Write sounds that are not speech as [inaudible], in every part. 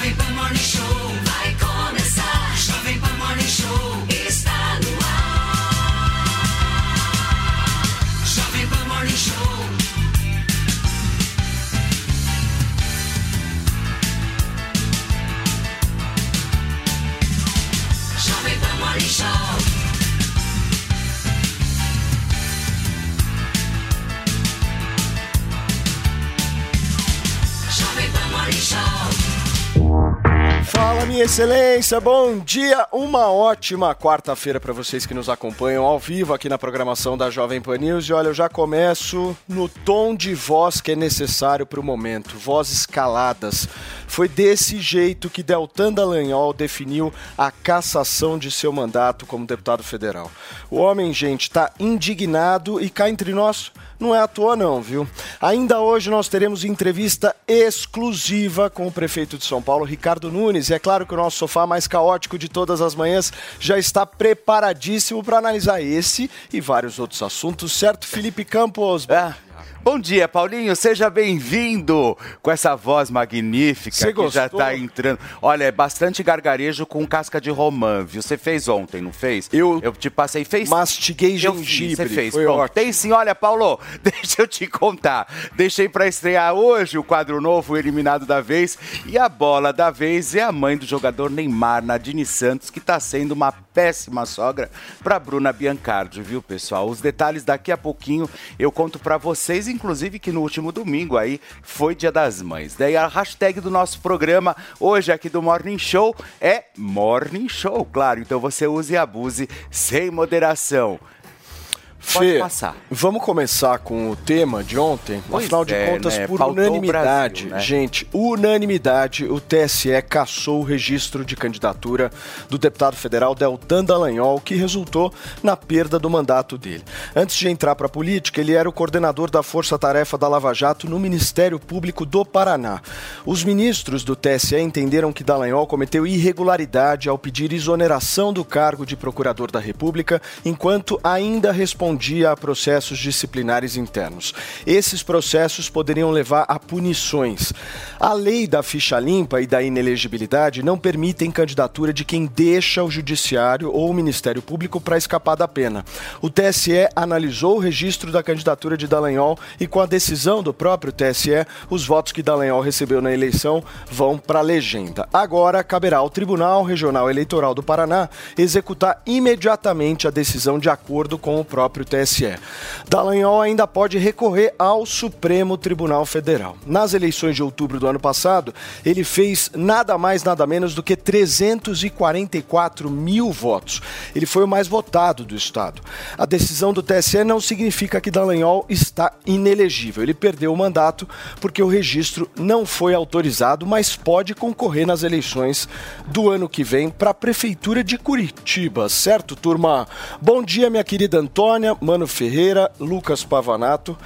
Jovem Pan Morning Show far. Fala, minha excelência, bom dia. Uma ótima quarta-feira para vocês que nos acompanham ao vivo aqui na programação da Jovem Pan News. E olha, eu já começo no tom de voz que é necessário para o momento, vozes caladas. Foi desse jeito que Deltan Dallagnol definiu a cassação de seu mandato como deputado federal. O homem, gente, está indignado e cá entre nós não é à toa não, viu? Ainda hoje nós teremos entrevista exclusiva com o prefeito de São Paulo, Ricardo Nunes. E é claro que o nosso sofá mais caótico de todas as manhãs já está preparadíssimo para analisar esse e vários outros assuntos, certo, Felipe Campos? Ah, bom dia, Paulinho. Seja bem-vindo com essa voz magnífica que já gostou? tá entrando. Olha, é bastante gargarejo com casca de romã, viu? Você fez ontem, não fez? Eu Eu te passei, fez? Mastiguei gengibre. Você fez. Foi Pronto. Tem sim, olha, Paulo, [laughs] deixa eu te contar. Deixei pra estrear hoje o quadro novo, o eliminado da vez. E a bola da vez é a mãe do jogador Neymar, Nadine Santos, que tá sendo uma péssima sogra pra Bruna Biancardi, viu, pessoal? Os detalhes daqui a pouquinho eu conto pra vocês, inclusive que no último domingo aí foi Dia das Mães. Daí a hashtag do nosso programa hoje aqui do Morning Show é Morning Show, claro. Então você use e abuse sem moderação. Fê, passar. vamos começar com o tema de ontem. Pois Afinal de é, contas, né? por Faltou unanimidade, Brasil, né? gente, unanimidade, o TSE cassou o registro de candidatura do deputado federal Deltan Dallagnol, que resultou na perda do mandato dele. Antes de entrar para a política, ele era o coordenador da Força Tarefa da Lava Jato no Ministério Público do Paraná. Os ministros do TSE entenderam que Dallagnol cometeu irregularidade ao pedir exoneração do cargo de procurador da República, enquanto ainda respondia a processos disciplinares internos. Esses processos poderiam levar a punições. A lei da ficha limpa e da inelegibilidade não permitem candidatura de quem deixa o judiciário ou o Ministério Público para escapar da pena. O TSE analisou o registro da candidatura de Dallagnol e com a decisão do próprio TSE, os votos que Dallagnol recebeu na eleição vão para a legenda. Agora caberá ao Tribunal Regional Eleitoral do Paraná executar imediatamente a decisão de acordo com o próprio TSE. Dallagnol ainda pode recorrer ao Supremo Tribunal Federal. Nas eleições de outubro do ano passado, ele fez nada mais, nada menos do que 344 mil votos. Ele foi o mais votado do Estado. A decisão do TSE não significa que Dallagnol está inelegível. Ele perdeu o mandato porque o registro não foi autorizado, mas pode concorrer nas eleições do ano que vem para a Prefeitura de Curitiba, certo, turma? Bom dia, minha querida Antônia, Mano Ferreira, Lucas Pavanato.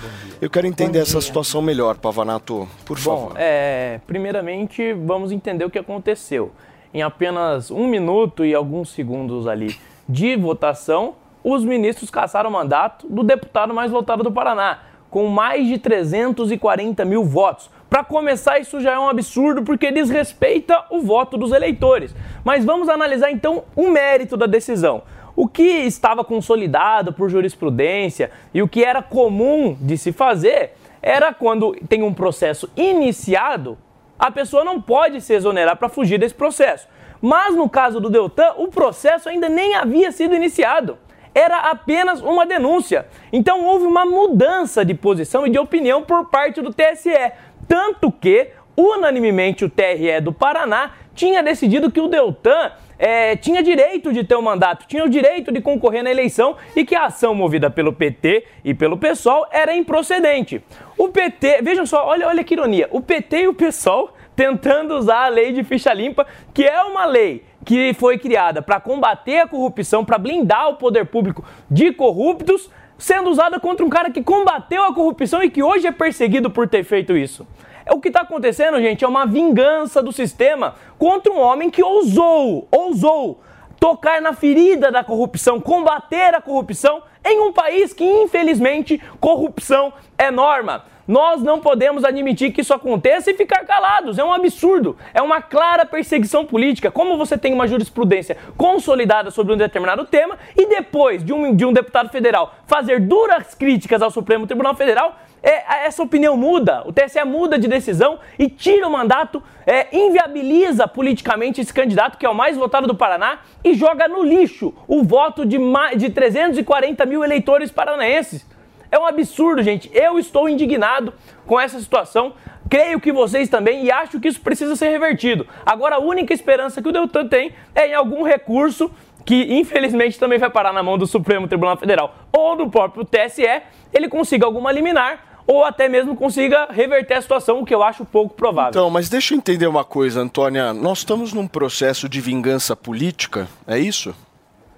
Eu quero entender essa situação melhor, Pavanato, por Bom, favor. é, primeiramente vamos entender o que aconteceu. Em apenas um minuto e alguns segundos ali de votação, os ministros cassaram o mandato do deputado mais votado do Paraná, com mais de 340 mil votos. Para começar, isso já é um absurdo porque desrespeita o voto dos eleitores. Mas vamos analisar então o mérito da decisão. O que estava consolidado por jurisprudência e o que era comum de se fazer era quando tem um processo iniciado, a pessoa não pode se exonerar para fugir desse processo. Mas no caso do Deltan, o processo ainda nem havia sido iniciado. Era apenas uma denúncia. Então houve uma mudança de posição e de opinião por parte do TSE. Tanto que, unanimemente, o TRE do Paraná tinha decidido que o Deltan é, tinha direito de ter um mandato, tinha o direito de concorrer na eleição e que a ação movida pelo PT e pelo PSOL era improcedente. O PT, vejam só, olha, olha que ironia, o PT e o PSOL tentando usar a lei de ficha limpa, que é uma lei que foi criada para combater a corrupção, para blindar o poder público de corruptos, sendo usada contra um cara que combateu a corrupção e que hoje é perseguido por ter feito isso. É o que está acontecendo, gente, é uma vingança do sistema contra um homem que ousou, ousou tocar na ferida da corrupção, combater a corrupção em um país que, infelizmente, corrupção é norma. Nós não podemos admitir que isso aconteça e ficar calados. É um absurdo. É uma clara perseguição política. Como você tem uma jurisprudência consolidada sobre um determinado tema e depois de um, de um deputado federal fazer duras críticas ao Supremo Tribunal Federal, essa opinião muda, o TSE muda de decisão e tira o mandato, é, inviabiliza politicamente esse candidato, que é o mais votado do Paraná, e joga no lixo o voto de, de 340 mil eleitores paranaenses. É um absurdo, gente. Eu estou indignado com essa situação. Creio que vocês também e acho que isso precisa ser revertido. Agora, a única esperança que o Deltan tem é em algum recurso que infelizmente também vai parar na mão do Supremo Tribunal Federal ou do próprio TSE, ele consiga alguma liminar ou até mesmo consiga reverter a situação, o que eu acho pouco provável. Então, mas deixa eu entender uma coisa, Antônia. Nós estamos num processo de vingança política, é isso?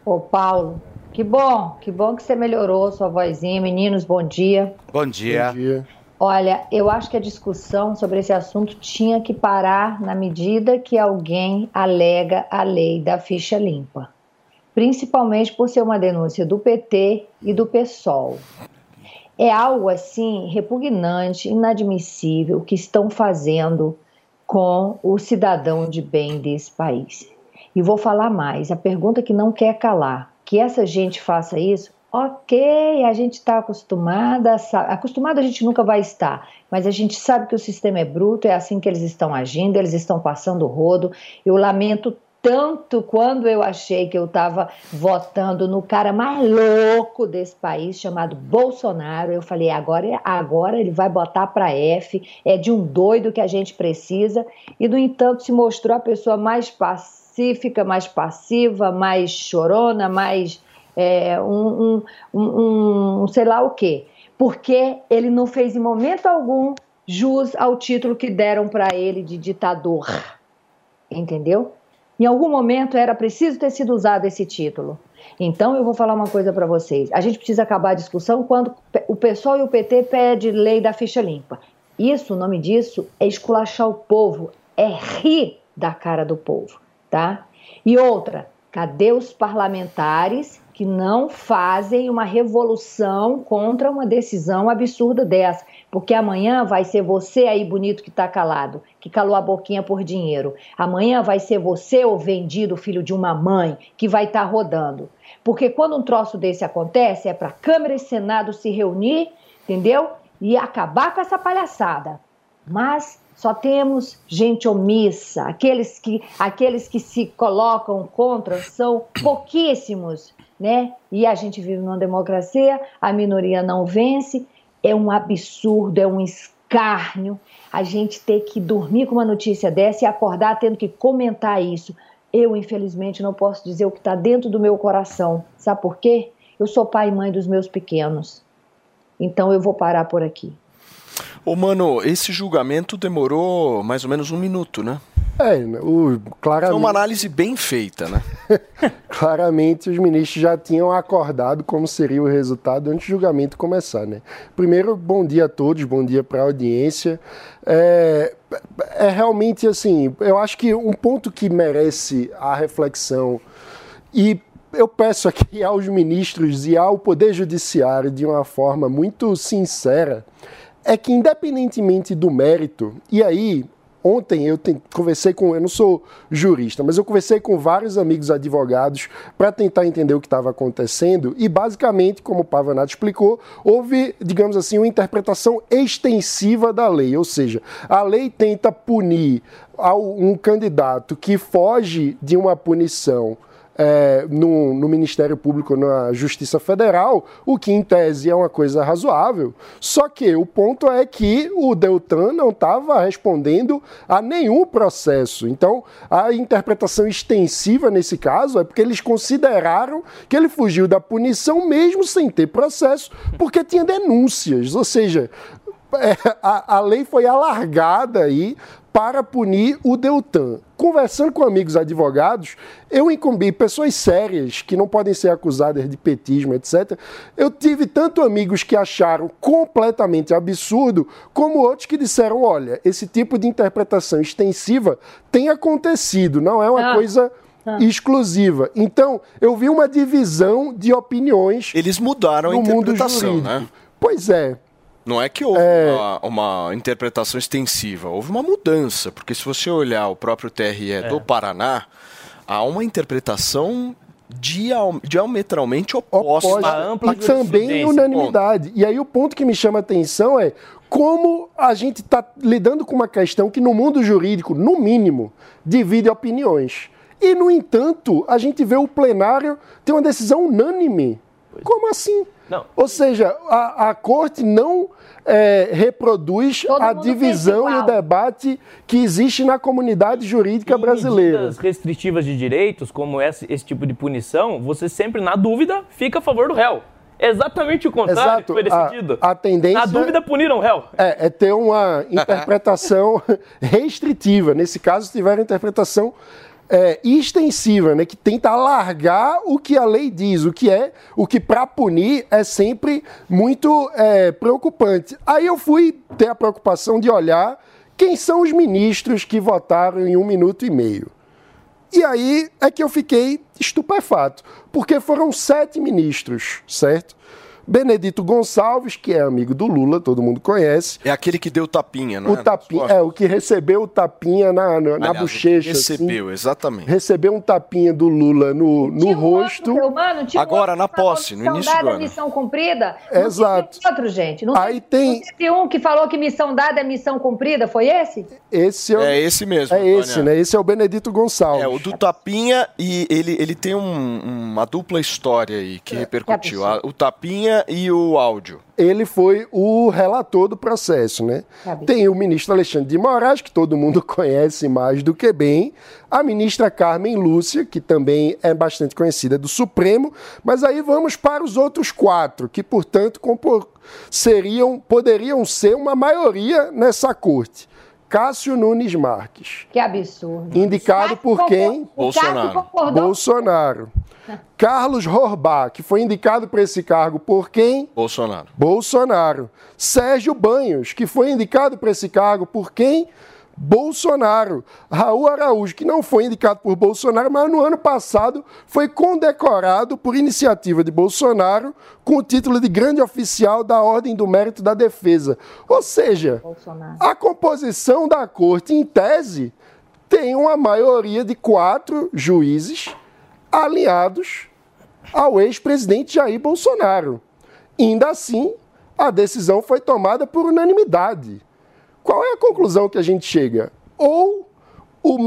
Ô, Paulo, que bom, que bom que você melhorou sua vozinha. Meninos, bom dia. Bom dia. Bom dia. Olha, eu acho que a discussão sobre esse assunto tinha que parar na medida que alguém alega a lei da ficha limpa, principalmente por ser uma denúncia do PT e do PSOL. É algo assim repugnante, inadmissível que estão fazendo com o cidadão de bem desse país. E vou falar mais, a pergunta que não quer calar, que essa gente faça isso, ok, a gente está acostumada, acostumada a gente nunca vai estar, mas a gente sabe que o sistema é bruto, é assim que eles estão agindo, eles estão passando o rodo. Eu lamento tanto quando eu achei que eu estava votando no cara mais louco desse país, chamado Bolsonaro. Eu falei, agora, agora ele vai botar para F, é de um doido que a gente precisa. E, no entanto, se mostrou a pessoa mais pacífica, mais passiva, mais chorona, mais é, um, um, um, um sei lá o quê. Porque ele não fez em momento algum jus ao título que deram para ele de ditador. Entendeu? Em algum momento era preciso ter sido usado esse título. Então eu vou falar uma coisa para vocês. A gente precisa acabar a discussão quando o PSOL e o PT pedem lei da ficha limpa. Isso, o nome disso é esculachar o povo, é rir da cara do povo, tá? E outra, cadê os parlamentares que não fazem uma revolução contra uma decisão absurda dessa? Porque amanhã vai ser você aí bonito que está calado, que calou a boquinha por dinheiro. Amanhã vai ser você o vendido filho de uma mãe que vai estar tá rodando. Porque quando um troço desse acontece, é para Câmara e Senado se reunir, entendeu? E acabar com essa palhaçada. Mas só temos gente omissa. Aqueles que, aqueles que se colocam contra são pouquíssimos, né? E a gente vive numa democracia, a minoria não vence é um absurdo, é um escárnio a gente ter que dormir com uma notícia dessa e acordar tendo que comentar isso. Eu, infelizmente, não posso dizer o que está dentro do meu coração. Sabe por quê? Eu sou pai e mãe dos meus pequenos. Então eu vou parar por aqui. Ô, mano, esse julgamento demorou mais ou menos um minuto, né? É, o, claramente. Foi uma análise bem feita, né? [laughs] claramente os ministros já tinham acordado como seria o resultado antes do julgamento começar, né? Primeiro, bom dia a todos, bom dia para a audiência. É, é realmente assim, eu acho que um ponto que merece a reflexão e eu peço aqui [laughs] aos ministros e ao Poder Judiciário de uma forma muito sincera é que, independentemente do mérito, e aí Ontem eu conversei com, eu não sou jurista, mas eu conversei com vários amigos advogados para tentar entender o que estava acontecendo e basicamente, como o Pavanato explicou, houve, digamos assim, uma interpretação extensiva da lei, ou seja, a lei tenta punir um candidato que foge de uma punição é, no, no, Ministério Público, na Justiça Federal, o que em tese é uma coisa razoável. Só que o ponto é que o Deltan não estava respondendo a nenhum processo. Então, a interpretação extensiva nesse caso é porque eles consideraram que ele fugiu da punição mesmo sem ter processo, porque tinha denúncias. Ou seja, é, a, a lei foi alargada aí para punir o Deltan. Conversando com amigos advogados, eu incumbi pessoas sérias que não podem ser acusadas de petismo, etc. Eu tive tanto amigos que acharam completamente absurdo, como outros que disseram: olha, esse tipo de interpretação extensiva tem acontecido, não é uma Ah. coisa exclusiva. Então, eu vi uma divisão de opiniões Eles mudaram a no mundo interpretação, jurídico. né? Pois é. Não é que houve uma, uma interpretação extensiva, houve uma mudança, porque se você olhar o próprio TRE do Paraná, há uma interpretação dial- diametralmente oposta. oposta ampla e também unanimidade. E aí o ponto que me chama a atenção é como a gente está lidando com uma questão que no mundo jurídico, no mínimo, divide opiniões. E, no entanto, a gente vê o plenário ter uma decisão unânime. Como assim? Não. Ou seja, a, a corte não é, reproduz Todo a divisão e o debate que existe na comunidade jurídica Em brasileira. medidas restritivas de direitos, como esse, esse tipo de punição, você sempre, na dúvida, fica a favor do réu. Exatamente o contrário Exato. que foi A- decidido. a tendência- Na dúvida, puniram o réu. É, é ter uma interpretação [laughs] restritiva. Nesse caso, tiveram interpretação é, extensiva, né, que tenta alargar o que a lei diz, o que é, o que para punir é sempre muito é, preocupante. Aí eu fui ter a preocupação de olhar quem são os ministros que votaram em um minuto e meio. E aí é que eu fiquei estupefato, porque foram sete ministros, certo? Benedito Gonçalves, que é amigo do Lula, todo mundo conhece. É aquele que deu tapinha, não O tapinha, é, o que recebeu o tapinha na, na, Aliás, que bochecha. assim. Recebeu, exatamente. recebeu um tapinha do Lula no, no Tinha um rosto. Outro, mano, tinha Agora, na que posse, no início do dada é ano. missão cumprida. Não Exato. teve outro, gente. Não Aí teve, tem- não teve um que falou que missão dada é missão cumprida, foi esse? Esse é, o- É esse mesmo. é esse, né? Esse é o Benedito Gonçalves. É, o do Tapinha e ele, ele tem um- uma dupla história aí que repercutiu. absurdo. A- o Tapinha e o áudio. ele foi o relator do processo, né? Sabe. Tem o ministro Alexandre de Moraes, que todo mundo [laughs] conhece mais do que bem, a ministra Carmen Lúcia, que também é bastante conhecida do Supremo, mas aí vamos para os outros quatro, que, portanto, compor- seriam, poderiam ser uma maioria nessa corte. Cássio Nunes Marques, Que absurdo. Indicado Cássio por quem? Bolsonaro. Bolsonaro. [laughs] Carlos Horbach, que foi indicado para esse cargo por quem? Bolsonaro. Bolsonaro. Sérgio Banhos, que foi indicado para esse cargo por quem? Bolsonaro. Raul Araújo, que não foi indicado por Bolsonaro, mas no ano passado foi condecorado por iniciativa de Bolsonaro com o título de grande oficial da Ordem do Mérito da Defesa. Ou seja, Bolsonaro. a composição da corte, em tese, tem uma maioria de quatro juízes alinhados ao ex-presidente Jair Bolsonaro. Ainda assim, a decisão foi tomada por unanimidade. Qual é a conclusão que a gente chega? Ou o,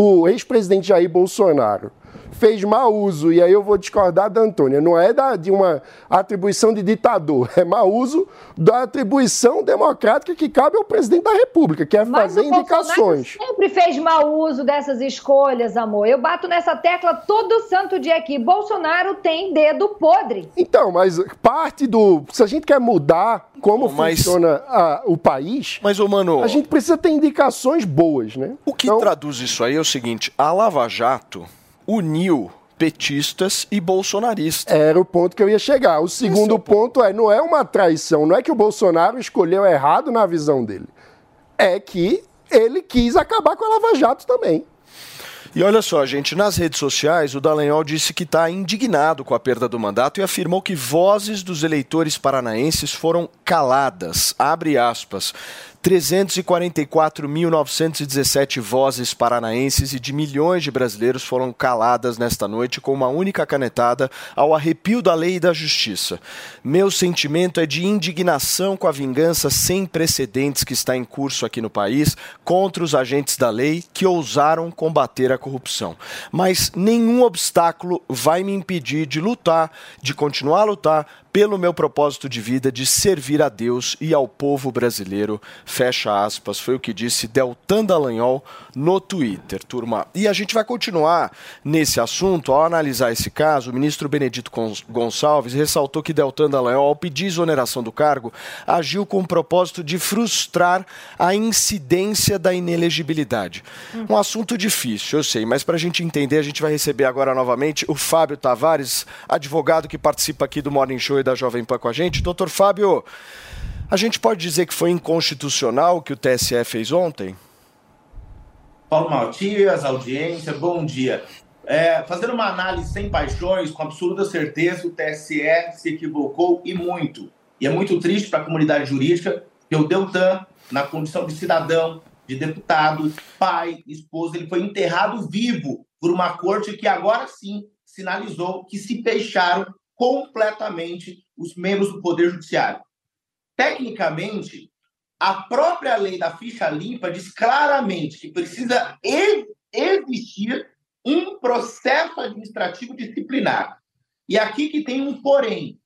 o ex-presidente Jair Bolsonaro fez mau uso, e aí eu vou discordar da Antônia, não é da, de uma atribuição de ditador, é mau uso da atribuição democrática que cabe ao presidente da República, que é Mas fazer o Bolsonaro indicações. sempre fez mau uso dessas escolhas, amor. Eu bato nessa tecla todo santo dia aqui. Bolsonaro tem dedo podre. Então, mas parte do. Se a gente quer mudar como mas- funciona a- o país, Mas, ô, mano, a gente precisa ter indicações boas, né? o que Então, traduz isso aí é o seguinte: a Lava Jato uniu petistas e bolsonaristas. Era o ponto que eu ia chegar. O segundo é o ponto é: não é uma traição, não é que o Bolsonaro escolheu errado na visão dele. É que ele quis acabar com a Lava Jato também. E olha só, gente, nas redes sociais, o Dallagnol disse que está indignado com a perda do mandato e afirmou que vozes dos eleitores paranaenses foram caladas. Abre aspas. 344.917 vozes paranaenses e de milhões de brasileiros foram caladas nesta noite com uma única canetada ao arrepio da lei e da justiça. Meu sentimento é de indignação com a vingança sem precedentes que está em curso aqui no país contra os agentes da lei que ousaram combater a corrupção. Mas nenhum obstáculo vai me impedir de lutar, de continuar a lutar pelo meu propósito de vida de servir a Deus e ao povo brasileiro. Fecha aspas, foi o que disse Deltan Dallagnol no Twitter, turma. E a gente vai continuar nesse assunto. Ao analisar esse caso, o ministro Benedito Gonçalves ressaltou que Deltan Dallagnol, ao pedir exoneração do cargo, agiu com o propósito de frustrar a incidência da inelegibilidade. Um assunto difícil, eu sei, mas para a gente entender, a gente vai receber agora novamente o Fábio Tavares, advogado que participa aqui do Morning Show da Jovem Pan com a gente. Doutor Fábio, a gente pode dizer que foi inconstitucional o que o TSE fez ontem? Paulo Matias, audiência, bom dia. É, fazendo uma análise sem paixões, com absoluta certeza, o TSE se equivocou e muito. E é muito triste para a comunidade jurídica que o Deltan, na condição de cidadão, de deputado, pai, esposa, ele foi enterrado vivo por uma corte que agora sim sinalizou que se fecharam completamente os membros do Poder Judiciário. Tecnicamente, a própria lei da ficha limpa diz claramente que precisa existir um processo administrativo disciplinar. E aqui que tem um porém.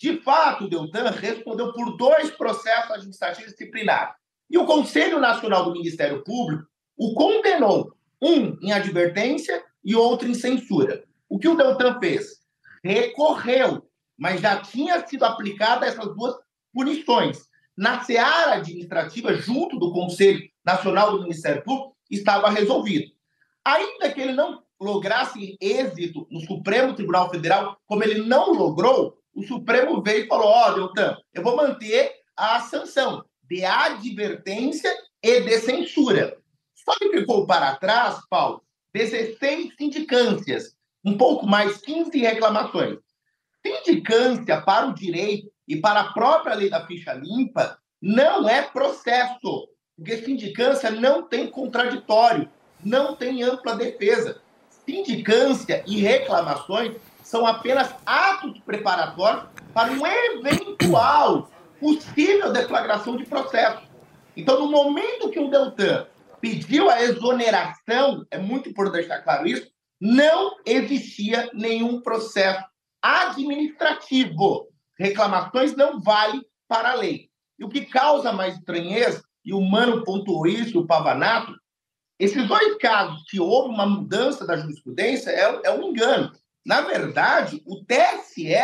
De fato, o Deltan respondeu por dois processos administrativos disciplinares. E o Conselho Nacional do Ministério Público o condenou, um em advertência e outro em censura. O que o Deltan fez? Recorreu, mas já tinha sido aplicada essas duas punições na seara administrativa, junto do Conselho Nacional do Ministério Público, estava resolvido. Ainda que ele não lograsse êxito no Supremo Tribunal Federal, como ele não logrou, o Supremo veio e falou: Ó, oh, Deltan, eu vou manter a sanção de advertência e de censura. Só que ficou para trás, Paulo, 16 sindicâncias, um pouco mais 15 reclamações. Sindicância para o direito e para a própria lei da ficha limpa não é processo, porque sindicância não tem contraditório, não tem ampla defesa. Sindicância e reclamações são apenas atos preparatórios para um eventual possível deflagração de processo. Então, no momento que o Deltan pediu a exoneração, é muito importante deixar claro isso, não existia nenhum processo administrativo reclamações não valem para a lei. E o que causa mais estranheza, e o Mano pontuou isso, o Pavanato, esses dois casos que houve uma mudança da jurisprudência é, é um engano. Na verdade, o TSE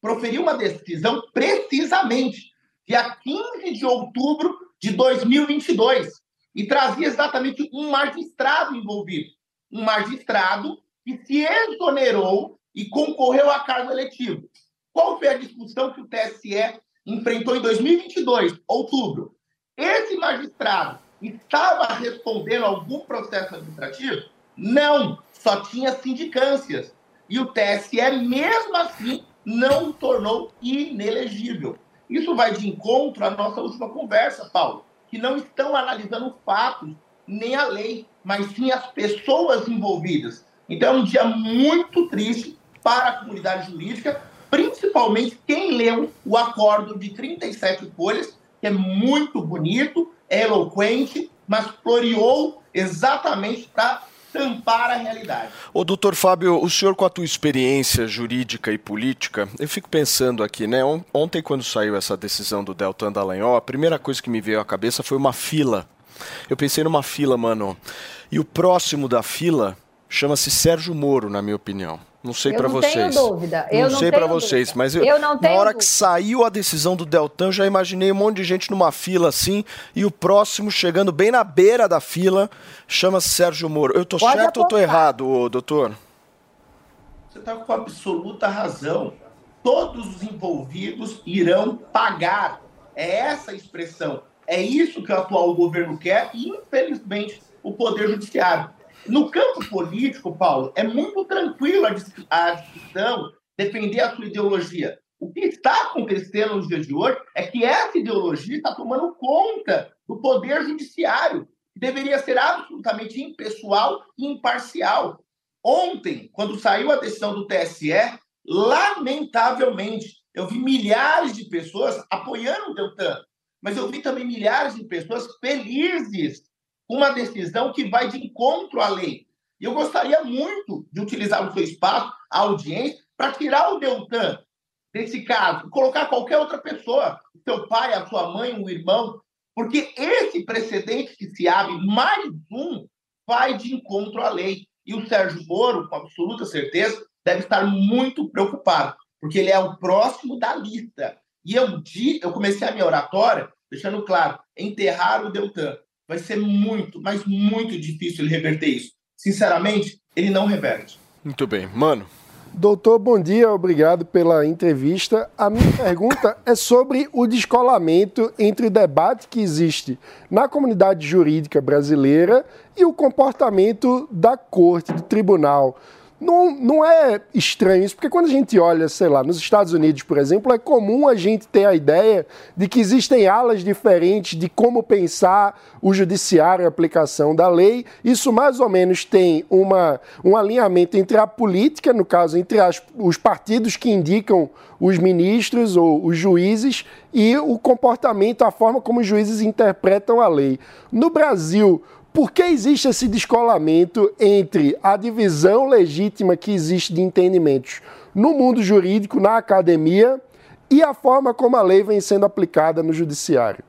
proferiu uma decisão precisamente dia 15 de outubro de 2022 e trazia exatamente um magistrado envolvido. Um magistrado que se exonerou e concorreu a cargo eletivo. Qual foi a discussão que o TSE enfrentou em 2022, outubro? Esse magistrado estava respondendo a algum processo administrativo? Não, só tinha sindicâncias. E o TSE, mesmo assim, não o tornou inelegível. Isso vai de encontro à nossa última conversa, Paulo, que não estão analisando fatos nem a lei, mas sim as pessoas envolvidas. Então é um dia muito triste para a comunidade jurídica, principalmente quem leu o acordo de 37 folhas, que é muito bonito, é eloquente, mas floreou exatamente para tampar a realidade. Ô, doutor Fábio, o senhor com a tua experiência jurídica e política, eu fico pensando aqui, né? Ontem, quando saiu essa decisão do Deltan Dallagnol, a primeira coisa que me veio à cabeça foi uma fila. Eu pensei numa fila, mano. E o próximo da fila chama-se Sérgio Moro, na minha opinião. Não sei para vocês. Eu não tenho dúvida. Eu não, não sei para vocês, dúvida. mas eu, eu não na hora dúvida. que saiu a decisão do Deltan, já imaginei um monte de gente numa fila assim e o próximo chegando bem na beira da fila chama-se Sérgio Moro. Eu tô Pode certo ou tô errado, doutor? Você está com absoluta razão. Todos os envolvidos irão pagar. É essa a expressão. É isso que o atual governo quer e, infelizmente, o Poder Judiciário. No campo político, Paulo, é muito tranquilo a, dis a discussão, defender a sua ideologia. O que está acontecendo nos dias de hoje é que essa ideologia está tomando conta do Poder Judiciário, que deveria ser absolutamente impessoal e imparcial. Ontem, quando saiu a decisão do TSE, lamentavelmente, eu vi milhares de pessoas apoiando o Deltan, mas eu vi também milhares de pessoas felizes uma decisão que vai de encontro à lei. E eu gostaria muito de utilizar o seu espaço, a audiência, para tirar o Deltan desse caso, colocar qualquer outra pessoa, seu pai, a sua mãe, um irmão, porque esse precedente que se abre, mais um, vai de encontro à lei. E o Sérgio Moro, com absoluta certeza, deve estar muito preocupado, porque ele é o próximo da lista. E eu, eu comecei a minha oratória deixando claro, enterrar o Deltan. Vai ser muito, mas muito difícil ele reverter isso. Sinceramente, ele não reverte. Muito bem. Mano, Doutor, bom dia, obrigado pela entrevista. A minha pergunta é sobre o descolamento entre o debate que existe na comunidade jurídica brasileira e o comportamento da corte, do tribunal. Não, não é estranho isso, porque quando a gente olha, sei lá, nos Estados Unidos, por exemplo, é comum a gente ter a ideia de que existem alas diferentes de como pensar o judiciário a aplicação da lei. Isso mais ou menos tem uma, um alinhamento entre a política, no caso, entre as, os partidos que indicam os ministros ou os juízes, e o comportamento, a forma como os juízes interpretam a lei. No Brasil, por que existe esse descolamento entre a divisão legítima que existe de entendimentos no mundo jurídico, na academia, e a forma como a lei vem sendo aplicada no judiciário?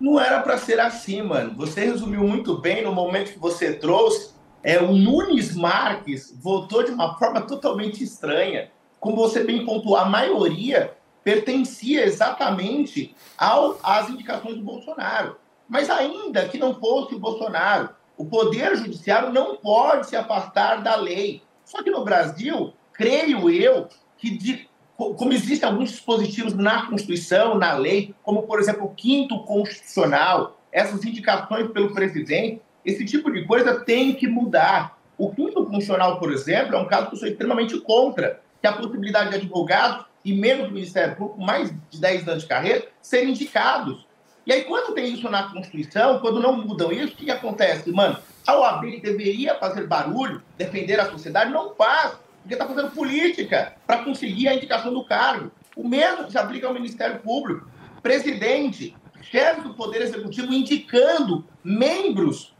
Não era para ser assim, mano. Você resumiu muito bem no momento que você trouxe. É, o Nunes Marques votou de uma forma totalmente estranha. Como você bem pontuou, a maioria pertencia exatamente ao, às indicações do Bolsonaro. Mas ainda que não fosse o Bolsonaro, o Poder Judiciário não pode se afastar da lei. Só que no Brasil, creio eu, que de, como existem alguns dispositivos na Constituição, na lei, como, por exemplo, o quinto constitucional, essas indicações pelo presidente, esse tipo de coisa tem que mudar. O quinto constitucional, por exemplo, é um caso que eu sou extremamente contra, que a possibilidade de advogados e membros do Ministério Público, mais de 10 anos de carreira, serem indicados. E aí, quando tem isso na Constituição, quando não mudam isso, o que acontece? Mano, a OAB deveria fazer barulho, defender a sociedade, não faz, porque está fazendo política para conseguir a indicação do cargo. O mesmo se aplica ao Ministério Público. Presidente, chefe do Poder Executivo indicando membros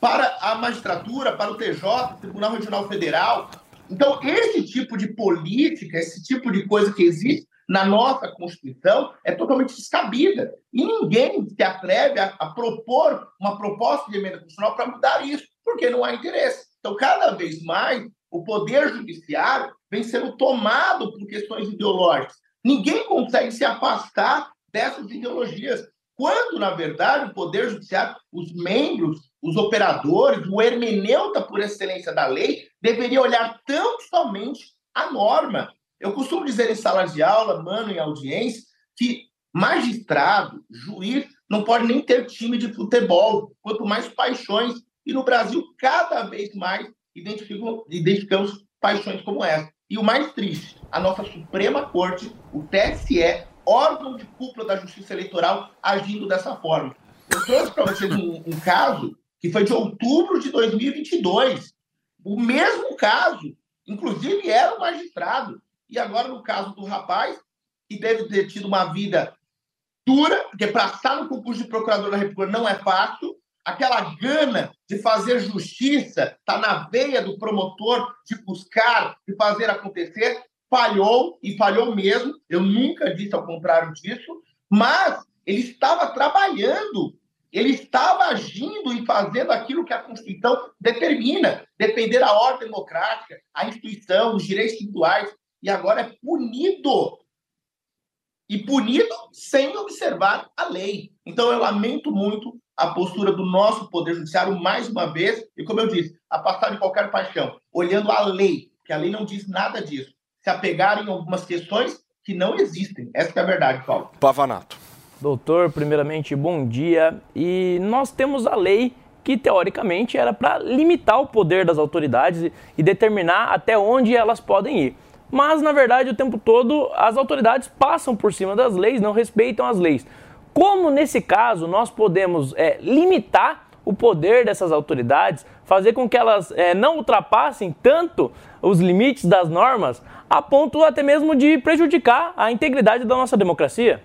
para a magistratura, para o TJ, Tribunal Regional Federal. Então, esse tipo de política, esse tipo de coisa que existe, na nossa Constituição é totalmente descabida. E ninguém se atreve a, a propor uma proposta de emenda constitucional para mudar isso, porque não há interesse. Então, cada vez mais, o Poder Judiciário vem sendo tomado por questões ideológicas. Ninguém consegue se afastar dessas ideologias. Quando, na verdade, o Poder Judiciário, os membros, os operadores, o hermeneuta por excelência da lei, deveria olhar tão somente a norma eu costumo dizer em sala de aula, mano, em audiência, que magistrado, juiz, não pode nem ter time de futebol, quanto mais paixões. E no Brasil, cada vez mais identificamos paixões como essa. E o mais triste, a nossa Suprema Corte, o TSE, órgão de cúpula da Justiça Eleitoral, agindo dessa forma. Eu trouxe para vocês um, um caso que foi de outubro de 2022. O mesmo caso, inclusive era um magistrado, e agora, no caso do rapaz, que deve ter tido uma vida dura, porque para estar no concurso de procurador da República não é fácil, aquela gana de fazer justiça está na veia do promotor de buscar e fazer acontecer, falhou e falhou mesmo. Eu nunca disse ao contrário disso, mas ele estava trabalhando, ele estava agindo e fazendo aquilo que a Constituição determina, defender a ordem democrática, a instituição, os direitos individuais e agora é punido. E punido sem observar a lei. Então eu lamento muito a postura do nosso Poder Judiciário, mais uma vez, e como eu disse, a passar de qualquer paixão, olhando a lei, que a lei não diz nada disso, se apegarem em algumas questões que não existem. Essa é a verdade, Paulo. Pavanato. Doutor, primeiramente, bom dia. E nós temos a lei que, teoricamente, era para limitar o poder das autoridades e determinar até onde elas podem ir mas na verdade o tempo todo as autoridades passam por cima das leis, não respeitam as leis. Como nesse caso nós podemos é, limitar o poder dessas autoridades, fazer com que elas é, não ultrapassem tanto os limites das normas, a ponto até mesmo de prejudicar a integridade da nossa democracia?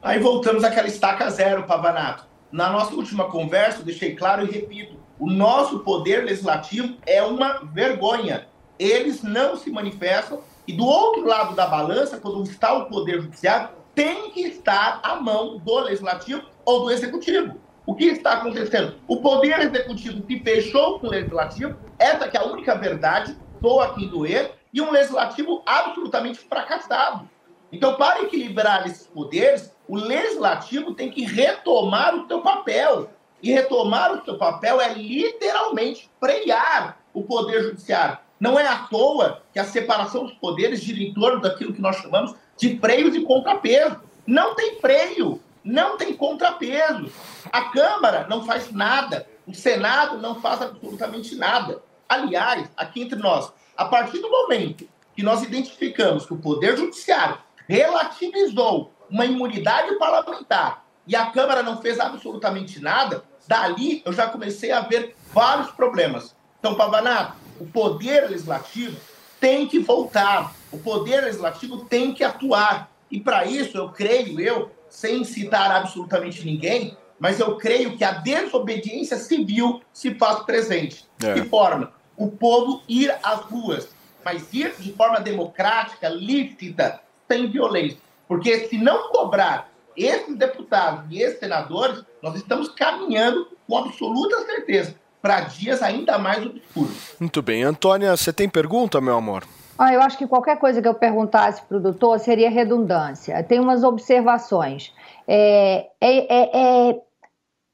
Aí voltamos àquela estaca zero, Pavanato. Na nossa última conversa, deixei claro e repito: o nosso poder legislativo é uma vergonha eles não se manifestam E do outro lado da balança, quando está o Poder Judiciário, tem que estar a mão do Legislativo ou do Executivo. O que está acontecendo? O Poder Executivo se fechou com o Legislativo, essa que é a única verdade, estou aqui doer, e um Legislativo absolutamente fracassado. Então, para equilibrar esses poderes, o Legislativo tem que retomar o seu papel. E retomar o seu papel é literalmente frear o Poder Judiciário. Não é à toa que a separação dos poderes gira em torno daquilo que nós chamamos de freios e contrapeso. Não tem freio, não tem contrapeso. A Câmara não faz nada, o Senado não faz absolutamente nada. Aliás, aqui entre nós, a partir do momento que nós identificamos que o Poder Judiciário relativizou uma imunidade parlamentar e a Câmara não fez absolutamente nada, dali eu já comecei a ver vários problemas. Então, Pavanato, o Poder Legislativo tem que voltar, o Poder Legislativo tem que atuar. E para isso, eu creio, eu, sem citar absolutamente ninguém, mas eu creio que a desobediência civil se faz presente. É. De que forma? O povo ir às ruas, mas ir de forma democrática, lícita, sem violência. Porque se não cobrar esses deputados e esses senadores, nós estamos caminhando com absoluta certeza para dias ainda mais obscuros. Muito bem. Antônia, você tem pergunta, meu amor? Ah, eu acho que qualquer coisa que eu perguntasse para o doutor seria redundância. Tem umas observações. É, é- é- é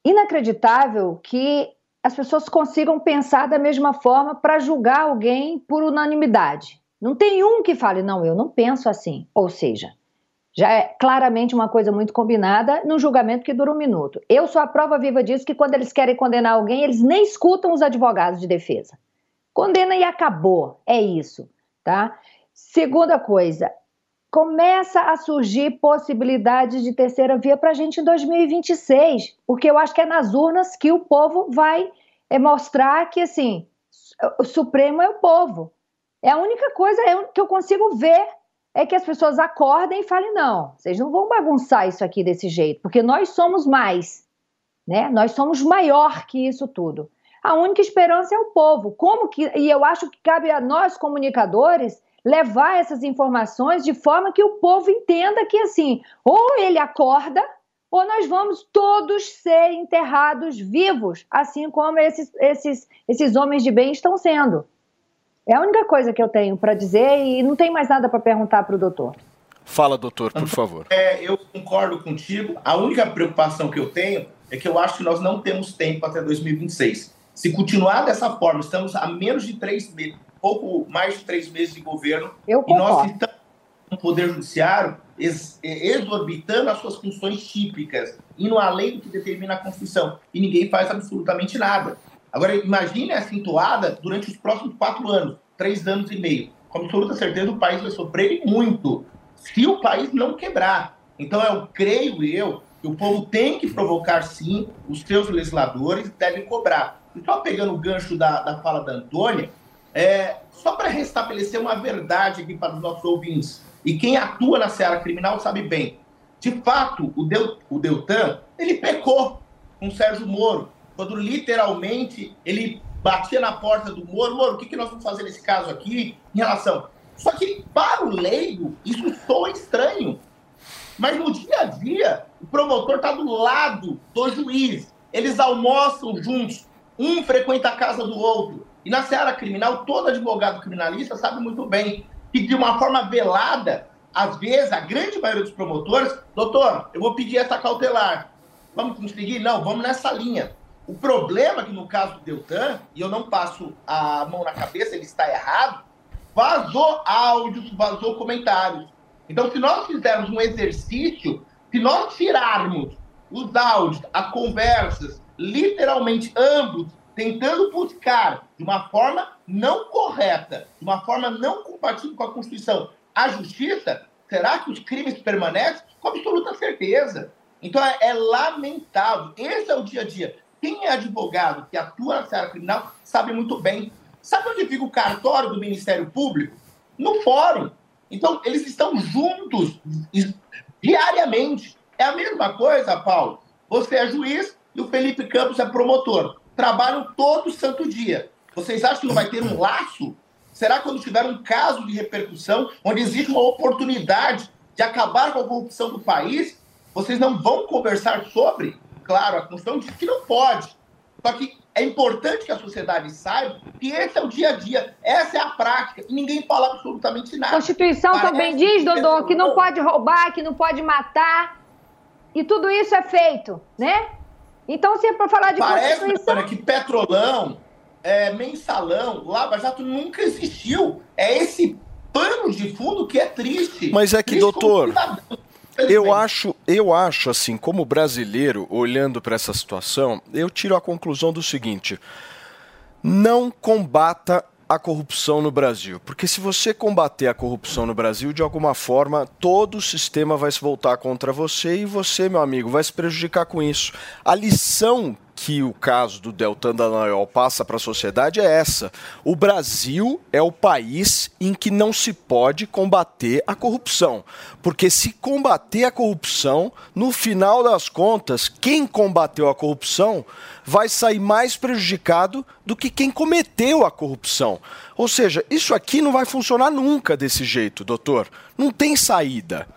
inacreditável que as pessoas consigam pensar da mesma forma para julgar alguém por unanimidade. Não tem um que fale, não, eu não penso assim. Ou seja, já é claramente uma coisa muito combinada num julgamento que dura um minuto. Eu sou a prova viva disso que quando eles querem condenar alguém, eles nem escutam os advogados de defesa. Condena e acabou. É isso, tá? Segunda coisa, começa a surgir possibilidades de terceira via para a gente em 2026, porque eu acho que é nas urnas que o povo vai é, mostrar que assim o Supremo é o povo. É a única coisa que eu consigo ver é que as pessoas acordem e falem não, vocês não vão bagunçar isso aqui desse jeito, porque nós somos mais, né? Nós somos maior que isso tudo. A única esperança é o povo. Como que e eu acho que cabe a nós comunicadores levar essas informações de forma que o povo entenda que assim, ou ele acorda, ou nós vamos todos ser enterrados vivos, assim como esses, esses, esses homens de bem estão sendo. É a única coisa que eu tenho para dizer e não tem mais nada para perguntar para o doutor. Fala, doutor, por favor. É, eu concordo contigo. A única preocupação que eu tenho é que eu acho que nós não temos tempo até 2026. Se continuar dessa forma, estamos a menos de três meses, pouco mais de três meses de governo, Eu e nós estamos com o Poder Judiciário ex- exorbitando as suas funções típicas, indo além do que determina a Constituição, e ninguém faz absolutamente nada. Agora, imagine essa entoada durante os próximos quatro anos, três anos e meio. Com absoluta certeza, o país vai sofrer muito, se o país não quebrar. Então, eu creio eu que o povo tem que provocar, sim, os seus legisladores devem cobrar. E só pegando o gancho da, da fala da Antônia, é, só para restabelecer uma verdade aqui para os nossos ouvintes, e quem atua na seara criminal sabe bem, de fato, o, Del, o Deltan, ele pecou com o Sérgio Moro, quando literalmente ele batia na porta do Moro, Moro, o que, que nós vamos fazer nesse caso aqui em relação... Só que, para o leigo, isso soa estranho. Mas no dia a dia, o promotor está do lado do juiz. Eles almoçam juntos. Um frequenta a casa do outro. E na seara criminal, todo advogado criminalista sabe muito bem que, de uma forma velada, às vezes, a grande maioria dos promotores, doutor, eu vou pedir essa cautelar. Vamos conseguir? Não, vamos nessa linha. O problema é que no caso do Deltan, e eu não passo a mão na cabeça, ele está errado, vazou áudios, vazou comentários. Então, se nós fizermos um exercício, se nós tirarmos os áudios, as conversas, literalmente ambos, tentando buscar de uma forma não correta, de uma forma não compatível com a Constituição, a justiça, será que os crimes permanecem? Com absoluta certeza. Então, é, é lamentável. Esse é o dia a dia. Quem é advogado que atua na seara criminal sabe muito bem. Sabe onde fica o cartório do Ministério Público? No fórum. Então, eles estão juntos diariamente. É a mesma coisa, Paulo. Você é juiz e o Felipe Campos é promotor. Trabalham todo santo dia. Vocês acham que não vai ter um laço? Será quando tiver um caso de repercussão, onde existe uma oportunidade de acabar com a corrupção do país, vocês não vão conversar sobre? Claro, a Constituição diz que não pode. Só que é importante que a sociedade saiba que esse é o dia a dia, essa é a prática, e ninguém fala absolutamente A nada. Constituição Parece também diz, que Dodô, que não pode roubar, que não pode matar. E tudo isso é feito, né? Então, se é para falar de Parece, Constituição. Ana, que Petrolão, é, Mensalão, Lava Jato nunca existiu. É esse pano de fundo que é triste. Mas é que, Triste doutor, Eu acho, eu acho assim, como brasileiro, olhando para essa situação, eu tiro a conclusão do seguinte: não combata a corrupção no Brasil, porque se você combater a corrupção no Brasil, de alguma forma, todo o sistema vai se voltar contra você e você, meu amigo, vai se prejudicar com isso. A lição que o caso do Deltan Dallagnol passa para a sociedade é essa. O Brasil é o país em que não se pode combater a corrupção. Porque se combater a corrupção, no final das contas, quem combateu a corrupção vai sair mais prejudicado do que quem cometeu a corrupção. Ou seja, isso aqui não vai funcionar nunca desse jeito, doutor. Não tem saída.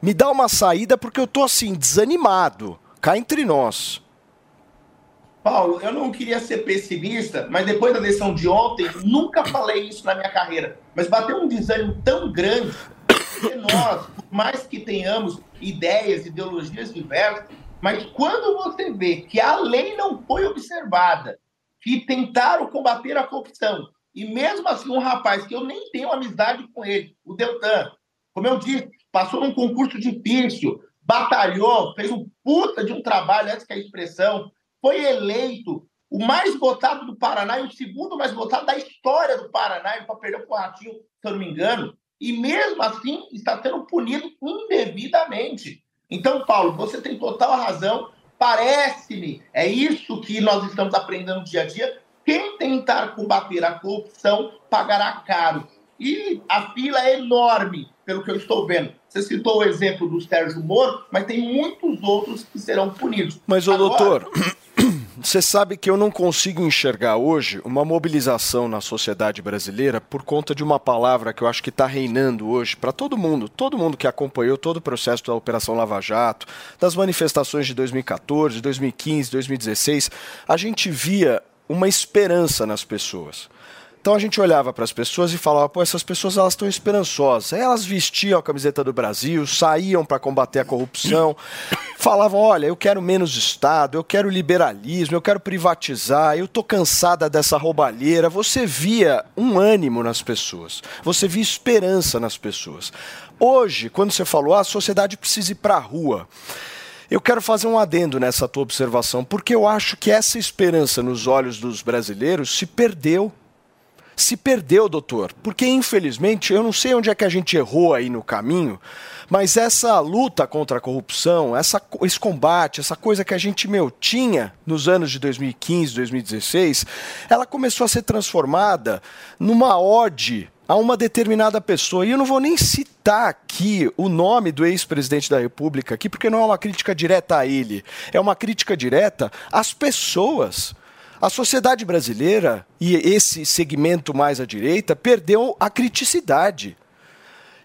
Me dá uma saída porque eu tô assim, desanimado. Cá entre nós. Paulo, eu não queria ser pessimista, mas depois da eleição de ontem, nunca falei isso na minha carreira. Mas bateu um desânimo tão grande que nós, por mais que tenhamos ideias, ideologias diversas, mas quando você vê que a lei não foi observada, que tentaram combater a corrupção, e mesmo assim um rapaz que eu nem tenho amizade com ele, o Deltan, como eu disse, passou num concurso difícil, batalhou, fez um puta de um trabalho, essa que é a expressão, foi eleito o mais votado do Paraná e o segundo mais votado da história do Paraná, ele só perdeu para o Ratinho, se eu não me engano, e mesmo assim está sendo punido indevidamente. Então, Paulo, você tem total razão, parece-me, é isso que nós estamos aprendendo no dia a dia, quem tentar combater a corrupção pagará caro. E a fila é enorme, pelo que eu estou vendo. Você citou o exemplo do Sérgio Moro, mas tem muitos outros que serão punidos. Mas, Agora, doutor, você sabe que eu não consigo enxergar hoje uma mobilização na sociedade brasileira por conta de uma palavra que eu acho que está reinando hoje para todo mundo, todo mundo que acompanhou todo o processo da Operação Lava Jato, das manifestações de 2014, 2015, 2016, a gente via uma esperança nas pessoas. Então a gente olhava para as pessoas e falava, pô, essas pessoas elas estão esperançosas. Elas vestiam a camiseta do Brasil, saíam para combater a corrupção, [coughs] falavam, olha, eu quero menos Estado, eu quero liberalismo, eu quero privatizar, eu tô cansada dessa roubalheira. Você via um ânimo nas pessoas, você via esperança nas pessoas. Hoje, quando você falou, ah, a sociedade precisa ir para a rua. Eu quero fazer um adendo nessa tua observação, porque eu acho que essa esperança nos olhos dos brasileiros se perdeu se perdeu, doutor. Porque, infelizmente, eu não sei onde é que a gente errou aí no caminho, mas essa luta contra a corrupção, essa, esse combate, essa coisa que a gente, meu, tinha nos anos de 2015, 2016, ela começou a ser transformada numa ode a uma determinada pessoa. E eu não vou nem citar aqui o nome do ex-presidente da República aqui, porque não é uma crítica direta a ele, é uma crítica direta às pessoas. A sociedade brasileira e esse segmento mais à direita perdeu a criticidade.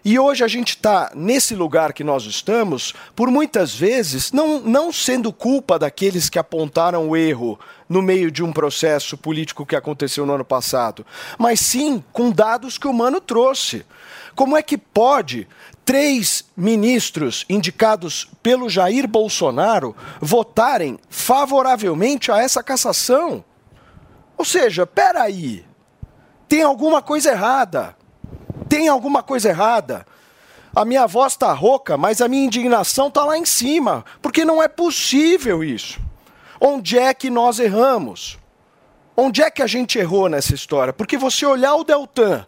E hoje a gente está nesse lugar que nós estamos, por muitas vezes, não, não sendo culpa daqueles que apontaram o erro no meio de um processo político que aconteceu no ano passado, mas sim com dados que o Mano trouxe. Como é que pode três ministros indicados pelo Jair Bolsonaro votarem favoravelmente a essa cassação? Ou seja, peraí, tem alguma coisa errada. Tem alguma coisa errada. A minha voz está rouca, mas a minha indignação está lá em cima, porque não é possível isso. Onde é que nós erramos? Onde é que a gente errou nessa história? Porque você olhar o Deltan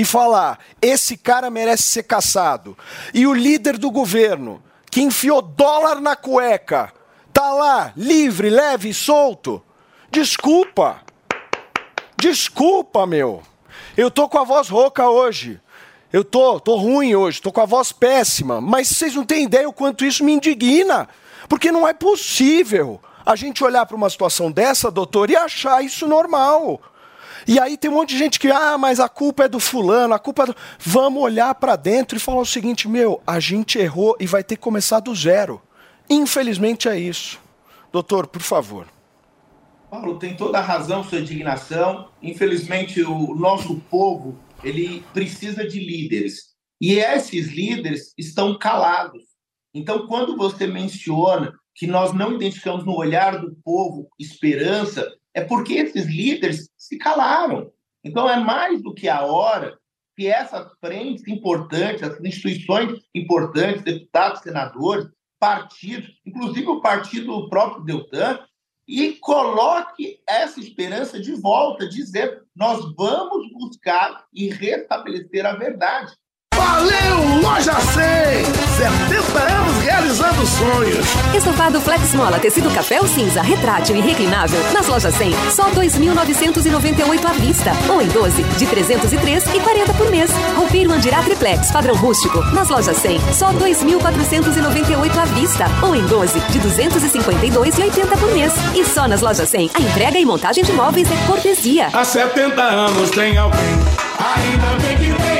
e falar, esse cara merece ser caçado, e o líder do governo, que enfiou dólar na cueca, tá lá, livre, leve e solto. Desculpa. Desculpa, meu. Eu tô com a voz rouca hoje. Eu tô, tô ruim hoje, tô com a voz péssima, mas vocês não têm ideia o quanto isso me indigna, porque não é possível a gente olhar para uma situação dessa, doutor, e achar isso normal. E aí tem um monte de gente que, ah, mas a culpa é do fulano, a culpa é do... Vamos olhar para dentro e falar o seguinte, meu, a gente errou e vai ter que começar do zero. Infelizmente é isso. Doutor, por favor. Paulo, tem toda a razão sua indignação. Infelizmente, o nosso povo, ele precisa de líderes. E esses líderes estão calados. Então, quando você menciona que nós não identificamos no olhar do povo esperança, é porque esses líderes se calaram. Então, é mais do que a hora que essas frentes importantes, essas instituições importantes, deputados, senadores, partidos, inclusive o partido próprio Deltan, e coloque essa esperança de volta, dizer nós vamos buscar e restabelecer a verdade. Valeu, Loja 100! 70 anos realizando sonhos. Estofado Flex Mola, tecido café ou cinza, retrátil e reclinável. Nas lojas 100, só 2.998 à vista. Ou em 12, de 303 e 40 por mês. Roupeiro Andirá Triplex, padrão rústico. Nas lojas 100, só 2.498 à vista. Ou em 12, de 252 e 80 por mês. E só nas lojas 100, a entrega e montagem de móveis é cortesia. Há 70 anos tem alguém. Ainda bem que tem Loja 100.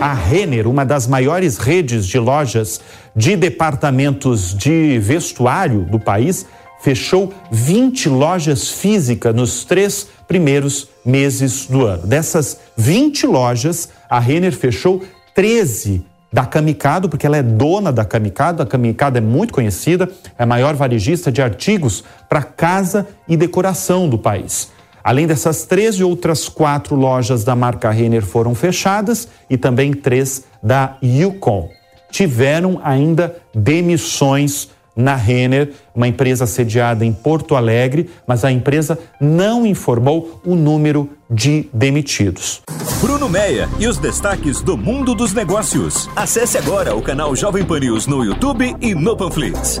A Renner, uma das maiores redes de lojas de departamentos de vestuário do país, fechou 20 lojas físicas nos três primeiros meses do ano. Dessas 20 lojas, a Renner fechou 13 da Camicado, porque ela é dona da Camicado. A Camicado é muito conhecida, é a maior varejista de artigos para casa e decoração do país. Além dessas 13, outras quatro lojas da marca Renner foram fechadas e também três da Yukon. Tiveram ainda demissões na Renner, uma empresa sediada em Porto Alegre, mas a empresa não informou o número de demitidos. Bruno Meia e os destaques do mundo dos negócios. Acesse agora o canal Jovem Pan News no YouTube e no Panflix.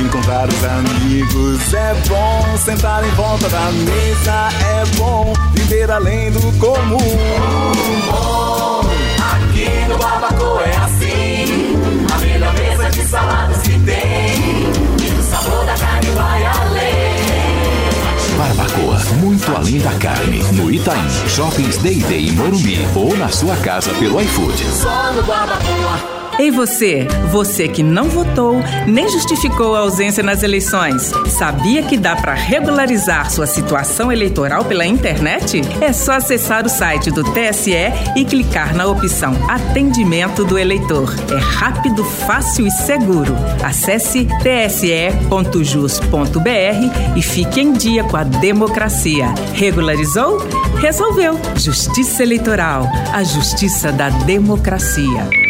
encontrar os amigos é bom, sentar em volta da mesa é bom, viver além do comum. Bom, aqui no Barbacoa é assim, a melhor mesa de saladas que tem, e o sabor da carne vai além. Barbacoa, muito além da carne. No Itaim, Shoppings Day Day em Morumbi ou na sua casa pelo iFood. Só no Barbacoa. Ei você, você que não votou nem justificou a ausência nas eleições, sabia que dá para regularizar sua situação eleitoral pela internet? É só acessar o site do TSE e clicar na opção Atendimento do Eleitor. É rápido, fácil e seguro. Acesse tse.jus.br e fique em dia com a democracia. Regularizou? Resolveu. Justiça Eleitoral, a justiça da democracia.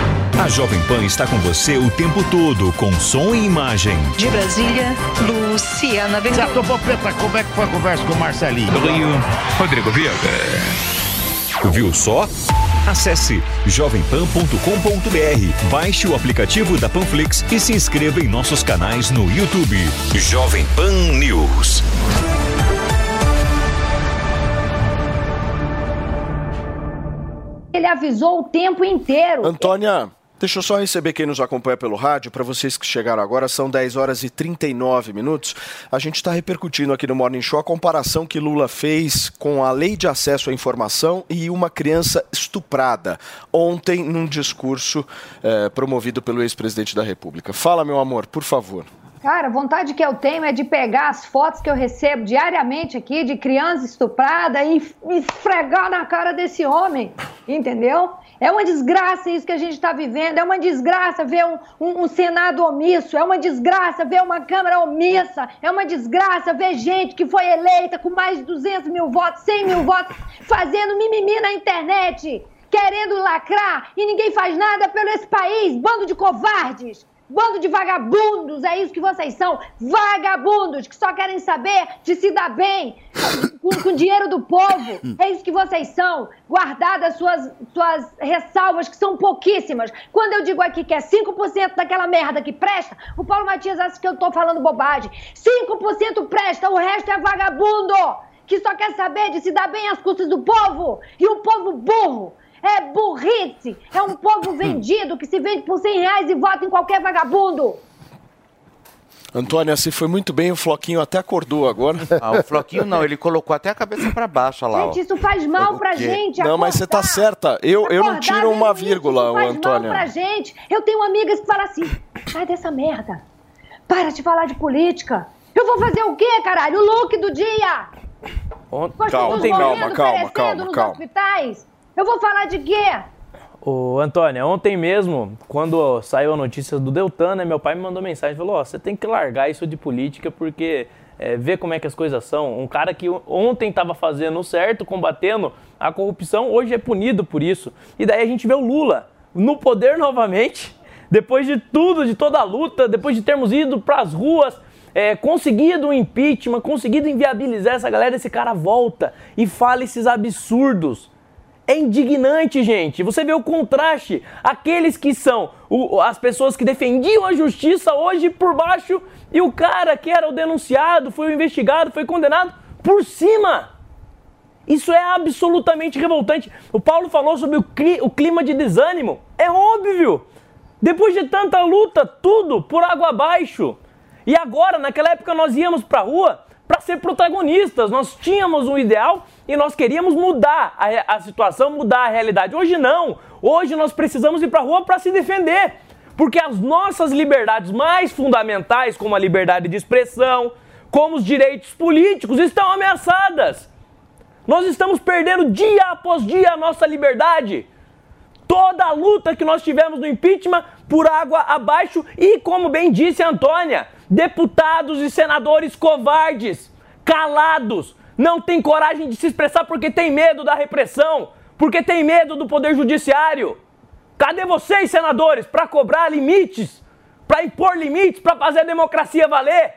A Jovem Pan está com você o tempo todo, com som e imagem. De Brasília, Luciana Já topou preta, como é que foi a conversa com o Marcelinho? Do Rio, Rodrigo Viega. Viu só? Acesse jovempan.com.br, baixe o aplicativo da Panflix e se inscreva em nossos canais no YouTube. Jovem Pan News. Ele avisou o tempo inteiro. Antônia, deixa eu só receber quem nos acompanha pelo rádio. Para vocês que chegaram agora, são 10 horas e 39 minutos. A gente está repercutindo aqui no Morning Show a comparação que Lula fez com a lei de acesso à informação e uma criança estuprada ontem num discurso eh, promovido pelo ex-presidente da República. Fala, meu amor, por favor. Cara, a vontade que eu tenho é de pegar as fotos que eu recebo diariamente aqui de criança estuprada e esfregar na cara desse homem, entendeu? É uma desgraça isso que a gente está vivendo, é uma desgraça ver um, um- um Senado omisso, é uma desgraça ver uma Câmara omissa, é uma desgraça ver gente que foi eleita com mais de 200 mil votos, 100 mil votos, fazendo mimimi na internet, querendo lacrar e ninguém faz nada pelo esse país, bando de covardes. Bando de vagabundos, é isso que vocês são. Vagabundos que só querem saber de se dar bem com, com dinheiro do povo. É isso que vocês são. Guardadas suas, suas ressalvas, que são pouquíssimas. Quando eu digo aqui que é 5% daquela merda que presta, o Paulo Matias acha que eu tô falando bobagem. 5% presta, o resto é vagabundo que só quer saber de se dar bem às custas do povo. E o povo burro. É burrice! É um povo vendido que se vende por 100 reais e vota em qualquer vagabundo! Antônia, você foi muito bem, o Floquinho até acordou agora. Ah, o Floquinho não, ele colocou até a cabeça pra baixo, lá. ó. Gente, isso faz mal pra gente! Não, mas você tá acordar. certa. Eu, eu não Acordar tiro uma vírgula, isso faz mal pra gente! Eu tenho amigas que falam assim: sai dessa merda! Para de falar de política! Eu vou fazer o quê, caralho? O look do dia! Ontem, Calma, calma, calma, calma, nos calma. hospitais! Eu vou falar de quê? Ô, Antônia, ontem mesmo, quando saiu a notícia do Deltan, né, meu pai me mandou mensagem, falou, ó, você tem que largar isso de política porque é, vê como é que as coisas são. Um cara que ontem estava fazendo certo, combatendo a corrupção, hoje é punido por isso. E daí a gente vê o Lula no poder novamente, depois de tudo, de toda a luta, depois de termos ido para as ruas, é, conseguido um impeachment, conseguido inviabilizar essa galera, esse cara volta e fala esses absurdos. É indignante, gente. Você vê o contraste. Aqueles que são o- as pessoas que defendiam a justiça hoje por baixo e o cara que era o denunciado, foi o investigado, foi condenado por cima. Isso é absolutamente revoltante. O Paulo falou sobre o, cli- o clima de desânimo. É óbvio. Depois de tanta luta, tudo por água abaixo. E agora, naquela época, nós íamos pra rua para ser protagonistas. Nós tínhamos um ideal e nós queríamos mudar a, a situação, mudar a realidade. Hoje não. Hoje nós precisamos ir pra rua para se defender. Porque as nossas liberdades mais fundamentais, como a liberdade de expressão, como os direitos políticos, estão ameaçadas. Nós estamos perdendo dia após dia a nossa liberdade. Toda a luta que nós tivemos no impeachment por água abaixo e, como bem disse a Antônia, deputados e senadores covardes, calados, não têm coragem de se expressar porque tem medo da repressão, porque tem medo do poder judiciário. Cadê vocês, senadores, para cobrar limites, para impor limites, para fazer a democracia valer?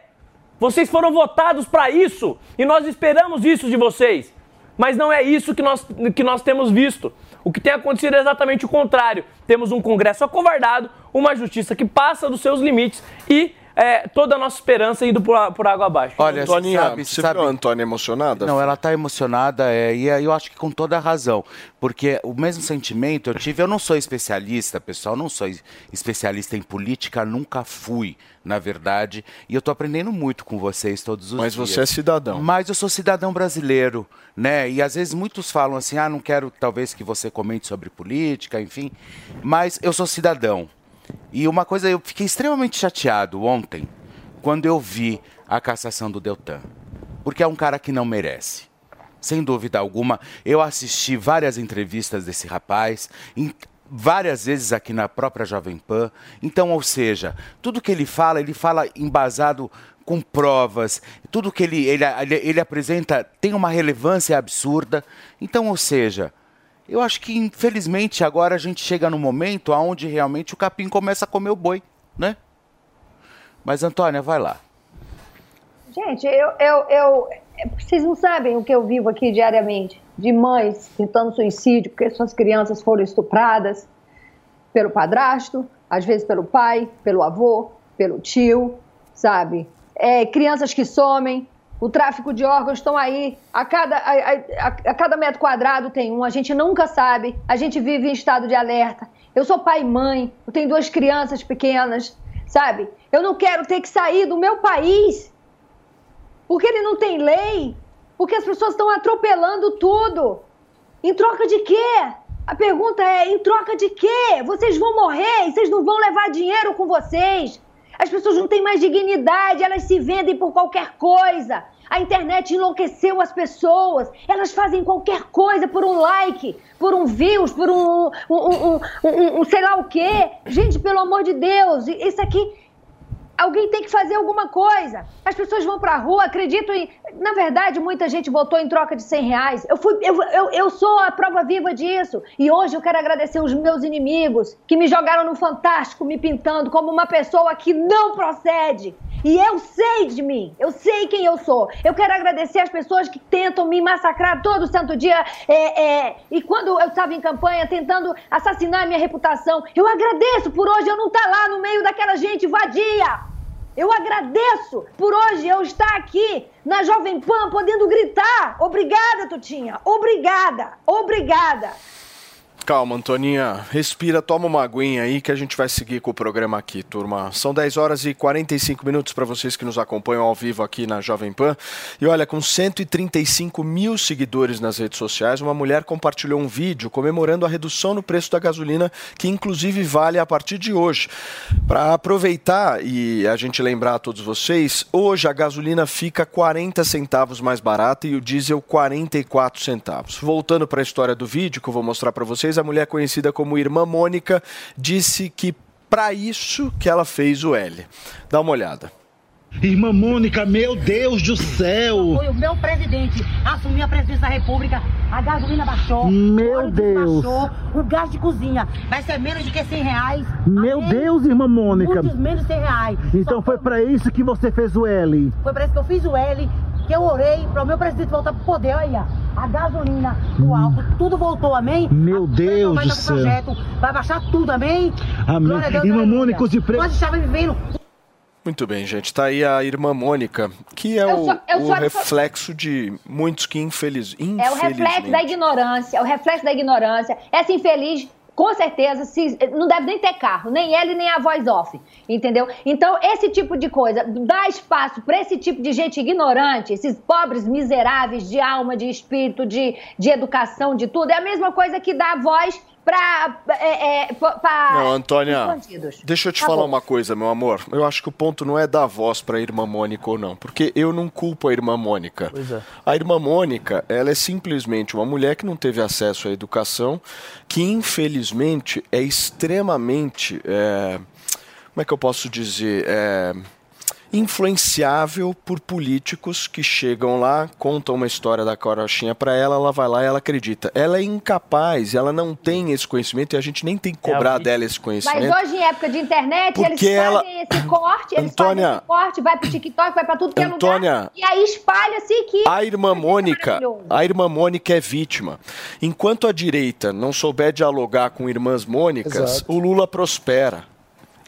Vocês foram votados para isso e nós esperamos isso de vocês. Mas não é isso que nós, que nós temos visto. O que tem acontecido é exatamente o contrário. Temos um Congresso acovardado, uma justiça que passa dos seus limites e é, toda a nossa esperança indo por, por água abaixo. Olha, Antoninha, sabe, você sabe- viu a Antônia emocionada? Não, ela tá emocionada é, e eu acho que com toda a razão. Porque o mesmo sentimento eu tive, eu não sou especialista, pessoal, não sou es- especialista em política, nunca fui, na verdade. E eu tô aprendendo muito com vocês todos os Mas dias. você é cidadão. Mas eu sou cidadão brasileiro, né? E às vezes muitos falam assim: ah, não quero talvez que você comente sobre política, enfim. Mas eu sou cidadão. E uma coisa, eu fiquei extremamente chateado ontem, quando eu vi a cassação do Deltan. Porque é um cara que não merece. Sem dúvida alguma, eu assisti várias entrevistas desse rapaz. várias vezes aqui na própria Jovem Pan. Então, ou seja, tudo que ele fala, ele fala embasado com provas, tudo que ele, ele, ele, ele apresenta tem uma relevância absurda. Então, ou seja, eu acho que infelizmente agora a gente chega no momento onde realmente o capim começa a comer o boi, né? Mas, Antônia, vai lá. Gente, eu, eu, eu, vocês não sabem o que eu vivo aqui diariamente de mães tentando suicídio porque suas crianças foram estupradas pelo padrasto, às vezes pelo pai, pelo avô, pelo tio, sabe? É, crianças que somem, o tráfico de órgãos estão aí, a cada, a, a, a cada metro quadrado tem um, a gente nunca sabe, a gente vive em estado de alerta. Eu sou pai e mãe, eu tenho duas crianças pequenas, sabe? Eu não quero ter que sair do meu país porque ele não tem lei, porque as pessoas estão atropelando tudo. Em troca de quê? A pergunta é: em troca de quê? Vocês vão morrer e vocês não vão levar dinheiro com vocês. As pessoas não têm mais dignidade, elas se vendem por qualquer coisa. A internet enlouqueceu as pessoas. Elas fazem qualquer coisa por um like, por um views, por um, um, um, um, sei lá o quê. Gente, pelo amor de Deus, isso aqui Alguém tem que fazer alguma coisa. As pessoas vão para a rua, acredito em. Na verdade, muita gente votou em troca de 100 reais. Eu, fui, eu, eu, eu sou a prova viva disso. E hoje eu quero agradecer os meus inimigos que me jogaram no Fantástico, me pintando como uma pessoa que não procede. E eu sei de mim, eu sei quem eu sou. Eu quero agradecer as pessoas que tentam me massacrar todo santo dia. É, é, e quando eu estava em campanha tentando assassinar a minha reputação, eu agradeço por hoje eu não estar lá no meio daquela gente vadia. Eu agradeço por hoje eu estar aqui na Jovem Pan podendo gritar. Obrigada, Tutinha. Obrigada. Obrigada. Calma, Antoninha. Respira, toma uma aguinha aí que a gente vai seguir com o programa aqui, turma. São 10 horas e 45 minutos para vocês que nos acompanham ao vivo aqui na Jovem Pan. E olha, com 135 mil seguidores nas redes sociais, uma mulher compartilhou um vídeo comemorando a redução no preço da gasolina, que inclusive vale a partir de hoje. Para aproveitar e a gente lembrar a todos vocês, hoje a gasolina fica 40 centavos mais barata e o diesel 44 centavos. Voltando para a história do vídeo que eu vou mostrar para vocês, a mulher conhecida como Irmã Mônica disse que para isso que ela fez o L. Dá uma olhada. Irmã Mônica, meu Deus do céu! Foi o meu presidente assumir a presidência da República, a gasolina baixou, Meu Deus. baixou, o gás de cozinha vai ser menos de que 100 reais. Meu Deus, irmã Mônica! Muitos menos de 100 reais. Então foi pra isso que você fez o L. Foi para isso que eu fiz o L, que eu orei para o meu presidente voltar pro poder. Olha, a gasolina, o álcool, tudo voltou, amém? Meu Deus vai do céu! projeto, vai baixar tudo, amém? Amém. Glória a Deus, Irmã. Mônica, os empregos- Nós estávamos vivendo Muito bem, gente. Tá aí a irmã Mônica, que é Eu o, só- o só- reflexo de muitos que infeliz, É o reflexo da infelizmente. ignorância, é o reflexo da ignorância. Essa infeliz, com certeza, se- não deve nem ter carro, nem ele, nem a voz off, entendeu? Então, esse tipo de coisa, dá espaço para esse tipo de gente ignorante, esses pobres miseráveis de alma, de espírito, de, de educação, de tudo, é a mesma coisa que dá voz para é, é, pra- Não, Antônia, deixa eu te Tá falar bom. uma coisa, meu amor. Eu acho que o ponto não é dar voz pra irmã Mônica ou não, porque eu não culpo a irmã Mônica. Pois é. A irmã Mônica, ela é simplesmente uma mulher que não teve acesso à educação, que infelizmente é extremamente. é, como é que eu posso dizer? É, influenciável por políticos que chegam lá, contam uma história da carochinha pra ela, ela vai lá e ela acredita. Ela é incapaz, ela não tem esse conhecimento e a gente nem tem que cobrar dela esse Mas conhecimento. hoje, em época de internet, eles Porque ela- fazem esse corte, eles Antônia- fazem esse corte, vai pro TikTok, vai pra tudo que é Antônia- lugar. E aí espalha-se que. A irmã Mônica, a irmã Mônica é vítima. Enquanto a direita não souber dialogar com irmãs Mônicas, Exato. o Lula prospera.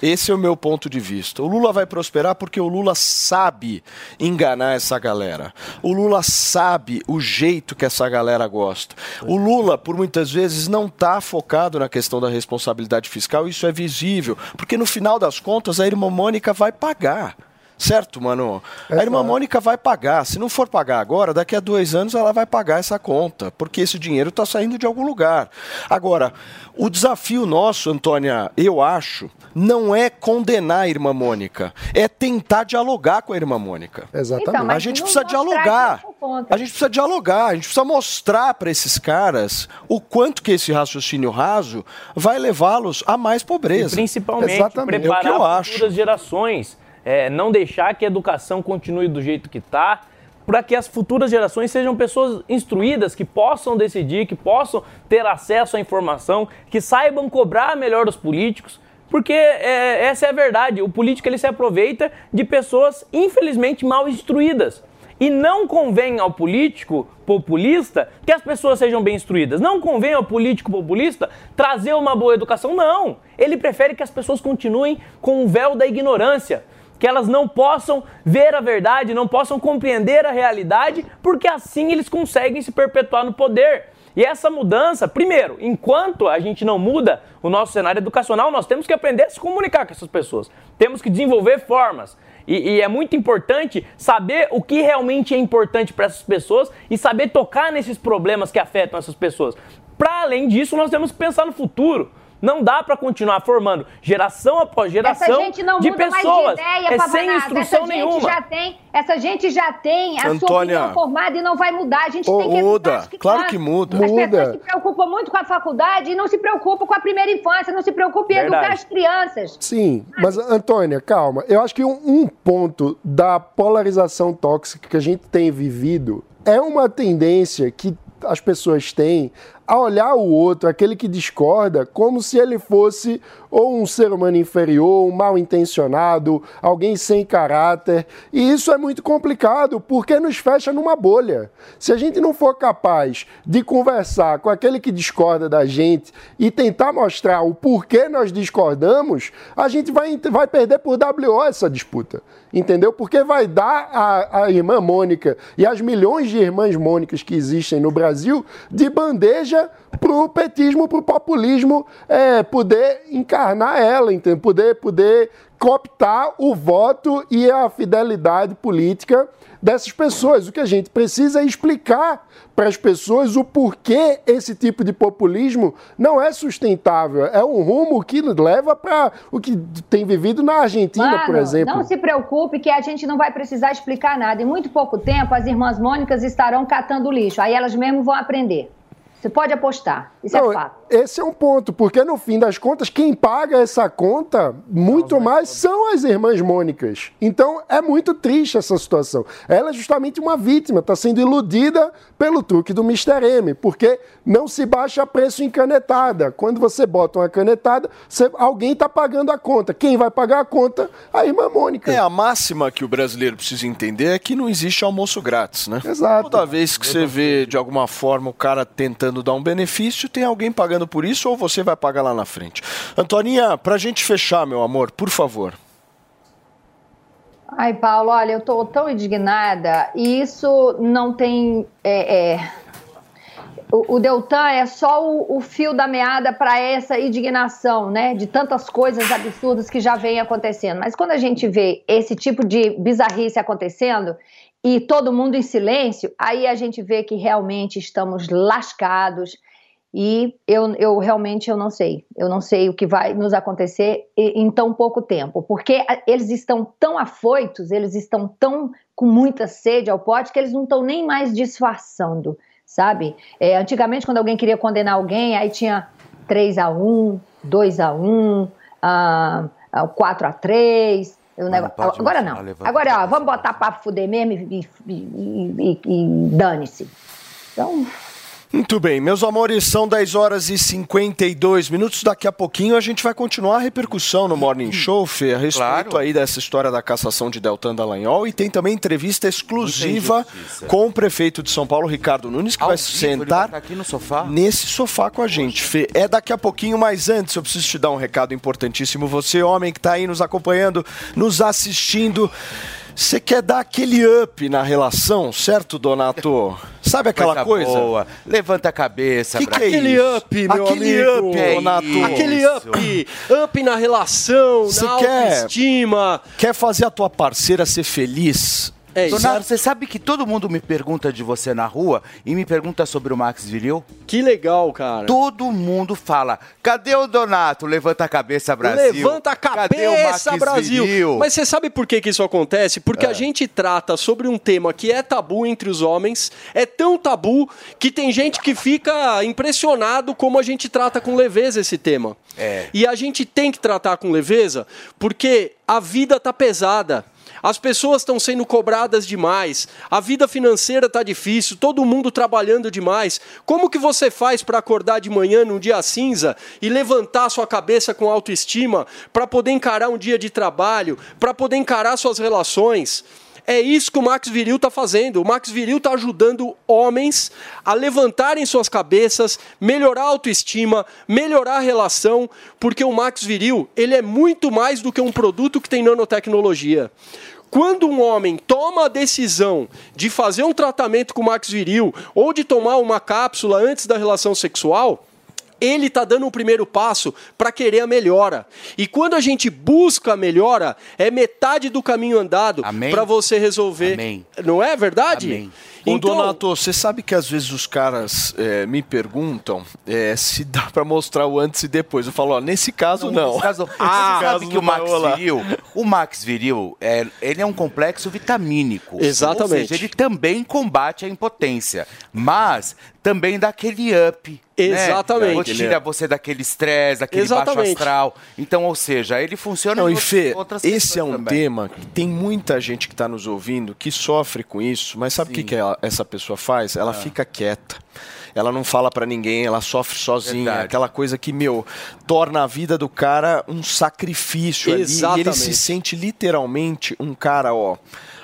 Esse é o meu ponto de vista. O Lula vai prosperar porque o Lula sabe enganar essa galera. O Lula sabe o jeito que essa galera gosta. O Lula, por muitas vezes, não está focado na questão da responsabilidade fiscal, isso é visível. Porque no final das contas, a irmã Mônica vai pagar. Certo, mano? A irmã Mônica vai pagar. Se não for pagar agora, daqui a dois anos ela vai pagar essa conta, porque esse dinheiro está saindo de algum lugar. Agora, o desafio nosso, Antônia, eu acho, não é condenar a irmã Mônica, é tentar dialogar com a irmã Mônica. Exatamente. Então, a gente precisa dialogar. é. A gente precisa dialogar, a gente precisa mostrar para esses caras o quanto que esse raciocínio raso vai levá-los a mais pobreza. E principalmente Exatamente. É o preparar que eu acho. futuras gerações. É, não deixar que a educação continue do jeito que está, para que as futuras gerações sejam pessoas instruídas, que possam decidir, que possam ter acesso à informação, que saibam cobrar melhor os políticos. Porque é, essa é a verdade. O político ele se aproveita de pessoas, infelizmente, mal instruídas. E não convém ao político populista que as pessoas sejam bem instruídas. Não convém ao político populista trazer uma boa educação. Não. Ele prefere que as pessoas continuem com o véu da ignorância. Que elas não possam ver a verdade, não possam compreender a realidade, porque assim eles conseguem se perpetuar no poder. E essa mudança, primeiro, enquanto a gente não muda o nosso cenário educacional, nós temos que aprender a se comunicar com essas pessoas. Temos que desenvolver formas. E, e é muito importante saber o que realmente é importante para essas pessoas e saber tocar nesses problemas que afetam essas pessoas. Para além disso, nós temos que pensar no futuro. Não dá para continuar formando geração após geração Essa gente não de muda pessoas mais de ideia, é sem instrução essa gente nenhuma. Já tem, essa gente já tem a sua Antônia. opinião formada e não vai mudar. A gente tem que muda. crianças. Claro que muda. As Muda. pessoas se preocupam muito com a faculdade e não se preocupam com a primeira infância, não se preocupam em Verdade. educar as crianças. Sim, mas Antônia, calma. Eu acho que um, um ponto da polarização tóxica que a gente tem vivido é uma tendência que as pessoas têm a olhar o outro, aquele que discorda, como se ele fosse ou um ser humano inferior, um mal intencionado, alguém sem caráter. E isso é muito complicado porque nos fecha numa bolha. Se a gente não for capaz de conversar com aquele que discorda da gente e tentar mostrar o porquê nós discordamos, a gente vai, vai perder por WO essa disputa. Entendeu? Porque vai dar a, a irmã Mônica e as milhões de irmãs Mônicas que existem no Brasil de bandeja para o petismo, para o populismo é, poder encarnar ela, entendeu? Poder, poder cooptar o voto e a fidelidade política dessas pessoas. O que a gente precisa é explicar para as pessoas o porquê esse tipo de populismo não é sustentável. É um rumo que leva para o que tem vivido na Argentina, Mano, por exemplo. não se preocupe que a gente não vai precisar explicar nada. Em muito pouco tempo, as irmãs Mônicas estarão catando lixo. Aí elas mesmo vão aprender. Você pode apostar. Isso Não, é fato. Esse é um ponto, porque no fim das contas, quem paga essa conta muito mais são as irmãs Mônicas. Então é muito triste essa situação. Ela é justamente uma vítima, está sendo iludida pelo truque do Mr. M, porque não se baixa preço em canetada. Quando você bota uma canetada, você- alguém está pagando a conta. Quem vai pagar a conta? A irmã Mônica. É, a máxima que o brasileiro precisa entender é que não existe almoço grátis, né? Exato. Toda vez que você vê, de alguma forma, o cara tentando dar um benefício, tem alguém pagando por isso ou você vai pagar lá na frente. Antoninha, pra gente fechar, meu amor, por favor. Ai, Paulo, olha, eu tô tão indignada e isso não tem. é, é, o, o Deltan é só o, o fio da meada para essa indignação, né? De tantas coisas absurdas que já vem acontecendo. Mas quando a gente vê esse tipo de bizarrice acontecendo e todo mundo em silêncio, aí a gente vê que realmente estamos lascados. E eu, eu realmente eu não sei. Eu não sei o que vai nos acontecer em, tão pouco tempo. Porque eles estão tão afoitos, eles estão tão com muita sede ao pote que eles não estão nem mais disfarçando, sabe? É, antigamente, quando alguém queria condenar alguém, aí tinha 3 a 1 2 a 1 ah, ah, 4 a 3 o negócio- pode Agora não. Agora, ó, vamos botar pra fuder mesmo e- e- e- e dane-se. Então, Muito bem, meus amores, são 10 horas e 52 minutos. Daqui a pouquinho a gente vai continuar a repercussão no Morning Show, Fê, a respeito Claro. aí dessa história da cassação de Deltan Dallagnol. E tem também entrevista exclusiva com o prefeito de São Paulo, Ricardo Nunes, que Ao vai vivo, vai sentar estar aqui no sofá? nesse sofá com a gente, Fê. É daqui a pouquinho, mas antes eu preciso te dar um recado importantíssimo. Você, homem que está aí nos acompanhando, nos assistindo. Você quer dar aquele up na relação, certo, Donato? Sabe aquela coisa? Boa. Levanta a cabeça, Que que é. Aquele Aquele up, meu Aquele amigo. up, Donato. Aquele up. Up na relação, Você na quer- autoestima. Quer fazer a tua parceira ser feliz? É isso. Donato, você sabe que todo mundo me pergunta de você na rua e me pergunta sobre o Max Viril? Que legal, cara. Todo mundo fala: cadê o Donato? Levanta a cabeça, Brasil. Levanta a cabeça, Brasil! Viril? Mas você sabe por que, que isso acontece? Porque É. a gente trata sobre um tema que é tabu entre os homens, é tão tabu que tem gente que fica impressionado como a gente trata com leveza esse tema. É. E a gente tem que tratar com leveza porque a vida tá pesada. As pessoas estão sendo cobradas demais. A vida financeira tá difícil, todo mundo trabalhando demais. Como que você faz para acordar de manhã num dia cinza e levantar sua cabeça com autoestima para poder encarar um dia de trabalho, para poder encarar suas relações? É isso que o Max Viril está fazendo. O Max Viril está ajudando homens a levantarem suas cabeças, melhorar a autoestima, melhorar a relação, porque o Max Viril ele é muito mais do que um produto que tem nanotecnologia. Quando um homem toma a decisão de fazer um tratamento com o Max Viril ou de tomar uma cápsula antes da relação sexual, ele está dando o primeiro passo para querer a melhora. E quando a gente busca a melhora, é metade do caminho andado para você resolver. Não é verdade? Ô, Então- Donato, você sabe que às vezes os caras é, me perguntam é, se dá pra mostrar o antes e depois. Eu falo, ó, nesse caso não. Nesse caso, [laughs] Ah, você sabe que o não Max. Viril, o Max Viril, é, ele é um complexo vitamínico. Exatamente. Ou seja, ele também combate a impotência, mas também dá aquele up. Exatamente. Né? Tira você daquele estresse, daquele baixo Exatamente. astral. Então, ou seja, ele funciona Não, em e outras- Fê, outras esse é um também. tema que tem muita gente que está nos ouvindo que sofre com isso, mas sabe o que, que essa pessoa faz? Ela Ah. fica quieta. Ela não fala pra ninguém, ela sofre sozinha. Verdade. Aquela coisa que, meu, torna a vida do cara um sacrifício ali. E ele Exatamente. se sente literalmente um cara, ó,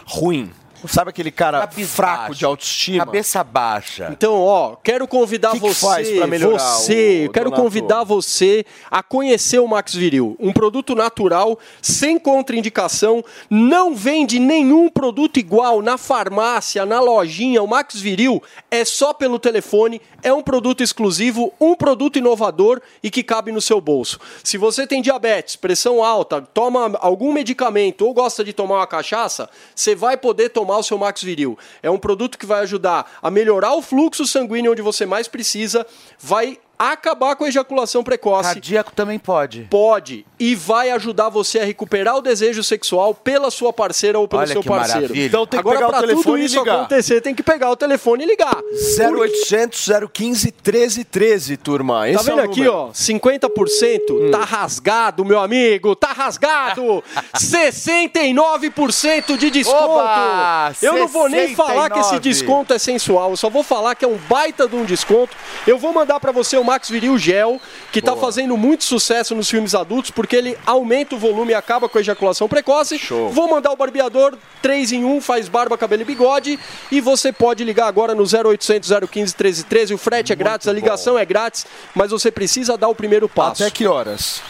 ruim. Sabe aquele cara fraco de autoestima? Cabeça baixa. Então, ó, quero convidar Que que você, faz pra melhorar, você, ô, quero convidar você a conhecer o Max Viril, um produto natural, sem contraindicação, não vende nenhum produto igual na farmácia, na lojinha. O Max Viril é só pelo telefone, é um produto exclusivo, um produto inovador e que cabe no seu bolso. Se você tem diabetes, pressão alta, toma algum medicamento ou gosta de tomar uma cachaça, você vai poder tomar o seu Max Viril. É um produto que vai ajudar a melhorar o fluxo sanguíneo onde você mais precisa, vai acabar com a ejaculação precoce. Cardíaco também pode. Pode. E vai ajudar você a recuperar o desejo sexual pela sua parceira ou pelo Olha seu que parceiro. maravilha. Então tem que Agora, pegar o pra telefone tudo e isso ligar. acontecer, tem que pegar o telefone e ligar. 0800 015 1313, turma. Esse Tá vendo é o aqui, ó? 50% tá rasgado, meu amigo. Tá rasgado. [laughs] 69% de desconto. Oba! Eu não vou nem falar que esse 69. desconto é sensual. Eu só vou falar que é um baita de um desconto. Eu vou mandar pra você o Max Viril Gel, que tá fazendo muito sucesso nos filmes adultos, porque ele aumenta o volume e acaba com a ejaculação precoce. Vou mandar o barbeador 3 em 1, faz barba, cabelo e bigode. E você pode ligar agora no 0800 015 1313. O frete é grátis, a ligação é grátis, mas você precisa dar o primeiro passo. Até que horas?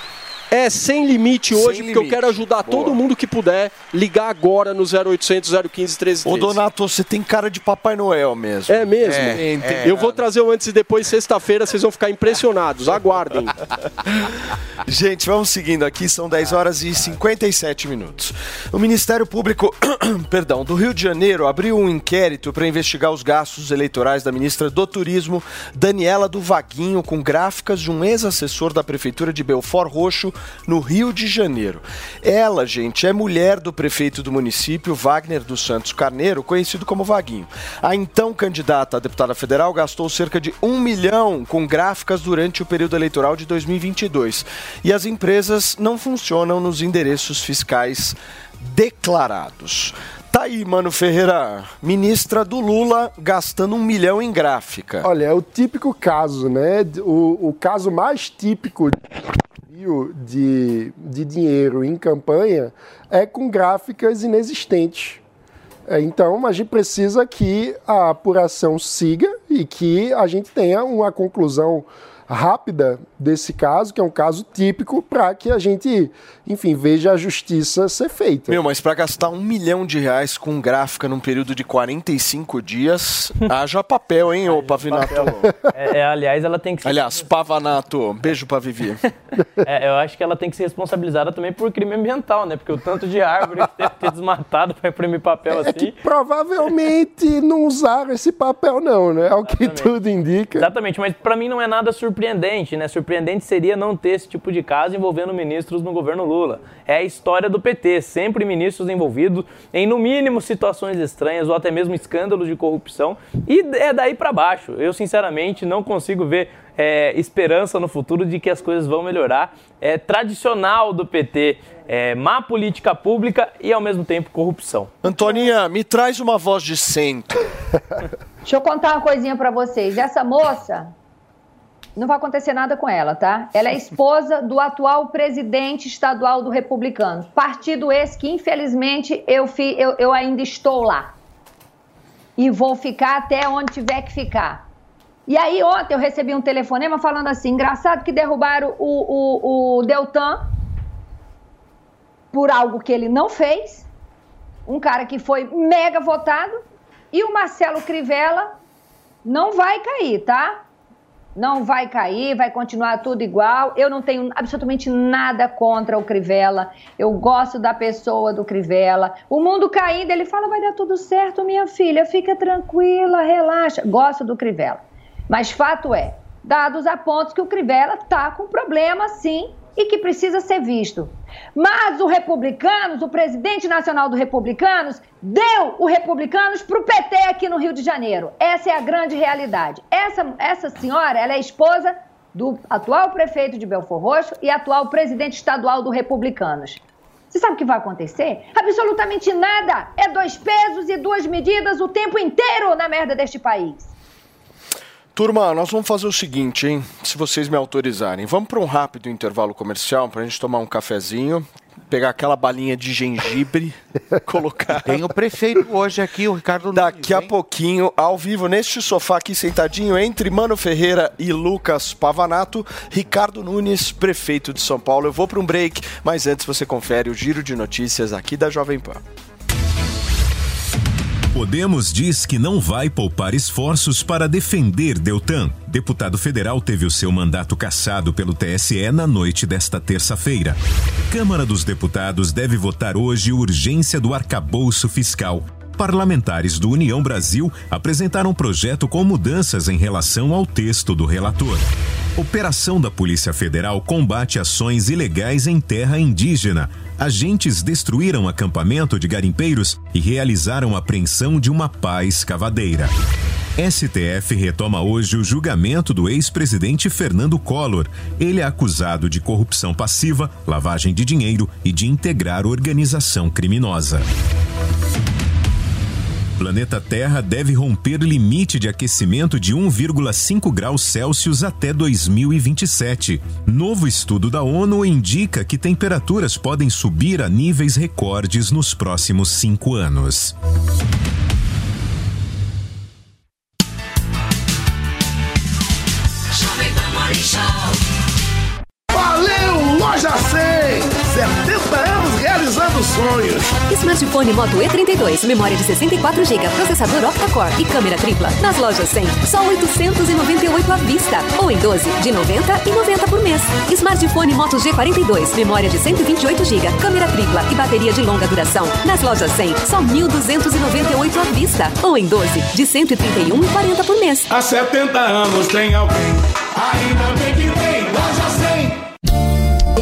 É sem limite Sem hoje, porque eu limite. quero ajudar Boa. todo mundo que puder ligar agora no 0800 015 1313. Ô, Donato, você tem cara de Papai Noel mesmo. É mesmo? É, é. eu vou trazer o antes e depois sexta-feira, vocês vão ficar impressionados. Aguardem. [laughs] Gente, vamos seguindo aqui, são 10 horas e 57 minutos. O Ministério Público, [coughs] perdão, do Rio de Janeiro abriu um inquérito para investigar os gastos eleitorais da ministra do Turismo, Daniela do Vaguinho, com gráficas de um ex-assessor da prefeitura de Belfort Roxo, no Rio de Janeiro. Ela, gente, é mulher do prefeito do município, Wagner dos Santos Carneiro, conhecido como Vaguinho. A então candidata a deputada federal gastou cerca de um milhão com gráficas durante o período eleitoral de 2022. E as empresas não funcionam nos endereços fiscais declarados. Tá aí, Mano Ferreira, ministra do Lula gastando um milhão em gráfica. Olha, é o típico caso, né? O, o caso mais típico de, de dinheiro em campanha é com gráficas inexistentes. É, Então, a gente precisa que a apuração siga e que a gente tenha uma conclusão rápida desse caso, que é um caso típico, para que a gente, enfim, veja a justiça ser feita. Meu, mas para gastar um milhão de reais com gráfica num período de 45 dias, [laughs] haja papel, hein, ô Pavinato? É, é, aliás, ela tem que ser... Aliás, Pavanato, beijo pra Vivi. [laughs] É, eu acho que ela tem que ser responsabilizada também por crime ambiental, né? Porque o tanto de árvore que teve que ter desmatado para imprimir papel É assim... que provavelmente não usaram esse papel não, né? É o que tudo indica. Exatamente, mas para mim não é nada surpreendente, né? Surpreendente seria não ter esse tipo de caso envolvendo ministros no governo Lula. É a história do PT, sempre ministros envolvidos em no mínimo situações estranhas ou até mesmo escândalos de corrupção e é daí para baixo. Eu sinceramente não consigo ver é, esperança no futuro de que as coisas vão melhorar. É tradicional do PT, é, má política pública e ao mesmo tempo corrupção. Antoninha, me traz uma voz de centro. [laughs] Deixa eu contar uma coisinha pra vocês. Essa moça, não vai acontecer nada com ela, tá? Ela é esposa do atual presidente estadual do Republicano. Partido esse que, infelizmente, eu, fi, eu, eu ainda estou lá. E vou ficar até onde tiver que ficar. E aí, ontem eu recebi um telefonema falando assim: engraçado que derrubaram o, o, o Deltan por algo que ele não fez. Um cara que foi mega votado. E o Marcelo Crivella não vai cair, tá? Não vai cair, vai continuar tudo igual. Eu não tenho absolutamente nada contra o Crivella. Eu gosto da pessoa do Crivella. O mundo caindo, ele fala: vai dar tudo certo, minha filha, fica tranquila, relaxa. Gosto do Crivella. Mas fato é, dados apontam que o Crivella tá com problema, sim, e que precisa ser visto. Mas o Republicanos, o presidente nacional do Republicanos, deu o Republicanos para o PT aqui no Rio de Janeiro. Essa é a grande realidade. Essa, essa senhora, ela é esposa do atual prefeito de Belfor Roxo e atual presidente estadual do Republicanos. Você sabe o que vai acontecer? Absolutamente nada. É dois pesos e duas medidas o tempo inteiro na merda deste país. Turma, nós vamos fazer o seguinte, hein? Se vocês me autorizarem, vamos para um rápido intervalo comercial para a gente tomar um cafezinho, pegar aquela balinha de gengibre, [laughs] colocar. Tem o prefeito hoje aqui, o Ricardo Daqui a pouquinho, ao vivo, neste sofá aqui sentadinho, entre Mano Ferreira e Lucas Pavanato, Ricardo Nunes, prefeito de São Paulo. Eu vou para um break, mas antes você confere o giro de notícias aqui da Jovem Pan. Podemos diz que não vai poupar esforços para defender Deltan. Deputado federal teve o seu mandato cassado pelo TSE na noite desta terça-feira. Câmara dos Deputados deve votar hoje urgência do arcabouço fiscal. Parlamentares do União Brasil apresentaram projeto com mudanças em relação ao texto do relator. Operação da Polícia Federal combate ações ilegais em terra indígena. Agentes destruíram acampamento de garimpeiros e realizaram apreensão de uma pá escavadeira. STF retoma hoje o julgamento do ex-presidente Fernando Collor. Ele é acusado de corrupção passiva, lavagem de dinheiro e de integrar organização criminosa. Planeta Terra deve romper limite de aquecimento de 1,5 graus Celsius até 2027. Novo estudo da ONU indica que temperaturas podem subir a níveis recordes nos próximos cinco anos. Valeu, Loja 100! 70 anos realizando sonhos. Smartphone Moto E32, memória de 64 GB, processador octa-core e câmera tripla. Nas lojas 100, só 898 à vista. Ou em 12, de 90 e 90 por mês. Smartphone Moto G42, memória de 128 GB, câmera tripla e bateria de longa duração. Nas lojas 100, só 1.298 à vista. Ou em 12, de 131 e 40 por mês. Há 70 anos tem alguém, ainda bem que tem Loja 100.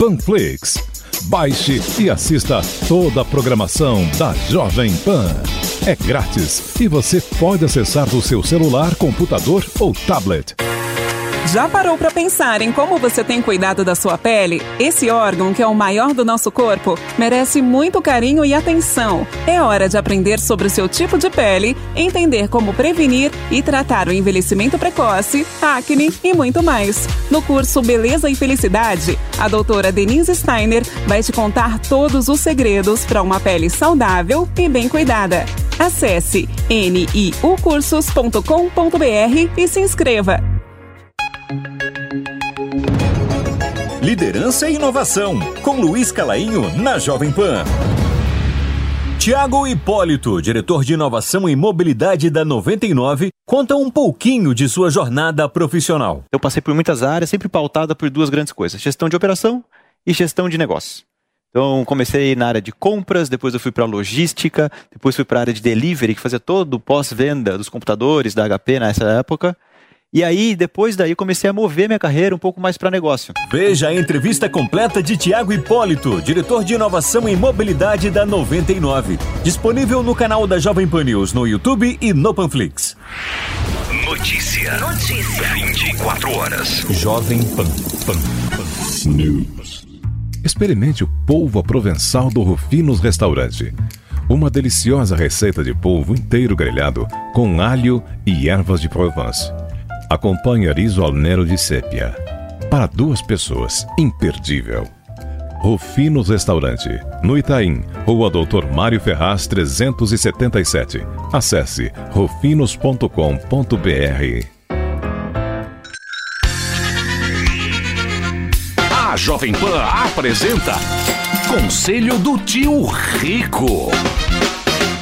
Panflix. Baixe e assista toda a programação da Jovem Pan. É grátis e você pode acessar do seu celular, computador ou tablet. Já parou para pensar em como você tem cuidado da sua pele? Esse órgão, que é o maior do nosso corpo, merece muito carinho e atenção. É hora de aprender sobre o seu tipo de pele, entender como prevenir e tratar o envelhecimento precoce, acne e muito mais. No curso Beleza e Felicidade, a doutora Denise Steiner vai te contar todos os segredos para uma pele saudável e bem cuidada. Acesse niucursos.com.br e se inscreva. Liderança e inovação, com Luiz Calainho na Jovem Pan. Tiago Hipólito, diretor de inovação e mobilidade da 99, conta um pouquinho de sua jornada profissional. Eu passei por muitas áreas, sempre pautada por duas grandes coisas: gestão de operação e gestão de negócio. Então, comecei na área de compras, depois eu fui para logística, depois fui para a área de delivery, que fazia todo o pós-venda dos computadores da HP nessa época. E aí, depois daí, comecei a mover minha carreira um pouco mais para negócio. Veja a entrevista completa de Tiago Hipólito, diretor de inovação e mobilidade da 99. Disponível no canal da Jovem Pan News no YouTube e no Panflix. Notícia. Notícia. 24 horas. Jovem Pan. Pan. Pan. News. Experimente o polvo provençal do Rufinos Restaurante. Uma deliciosa receita de polvo inteiro grelhado com alho e ervas de Provence. Acompanhe riso al nero de sépia. Para duas pessoas, imperdível. Rufinos Restaurante, no Itaim, Rua Doutor Mário Ferraz 377. Acesse rufinos.com.br. A Jovem Pan apresenta Conselho do Tio Rico.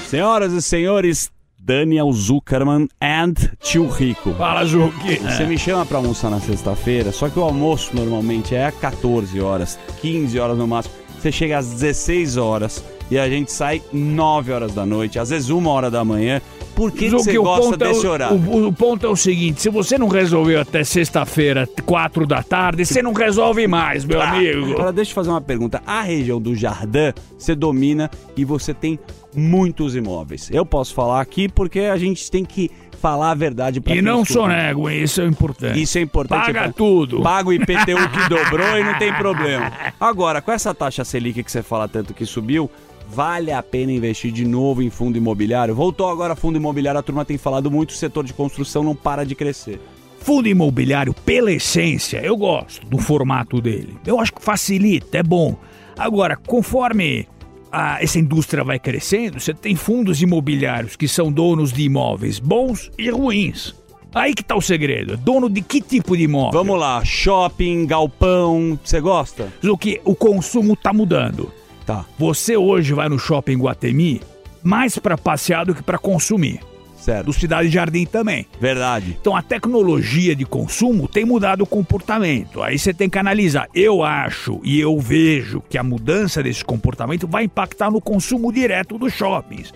Senhoras e senhores, Daniel Zuckerman and Tio Rico. Fala, Zuki. Você É. me chama pra almoçar na sexta-feira, só que o almoço normalmente é às 14 horas, 15 horas no máximo. Você chega às 16 horas e a gente sai 9 horas da noite, às vezes uma hora da manhã. Por que, você gosta é desse o- horário? O, o ponto é o seguinte: se você não resolveu até sexta-feira, quatro da tarde, você não resolve mais, meu Ah, amigo. Agora deixa eu fazer uma pergunta. A região do Jardim você domina e você tem muitos imóveis. Eu posso falar aqui porque a gente tem que falar a verdade pra E não sonego? Isso é importante. Isso é importante. Paga pra- tudo. Paga o IPTU que [laughs] dobrou e não tem problema. Agora, com essa taxa Selic que você fala tanto que subiu, vale a pena investir de novo em fundo imobiliário? Voltou agora fundo imobiliário, a turma tem falado muito, o setor de construção não para de crescer. Fundo imobiliário, pela essência, eu gosto do formato dele. Eu acho que facilita, é bom. Agora, conforme a- essa indústria vai crescendo, você tem fundos imobiliários que são donos de imóveis bons e ruins. Aí que tá o segredo. Dono de que tipo de imóvel? Vamos lá, shopping, galpão, você gosta? O que o consumo tá mudando. Tá. Você hoje vai no shopping Guatemi mais para passear do que para consumir. Certo. Do Cidade Jardim também. Verdade. Então a tecnologia de consumo tem mudado o comportamento. Aí você tem que analisar. Eu acho e eu vejo que a mudança desse comportamento vai impactar no consumo direto dos shoppings.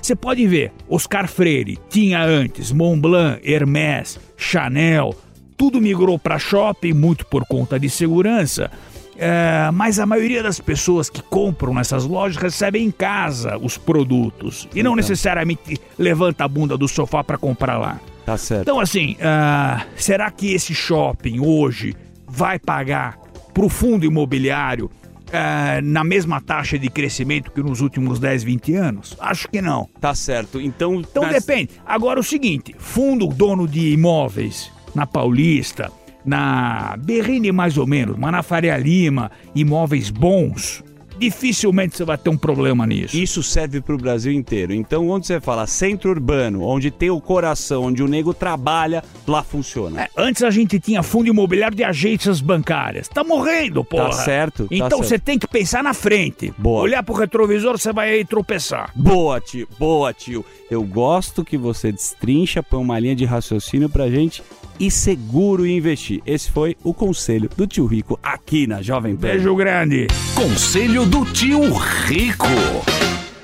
Você pode ver, Oscar Freire tinha antes Montblanc, Hermès, Chanel, tudo migrou para shopping, muito por conta de segurança. É, mas a maioria das pessoas que compram nessas lojas recebem em casa os produtos e não Então. necessariamente levanta a bunda do sofá para comprar lá. Tá certo. Então, assim, ah, será que esse shopping hoje vai pagar para o fundo imobiliário ah, na mesma taxa de crescimento que nos últimos 10, 20 anos? Acho que não. Tá certo. Então, Então mas- depende. Agora o seguinte, fundo dono de imóveis na Paulista, na Berrine mais ou menos, mas na Faria Lima, imóveis bons, dificilmente você vai ter um problema nisso. Isso serve pro Brasil inteiro. Então, onde você fala centro urbano, onde tem o coração, onde o nego trabalha, lá funciona. É, antes a gente tinha fundo imobiliário de agências bancárias. Tá morrendo, porra. Tá certo, tá Então certo. você tem que pensar na frente. Boa. Olhar pro retrovisor, você vai aí tropeçar. Boa, tio. Boa, tio. Eu gosto que você destrincha, põe uma linha de raciocínio pra gente e seguro em investir. Esse foi o conselho do tio Rico aqui na Jovem Pan. Beijo grande. Conselho do Tio Rico.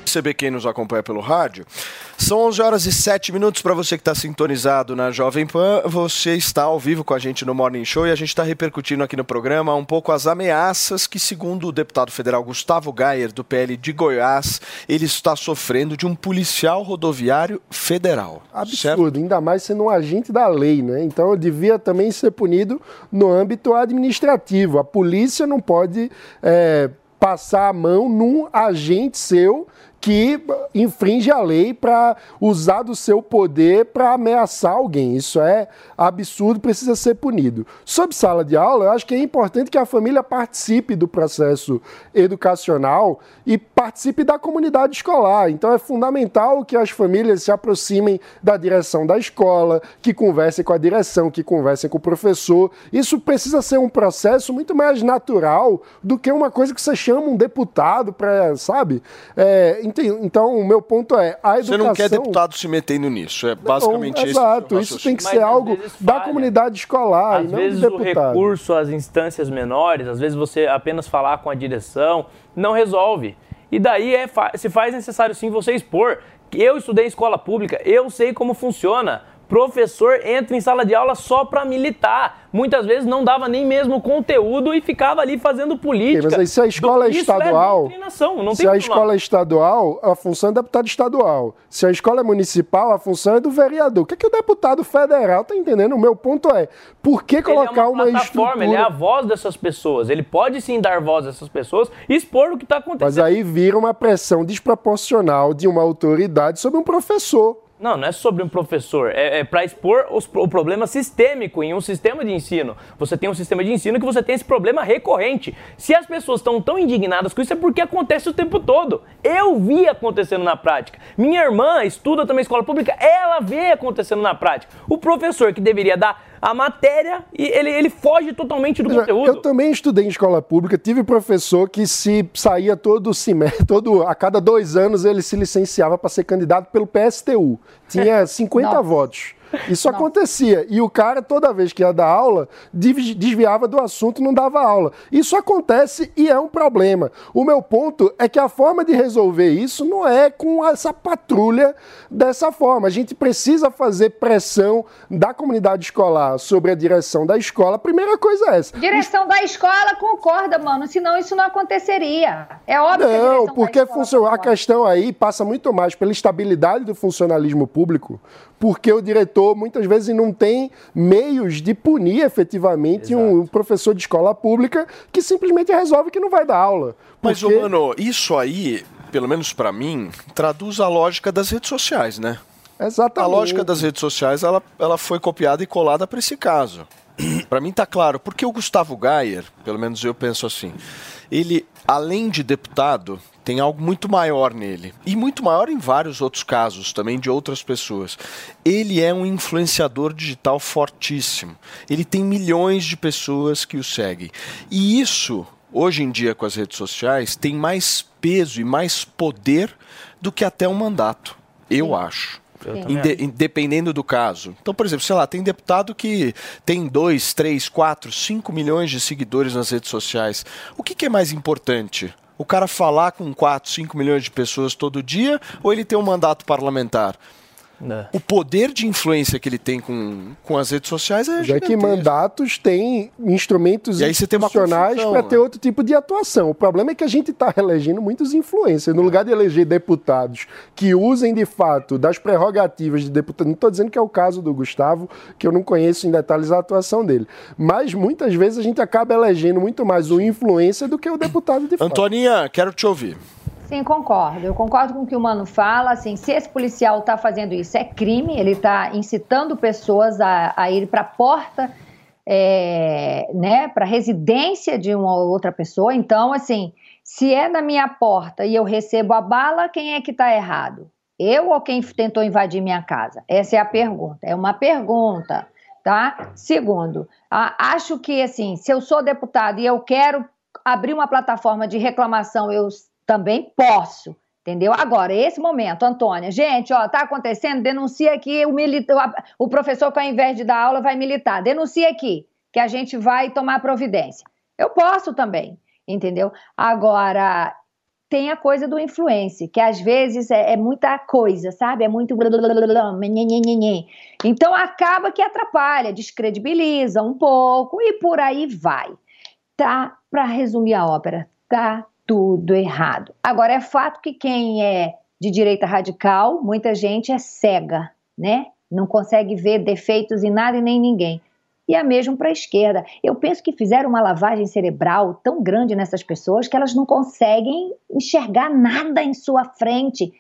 Receber quem nos acompanha pelo rádio, São 11 horas e 7 minutos para você que está sintonizado na Jovem Pan. Você está ao vivo com a gente no Morning Show e a gente está repercutindo aqui no programa um pouco as ameaças que, segundo o deputado federal Gustavo Gayer, do PL de Goiás, ele está sofrendo de um policial rodoviário federal. Absurdo, ainda mais sendo um agente da lei, né? Então devia também ser punido no âmbito administrativo. A polícia não pode é, passar a mão num agente seu que infringe a lei para usar do seu poder para ameaçar alguém. Isso é absurdo, precisa ser punido. Sobre sala de aula, eu acho que é importante que a família participe do processo educacional e participe da comunidade escolar. Então é fundamental que as famílias se aproximem da direção da escola, que conversem com a direção, que conversem com o professor. Isso precisa ser um processo muito mais natural do que uma coisa que você chama um deputado para, sabe? É, então, o meu ponto é, a educação... Você não quer deputado se metendo nisso, é basicamente não, Exato, isso tem que Mas, ser algo da comunidade escolar às e não vezes do deputado. o recurso às instâncias menores, às vezes você apenas falar com a direção, não resolve. E daí é, se faz necessário sim você expor. Eu estudei em escola pública, eu sei como funciona professor entra em sala de aula só para militar. Muitas vezes não dava nem mesmo conteúdo e ficava ali fazendo política. mas aí se a escola é estadual, é se a escola é estadual, a função é deputado estadual. Se a escola é municipal, a função é do vereador. O que, é que o deputado federal está entendendo? O meu ponto é, por que colocar ele é uma, uma estrutura... Ele é a voz dessas pessoas. Ele pode sim dar voz a essas pessoas e expor o que está acontecendo. Mas aí vira uma pressão desproporcional de uma autoridade sobre um professor. Não, não é sobre um professor, é, é para expor os, o problema sistêmico em um sistema de ensino. Você tem um sistema de ensino que você tem esse problema recorrente. Se as pessoas estão tão indignadas com isso, é porque acontece o tempo todo. Eu vi acontecendo na prática. Minha irmã estuda também escola pública, ela vê acontecendo na prática. O professor que deveria dar a matéria e ele, ele foge totalmente do conteúdo. Eu também estudei em escola pública, tive professor que se saía todo, [laughs] todo a cada dois anos ele se licenciava para ser candidato pelo PSTU. Tinha [laughs] 50 votos. Isso Nossa. acontecia. E o cara, toda vez que ia dar aula, desviava do assunto e não dava aula. Isso acontece e é um problema. O meu ponto é que a forma de resolver isso não é com essa patrulha dessa forma. A gente precisa fazer pressão da comunidade escolar sobre a direção da escola. A primeira coisa é essa. Direção da escola concorda, mano. Senão isso não aconteceria. É óbvio não, que a porque funciona. A questão aí passa muito mais pela estabilidade do funcionalismo público, porque o diretor muitas vezes não tem meios de punir efetivamente um professor de escola pública que simplesmente resolve que não vai dar aula. Porque... Mas, mano, isso aí, pelo menos para mim, traduz a lógica das redes sociais, né? Exatamente. A lógica das redes sociais, ela, ela foi copiada e colada para esse caso. para mim tá claro, porque o Gustavo Gayer, pelo menos eu penso assim, ele, além de deputado, tem algo muito maior nele. E muito maior em vários outros casos também de outras pessoas. Ele é um influenciador digital fortíssimo. Ele tem milhões de pessoas que o seguem. E isso, hoje em dia com as redes sociais, tem mais peso e mais poder do que até um mandato. Eu Sim. acho. Inde dependendo do caso. Então, por exemplo, sei lá, tem deputado que tem 2, 3, 4, 5 milhões de seguidores nas redes sociais. O que, que é mais importante? O cara falar com 4, 5 milhões de pessoas todo dia ou ele ter um mandato parlamentar? É. O poder de influência que ele tem com, com as redes sociais é Já que mandatos têm instrumentos e institucionais para ter né? outro tipo de atuação. O problema é que a gente está elegendo muitos influencers. No lugar de eleger deputados que usem de fato das prerrogativas de deputado, não estou dizendo que é o caso do Gustavo, que eu não conheço em detalhes a atuação dele. Mas muitas vezes a gente acaba elegendo muito mais o influencer do que o deputado de fato. Antoninha, quero te ouvir. Sim, concordo. Eu concordo com o que o Mano fala. Assim, se esse policial está fazendo isso, é crime. Ele está incitando pessoas a, a ir para a porta, é, né, para a residência de uma outra pessoa. Então, assim, se é na minha porta e eu recebo a bala, quem é que está errado? Eu ou quem tentou invadir minha casa? Essa é a pergunta. É uma pergunta, tá? Segundo, acho que assim, se eu sou deputado e eu quero abrir uma plataforma de reclamação, eu também posso. Entendeu? Agora, esse momento, Antônia, gente, ó, tá acontecendo, denuncia aqui o, milita, o professor que ao invés de dar aula vai militar. Denuncia aqui, que a gente vai tomar providência. Eu posso também, entendeu? Agora, tem a coisa do influence, que às vezes é, é muita coisa, sabe? É muito. Então acaba que atrapalha, descredibiliza um pouco e por aí vai. Tá, para resumir a ópera, tá tudo errado. Agora é fato que quem é de direita radical, muita gente é cega, né? Não consegue ver defeitos em nada e nem ninguém. E é mesmo para a esquerda. Eu penso que fizeram uma lavagem cerebral tão grande nessas pessoas que elas não conseguem enxergar nada em sua frente.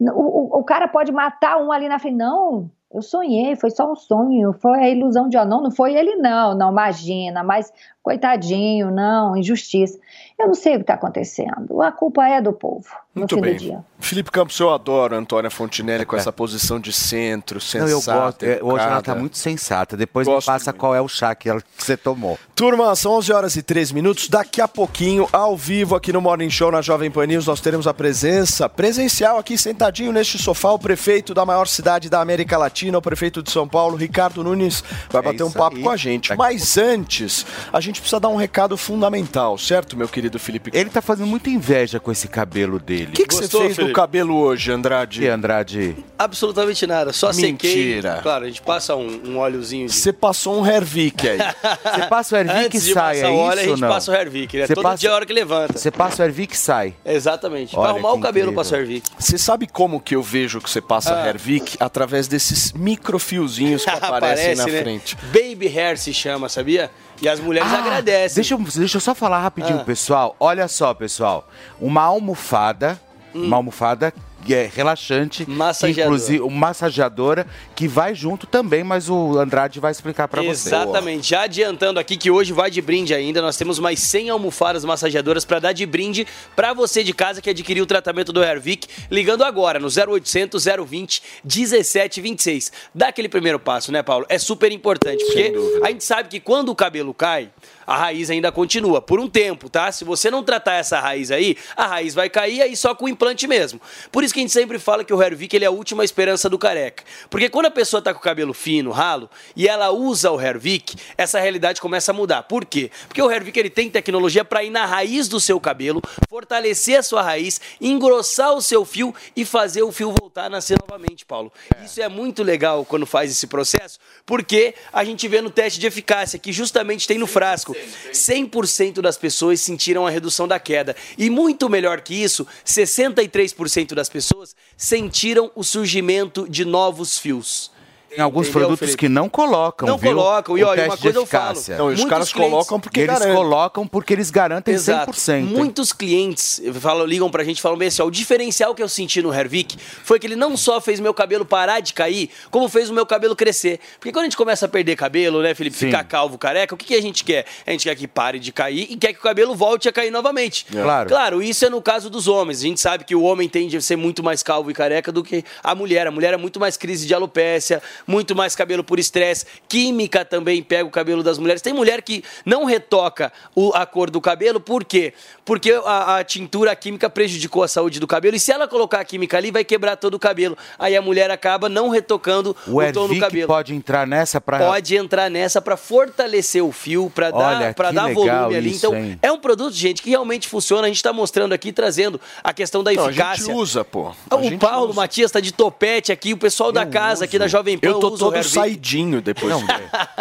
O, o, o cara pode matar um ali na frente. Não, eu sonhei, foi só um sonho, foi a ilusão de não, não foi ele não, não, imagina, mas coitadinho, não, injustiça. Eu não sei o que está acontecendo, a culpa é do povo, no Muito fim bem. do dia. Felipe Campos, eu adoro a Antônia Fontinelli com essa posição de centro, Não, eu sensata, gosto. É, Hoje ela educada. tá muito sensata. Depois me Gosto passa qual é o chá que, ela- que você tomou. Turma, são 11 horas e 13 minutos. Daqui a pouquinho, ao vivo aqui no Morning Show na Jovem Pan News, nós teremos a presença presencial aqui sentadinho neste sofá, o prefeito da maior cidade da América Latina, o prefeito de São Paulo, Ricardo Nunes, vai bater um papo aí. com a gente. Mas antes, a gente precisa dar um recado fundamental, certo, meu querido Felipe? Ele tá fazendo muita inveja com esse cabelo dele. O que, que você fez no cabelo hoje, Andrade? E Andrade? Absolutamente nada, só sequei. Mentira. Claro, a gente passa um, um óleozinho de... Você passou um Hervik aí. [laughs] Você passa o Hervik e Antes de sai, passar é o óleo, isso a gente não? passa o Hervik, né? Todo passa- dia é a hora que levanta. Você passa o Hervik e sai. Exatamente. Olha pra arrumar o cabelo incrível. pra Hervik. Você sabe como que eu vejo que você passa Ah. Hervik? Através desses microfiozinhos que [laughs] aparecem na né? frente. Baby hair se chama, sabia? E as mulheres Ah, agradecem. Deixa eu, deixa eu só falar rapidinho, Ah. pessoal. Olha só, pessoal. Uma almofada, Hum. uma almofada é relaxante, Massageadora. inclusive uma massageadora que vai junto também, mas o Andrade vai explicar pra você. Exatamente. Já adiantando aqui que hoje vai de brinde ainda, nós temos mais 100 almofadas massageadoras para dar de brinde para você de casa que adquiriu o tratamento do Hervik, ligando agora no 0800 020 1726. Dá aquele primeiro passo, né, Paulo? É super importante, porque a gente sabe que quando o cabelo cai, a raiz ainda continua por um tempo, tá? Se você não tratar essa raiz aí, a raiz vai cair aí só com o implante mesmo. Por isso que a gente sempre fala que o Hervik ele é a última esperança do careca. Porque quando a pessoa tá com o cabelo fino, ralo, e ela usa o Hervik, essa realidade começa a mudar. Por quê? Porque o Hervik ele tem tecnologia para ir na raiz do seu cabelo, fortalecer a sua raiz, engrossar o seu fio e fazer o fio voltar a nascer novamente, Paulo. Isso é muito legal quando faz esse processo, porque a gente vê no teste de eficácia que justamente tem no frasco. 100% das pessoas sentiram a redução da queda. E muito melhor que isso, 63% das pessoas sentiram o surgimento de novos fios. Tem alguns Entendeu, produtos Felipe? que não colocam, Não viu? colocam. E o olha, teste uma coisa eu falo. eficácia. Não, e os Muitos caras clientes- colocam porque eles garantem. colocam porque eles garantem Exato. 100%. Muitos clientes falam, ligam pra gente e falam bem assim: ó, o diferencial que eu senti no Hervik foi que ele não só fez meu cabelo parar de cair, como fez o meu cabelo crescer. Porque quando a gente começa a perder cabelo, né, Felipe? Sim. Ficar calvo, careca, o que, que a gente quer? A gente quer que pare de cair e quer que o cabelo volte a cair novamente. É. Claro. Claro, isso é no caso dos homens. A gente sabe que o homem tende a ser muito mais calvo e careca do que a mulher. A mulher é muito mais crise de alopécia, muito mais cabelo por estresse. Química também pega o cabelo das mulheres. Tem mulher que não retoca o- a cor do cabelo, por quê? Porque a, a tintura química prejudicou a saúde do cabelo. E se ela colocar a química ali, vai quebrar todo o cabelo. Aí a mulher acaba não retocando O o, tom do cabelo. pode entrar nessa pra... Pode entrar nessa para fortalecer o fio, para dar, pra dar volume ali. isso, Então, hein? é um produto, gente, que realmente funciona. A gente está mostrando aqui, trazendo a questão da Não, a eficácia. gente usa, pô. Ah, O Paulo Matias está de topete aqui, o pessoal da casa aqui da Jovem Pan Eu tô o todo saidinho depois. Não,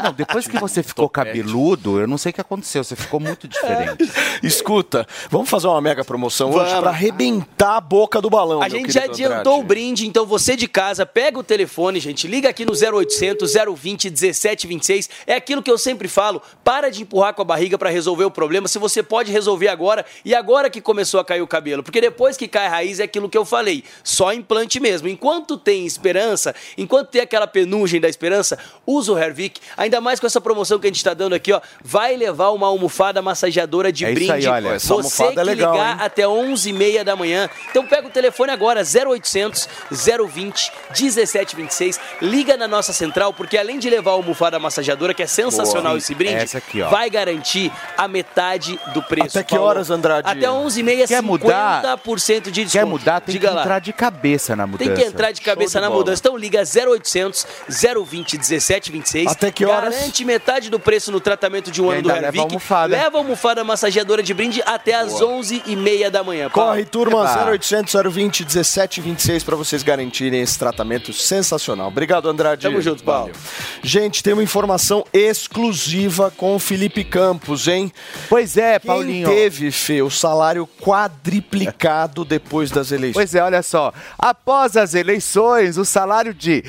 não, depois que você ficou cabeludo, eu não sei o que aconteceu, você ficou muito diferente. [laughs] Escuta, vamos fazer uma mega promoção hoje Vamos. pra arrebentar a boca do balão. A gente já adiantou o Andrade. brinde, então você de casa, pega o telefone, gente, liga aqui no 0800 020 1726. É aquilo que eu sempre falo, para de empurrar com a barriga para resolver o problema, se você pode resolver agora e agora que começou a cair o cabelo, porque depois que cai a raiz é aquilo que eu falei, só implante mesmo. Enquanto tem esperança, enquanto tem aquela penugem da esperança, usa o Hervik, ainda mais com essa promoção que a gente está dando aqui, ó, vai levar uma almofada massageadora de É isso brinde. aí, olha, essa você almofada que é legal, ligar hein? até 11h30 da manhã. Então pega o telefone agora, 0800 020 1726. Liga na nossa central, porque além de levar a almofada massageadora, que é sensacional Boa. esse brinde, Essa aqui, ó. vai garantir a metade do preço. Até que Paulo. horas, Andrade? Até 11h30, Quer mudar? 50% de desconto. Quer mudar, tem Diga que lá. entrar de cabeça na mudança. Tem que entrar de cabeça Show na mudança. Então liga 0800 0800 020 1726. Até que horas? Garante metade do preço no tratamento de um ano do leva Hervik. almofada. Leva a almofada massageadora de brinde até às Boa. 11h30 da manhã. Paulo. Corre, turma, Eba. 0800 020 1726 para vocês garantirem esse tratamento sensacional. Obrigado, Andrade. Tamo junto, Paulo. Valeu. Gente, tem uma informação exclusiva com o Felipe Campos, hein? Pois é, Quem Paulinho. teve, Fê, o salário quadriplicado [laughs] depois das eleições? Pois é, olha só. Após as eleições, o salário de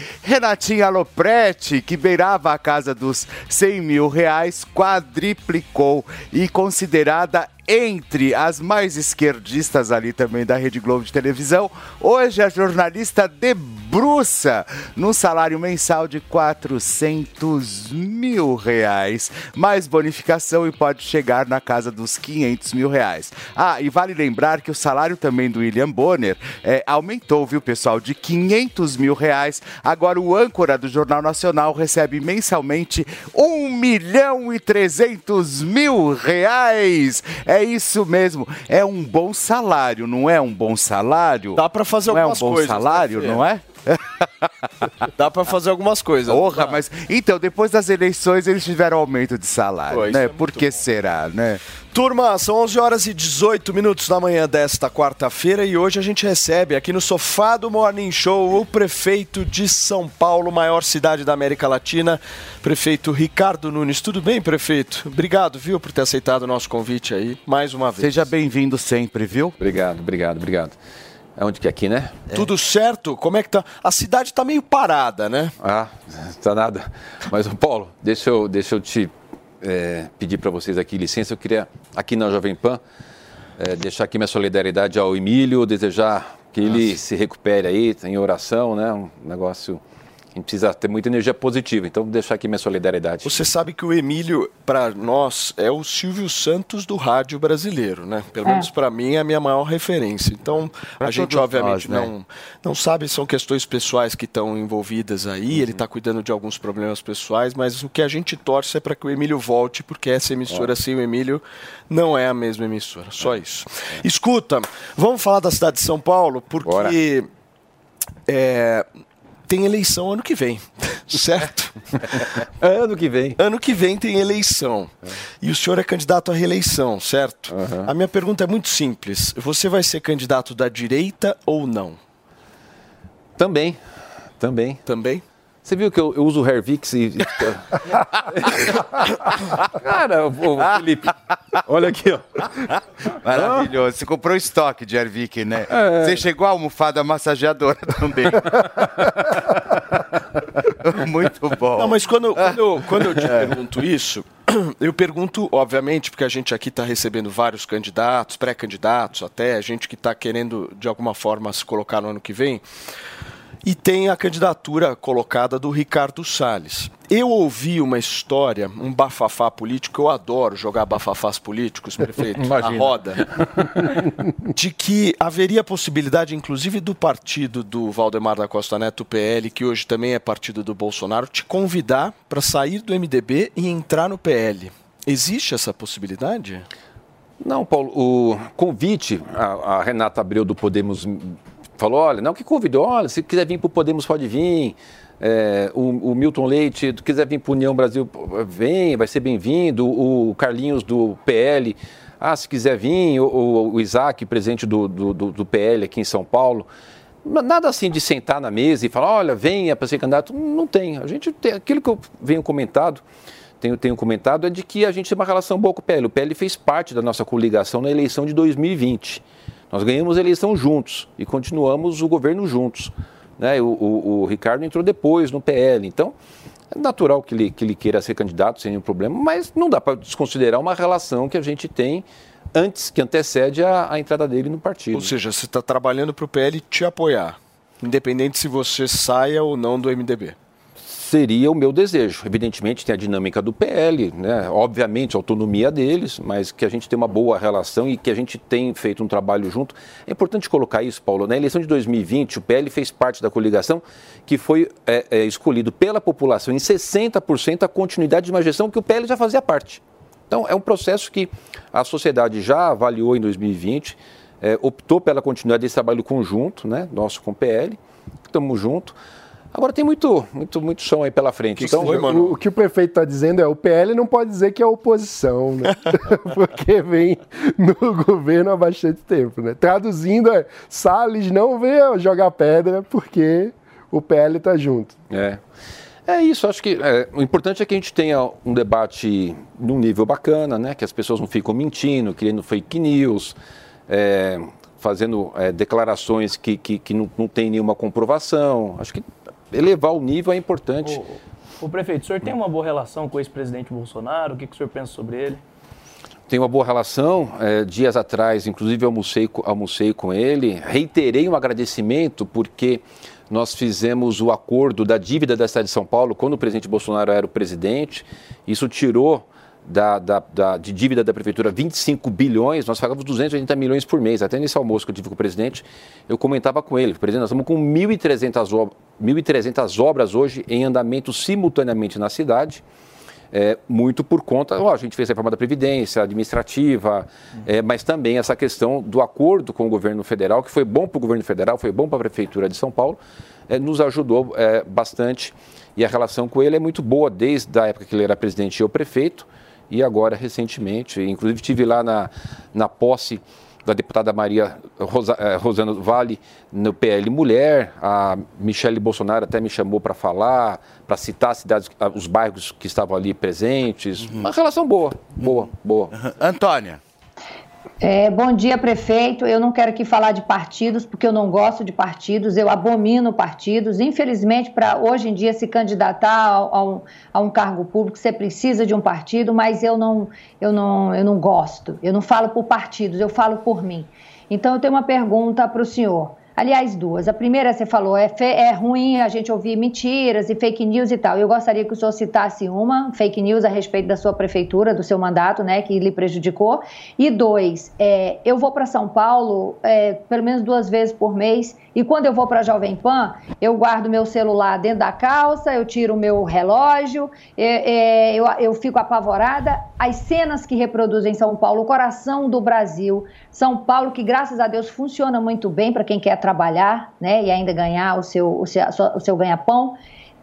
Renatinha Lopretti, que beirava a casa dos 100 mil reais, quadriplicou e considerada entre as mais esquerdistas ali também da Rede Globo de televisão, hoje a jornalista debruça num salário mensal de 400 mil reais, mais bonificação e pode chegar na casa dos 500 mil reais. Ah, e vale lembrar que o salário também do William Bonner é, aumentou, viu, pessoal, de 500 mil reais. Agora o âncora do Jornal Nacional recebe mensalmente 1 milhão e 300 mil reais. É isso mesmo, é um bom salário, não é um bom salário? Dá para fazer não algumas é um bom coisas, né, salário, não é? [laughs] Dá para fazer algumas coisas. Porra, mas então depois das eleições eles tiveram aumento de salário, Pô, né? é Por que será, né? Turma, são 11 horas e 18 minutos da manhã desta quarta-feira e hoje a gente recebe aqui no sofá do Morning Show o prefeito de São Paulo, maior cidade da América Latina, prefeito Ricardo Nunes. Tudo bem, prefeito? Obrigado, viu, por ter aceitado o nosso convite aí, mais uma vez. Seja bem-vindo sempre, viu? Obrigado, obrigado, obrigado. Onde que é aqui, né? Tudo certo? Como é que tá? A cidade tá meio parada, né? Ah, tá nada. Mas, Paulo, deixa eu, deixa eu te é, pedir para vocês aqui licença. Eu queria, aqui na Jovem Pan, é, deixar aqui minha solidariedade ao Emílio, desejar que ele se recupere aí, tá em oração, né? Um negócio. A gente precisa ter muita energia positiva, então deixar aqui minha solidariedade. Você sabe que o Emílio, para nós, é o Silvio Santos do rádio brasileiro, né? Pelo menos para mim é a minha maior referência. Então, Pra a gente obviamente nós, né? não, não sabe, são questões pessoais que estão envolvidas aí, ele está cuidando de alguns problemas pessoais, mas o que a gente torce é para que o Emílio volte, porque essa emissora sem o Emílio não é a mesma emissora. Só isso. Escuta, vamos falar da cidade de São Paulo, porque é, tem eleição ano que vem, [laughs] certo? [laughs] ano que vem. Ano que vem tem eleição. E o senhor é candidato à reeleição, certo? A minha pergunta é muito simples. Você vai ser candidato da direita ou não? Também, também. Também? Você viu que eu, eu uso o Hervix e... [laughs] Cara, ô, Felipe, olha aqui, ó. Maravilhoso. Você comprou estoque de Ervik, né? É. Você chegou à almofada massageadora também. [laughs] Muito bom. Não, mas quando, quando, eu, quando eu te [laughs] pergunto isso, eu pergunto, obviamente, porque a gente aqui está recebendo vários candidatos, pré-candidatos até, gente que está querendo, de alguma forma, se colocar no ano que vem. E tem a candidatura colocada do Ricardo Salles. Eu ouvi uma história, um bafafá político, eu adoro jogar bafafás políticos, [laughs] prefeito, a Imagina. roda, [laughs] de que haveria possibilidade, inclusive do partido do Valdemar da Costa Neto, o PL, que hoje também é partido do Bolsonaro, te convidar para sair do MDB e entrar no PL. Existe essa possibilidade? Não, Paulo, o convite, a, a Renata Abreu do Podemos falou, olha, não que convidou, olha, se quiser vir para o Podemos pode vir, É, o, o Milton Leite, se quiser vir para União Brasil, vem, vai ser bem-vindo, o Carlinhos do PL, ah, se quiser vir, o, o, Isaac, presidente do, do, do, do PL aqui em São Paulo, Nada assim de sentar na mesa e falar, olha, venha para ser candidato. Não tem. A gente tem. Aquilo que eu venho comentado, tenho, tenho comentado, é de que a gente tem uma relação boa com o PL. O PL fez parte da nossa coligação na eleição de 2020. Nós ganhamos a eleição juntos e continuamos o governo juntos. Né? O, o, o Ricardo entrou depois no PL. Então, é natural que ele, que ele queira ser candidato sem nenhum problema, mas não dá para desconsiderar uma relação que a gente tem antes, que antecede a, a entrada dele no partido. Ou seja, você está trabalhando para o PL te apoiar, independente se você saia ou não do MDB. Seria o meu desejo. Evidentemente, tem a dinâmica do PL, né? obviamente, a autonomia deles, mas que a gente tem uma boa relação e que a gente tem feito um trabalho junto. É importante colocar isso, Paulo. Na eleição de 2020, o PL fez parte da coligação que foi é, é, escolhido pela população em 60% a continuidade de uma gestão que o PL já fazia parte. Então, é um processo que a sociedade já avaliou em 2020, é, optou pela continuidade desse trabalho conjunto, né, nosso com o PL, estamos juntos. Agora tem muito, muito, muito chão aí pela frente. então, o, o que o prefeito está dizendo é o PL não pode dizer que é oposição, né? [laughs] Porque vem no governo há bastante tempo, né? Traduzindo é Salles não veio jogar pedra porque o PL está junto. É. É isso, acho que é, o importante é que a gente tenha um debate num nível bacana, né? Que as pessoas não ficam mentindo, criando fake news, é, fazendo é, declarações que, que, que não, não tem nenhuma comprovação. Acho que elevar o nível é importante. O, o prefeito, o senhor tem uma boa relação com o ex-presidente Bolsonaro? O que, que o senhor pensa sobre ele? Tenho uma boa relação. É, dias atrás, inclusive, almocei, almocei com ele. Reiterei um agradecimento porque nós fizemos o acordo da dívida da cidade de São Paulo quando o presidente Bolsonaro era o presidente. Isso tirou da, da, da, de dívida da prefeitura 25 bilhões, nós pagamos 280 milhões por mês. Até nesse almoço que eu tive com o presidente, eu comentava com ele, presidente, nós estamos com 1.300 1.300 obras hoje em andamento simultaneamente na cidade. É, muito por conta, ó, a gente fez a reforma da Previdência, administrativa, é, mas também essa questão do acordo com o governo federal, que foi bom para o governo federal, foi bom para a Prefeitura de São Paulo, é, nos ajudou é, bastante e a relação com ele é muito boa desde a época que ele era presidente e eu prefeito e agora recentemente. Inclusive estive lá na, na posse da deputada Maria Rosa, eh, Rosana Vale no PL Mulher. A Michele Bolsonaro até me chamou para falar, para citar cidades, os bairros que estavam ali presentes. Uhum. Uma relação boa, boa, boa. Uhum. Antônia. É, bom dia, prefeito. Eu não quero aqui falar de partidos, porque eu não gosto de partidos, eu abomino partidos. Infelizmente, para hoje em dia se candidatar a, a, um, a, um, cargo público, você precisa de um partido, mas eu não, eu, não, eu não gosto. Eu não falo por partidos, eu falo por mim. Então, eu tenho uma pergunta para o senhor. Aliás, duas. A primeira, você falou, é, é ruim a gente ouvir mentiras e fake news e tal. Eu gostaria que o senhor citasse uma fake news a respeito da sua prefeitura, do seu mandato, né, que lhe prejudicou. E dois, é, eu vou para São Paulo é, pelo menos duas vezes por mês e quando eu vou para Jovem Pan, eu guardo meu celular dentro da calça, eu tiro o meu relógio, é, é, eu, eu fico apavorada. As cenas que reproduzem São Paulo, o coração do Brasil, São Paulo, que graças a Deus funciona muito bem para quem quer trabalhar né, e ainda ganhar o seu, o seu, o seu ganha-pão.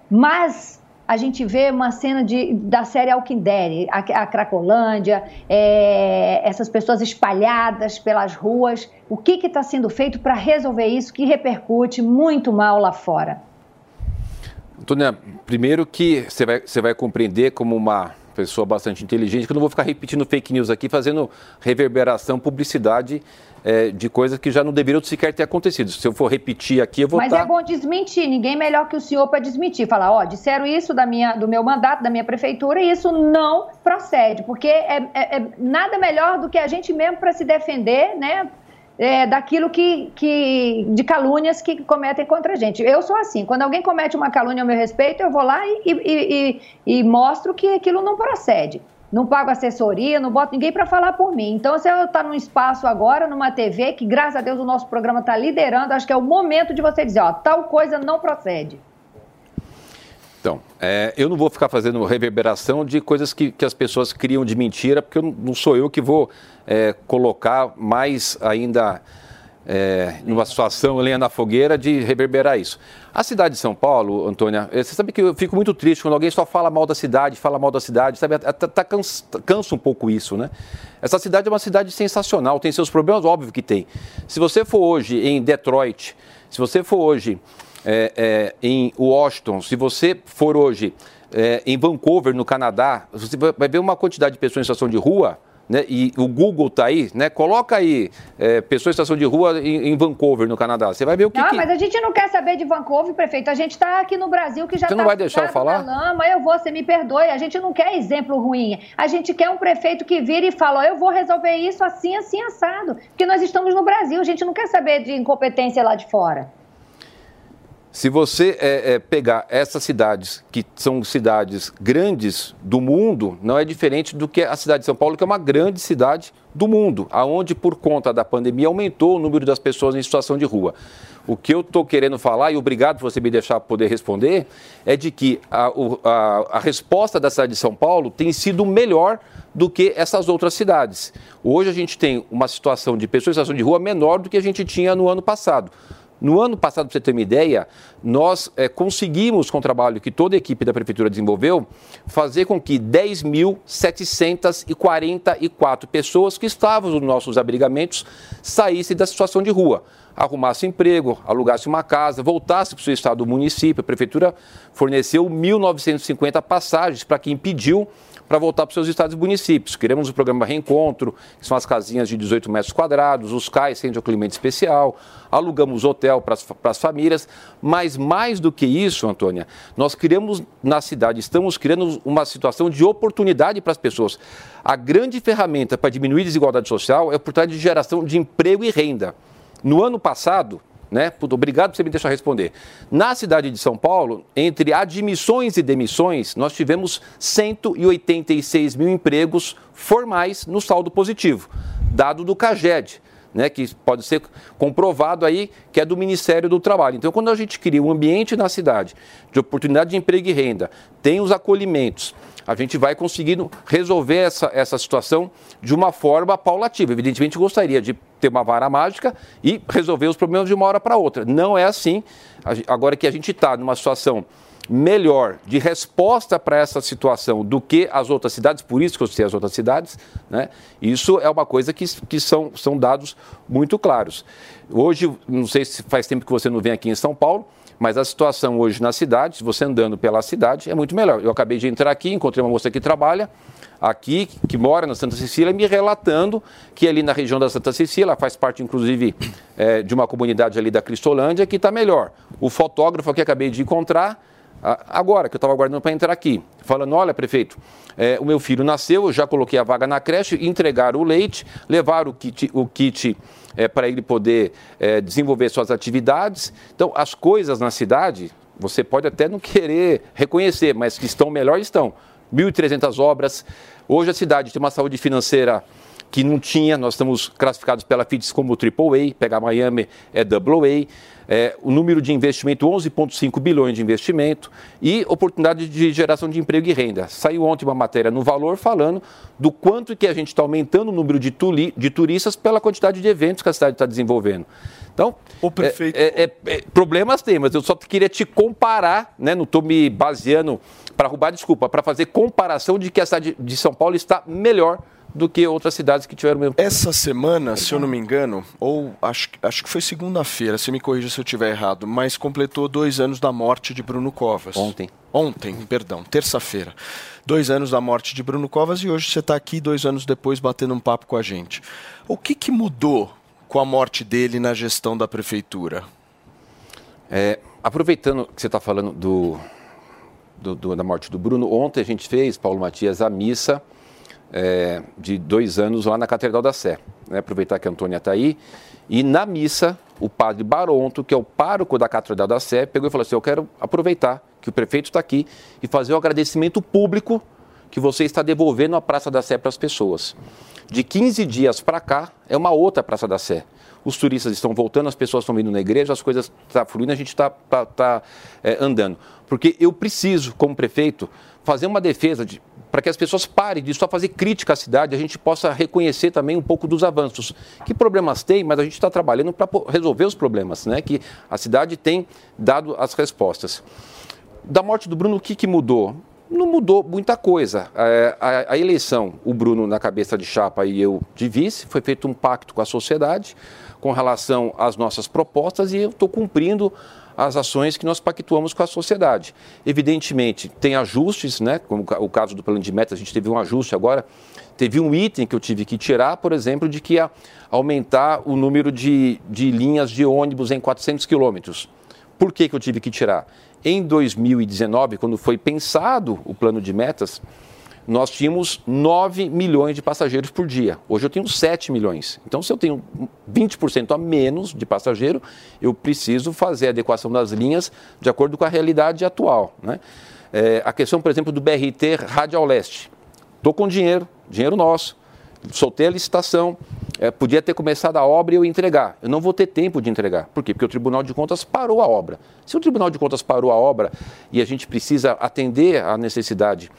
Mas a gente vê uma cena de, da série Alquindere, a, a Cracolândia, é, essas pessoas espalhadas pelas ruas. O que está sendo feito para resolver isso que repercute muito mal lá fora? Antônia, primeiro que você vai, você vai compreender como uma pessoa bastante inteligente, que eu não vou ficar repetindo fake news aqui, fazendo reverberação, publicidade é, de coisas que já não deveriam sequer ter acontecido. Se eu for repetir aqui, eu vou Mas tá... é bom desmentir, ninguém melhor que o senhor para desmentir. Falar, ó, disseram isso da minha, do meu mandato, da minha prefeitura, e isso não procede, porque é, é, é nada melhor do que a gente mesmo para se defender, né? É, daquilo que, que de calúnias que cometem contra a gente. Eu sou assim, quando alguém comete uma calúnia ao meu respeito, eu vou lá e, e, e, e mostro que aquilo não procede não pago assessoria, não boto ninguém para falar por mim. Então, se eu estar tá num espaço agora, numa TV, que graças a Deus o nosso programa está liderando, acho que é o momento de você dizer, ó, tal coisa não procede. Então, é, eu não vou ficar fazendo reverberação de coisas que, que as pessoas criam de mentira, porque eu, não sou eu que vou é, colocar mais ainda é, numa situação lenha na fogueira de reverberar isso. A cidade de São Paulo, Antônia, é, você sabe que eu fico muito triste quando alguém só fala mal da cidade, fala mal da cidade, sabe? Tá, tá cansa um pouco isso, né? Essa cidade é uma cidade sensacional, tem seus problemas, óbvio que tem. Se você for hoje em Detroit, se você for hoje é, é, em Washington, se você for hoje é, em Vancouver, no Canadá, você vai ver uma quantidade de pessoas em situação de rua né, e o Google está aí, né? Coloca aí é, pessoas em situação de rua em, em, Vancouver, no Canadá. Você vai ver o que. Não, que... mas a gente não quer saber de Vancouver, prefeito. A gente está aqui no Brasil que já está. Você não tá vai deixar eu falar? Lama. Eu vou, você me perdoe. A gente não quer exemplo ruim. A gente quer um prefeito que vira e fala: eu vou resolver isso assim, assim, assado. Porque nós estamos no Brasil. A gente não quer saber de incompetência lá de fora. Se você é, é, pegar essas cidades, que são cidades grandes do mundo, não é diferente do que a cidade de São Paulo, que é uma grande cidade do mundo, aonde por conta da pandemia aumentou o número das pessoas em situação de rua. O que eu estou querendo falar, e obrigado por você me deixar poder responder, é de que a, a, a resposta da cidade de São Paulo tem sido melhor do que essas outras cidades. Hoje a gente tem uma situação de pessoas em situação de rua menor do que a gente tinha no ano passado No ano passado, para você ter uma ideia, nós é, conseguimos, com o trabalho que toda a equipe da Prefeitura desenvolveu, fazer com que 10.744 pessoas que estavam nos nossos abrigamentos saíssem da situação de rua arrumasse emprego, alugasse uma casa, voltasse para o seu estado do município. A prefeitura forneceu 1.950 passagens para quem pediu para voltar para os seus estados e municípios. Queremos o programa Reencontro, que são as casinhas de 18 metros quadrados, os CAIs, centro de acolhimento especial, alugamos hotel para as, para as famílias, mas mais do que isso, Antônia, nós criamos na cidade, estamos criando uma situação de oportunidade para as pessoas. A grande ferramenta para diminuir a desigualdade social é a oportunidade de geração de emprego e renda. No ano passado, né? Obrigado por você me deixar responder. Na cidade de São Paulo, entre admissões e demissões, nós tivemos 186 mil empregos formais no saldo positivo, dado do CAGED. Né, que pode ser comprovado aí que é do Ministério do Trabalho. Então, quando a gente cria um ambiente na cidade de oportunidade de emprego e renda, tem os acolhimentos, a gente vai conseguindo resolver essa, essa situação de uma forma paulativa. Evidentemente, gostaria de ter uma vara mágica e resolver os problemas de uma hora para outra. Não é assim. Agora que a gente está numa situação melhor de resposta para essa situação do que as outras cidades, por isso que eu sei as outras cidades, né? isso é uma coisa que, que são, são dados muito claros. Hoje, não sei se faz tempo que você não vem aqui em São Paulo, mas a situação hoje na cidade, você andando pela cidade, é muito melhor. Eu acabei de entrar aqui, encontrei uma moça que trabalha aqui, que mora na Santa Cecília, me relatando que ali na região da Santa Cecília, faz parte inclusive é, de uma comunidade ali da Cristolândia, que está melhor. O fotógrafo que acabei de encontrar, agora que eu estava aguardando para entrar aqui, falando: olha, prefeito, é, o meu filho nasceu, eu já coloquei a vaga na creche, entregaram o leite, levaram o kit, o kit é, para ele poder é, desenvolver suas atividades. Então, as coisas na cidade, você pode até não querer reconhecer, mas que estão melhor, estão. 1.300 obras. Hoje a cidade tem uma saúde financeira que não tinha, nós estamos classificados pela FITS como AAA, pegar Miami é AA, é, o número de investimento 11,5 bilhões de investimento e oportunidade de geração de emprego e renda. Saiu ontem uma matéria no Valor falando do quanto que a gente está aumentando o número de, tuli, de turistas pela quantidade de eventos que a cidade está desenvolvendo. Então, o prefeito... É, é, é, problemas tem, mas eu só queria te comparar, né, não estou me baseando para roubar desculpa, para fazer comparação de que a cidade de São Paulo está melhor do que outras cidades que tiveram mesmo. Essa semana, se eu não me engano, ou acho, acho que foi segunda-feira, se me corrija se eu estiver errado, mas completou dois anos da morte de Bruno Covas. Ontem. Ontem, perdão, terça-feira. Dois anos da morte de Bruno Covas e hoje você está aqui, dois anos depois, batendo um papo com a gente. O que, que mudou com a morte dele na gestão da prefeitura? É, aproveitando que você está falando do, do, do, da morte do Bruno, ontem a gente fez, Paulo Matias, a missa é, de dois anos lá na Catedral da Sé. Né? Aproveitar que a Antônia está aí. E na missa, o padre Baronto, que é o pároco da Catedral da Sé, pegou e falou assim: Eu quero aproveitar que o prefeito está aqui e fazer o agradecimento público que você está devolvendo a Praça da Sé para as pessoas. De 15 dias para cá, é uma outra Praça da Sé. Os turistas estão voltando, as pessoas estão vindo na igreja, as coisas estão tá fluindo, a gente está tá, tá, é, andando. Porque eu preciso, como prefeito, fazer uma defesa de, para que as pessoas parem de só fazer crítica à cidade, a gente possa reconhecer também um pouco dos avanços. Que problemas tem, mas a gente está trabalhando para resolver os problemas, né? que a cidade tem dado as respostas. Da morte do Bruno, o que, que mudou? Não mudou muita coisa. É, a, a, eleição, o Bruno na cabeça de chapa e eu de vice, foi feito um pacto com a sociedade com relação às nossas propostas e eu estou cumprindo as ações que nós pactuamos com a sociedade. Evidentemente, tem ajustes, né? como o caso do plano de metas, a gente teve um ajuste agora. Teve um item que eu tive que tirar, por exemplo, de que ia aumentar o número de, de linhas de ônibus em 400 quilômetros. Por que, que eu tive que tirar? Em 2019, quando foi pensado o plano de metas, nós tínhamos 9 milhões de passageiros por dia. Hoje eu tenho 7 milhões. Então, se eu tenho 20% a menos de passageiro, eu preciso fazer a adequação das linhas de acordo com a realidade atual. Né? É, a questão, por exemplo, do BRT Radial Leste. Estou com dinheiro, dinheiro nosso, soltei a licitação, é, podia ter começado a obra e eu entregar. Eu não vou ter tempo de entregar. Por quê? Porque o Tribunal de Contas parou a obra. Se o Tribunal de Contas parou a obra e a gente precisa atender à necessidade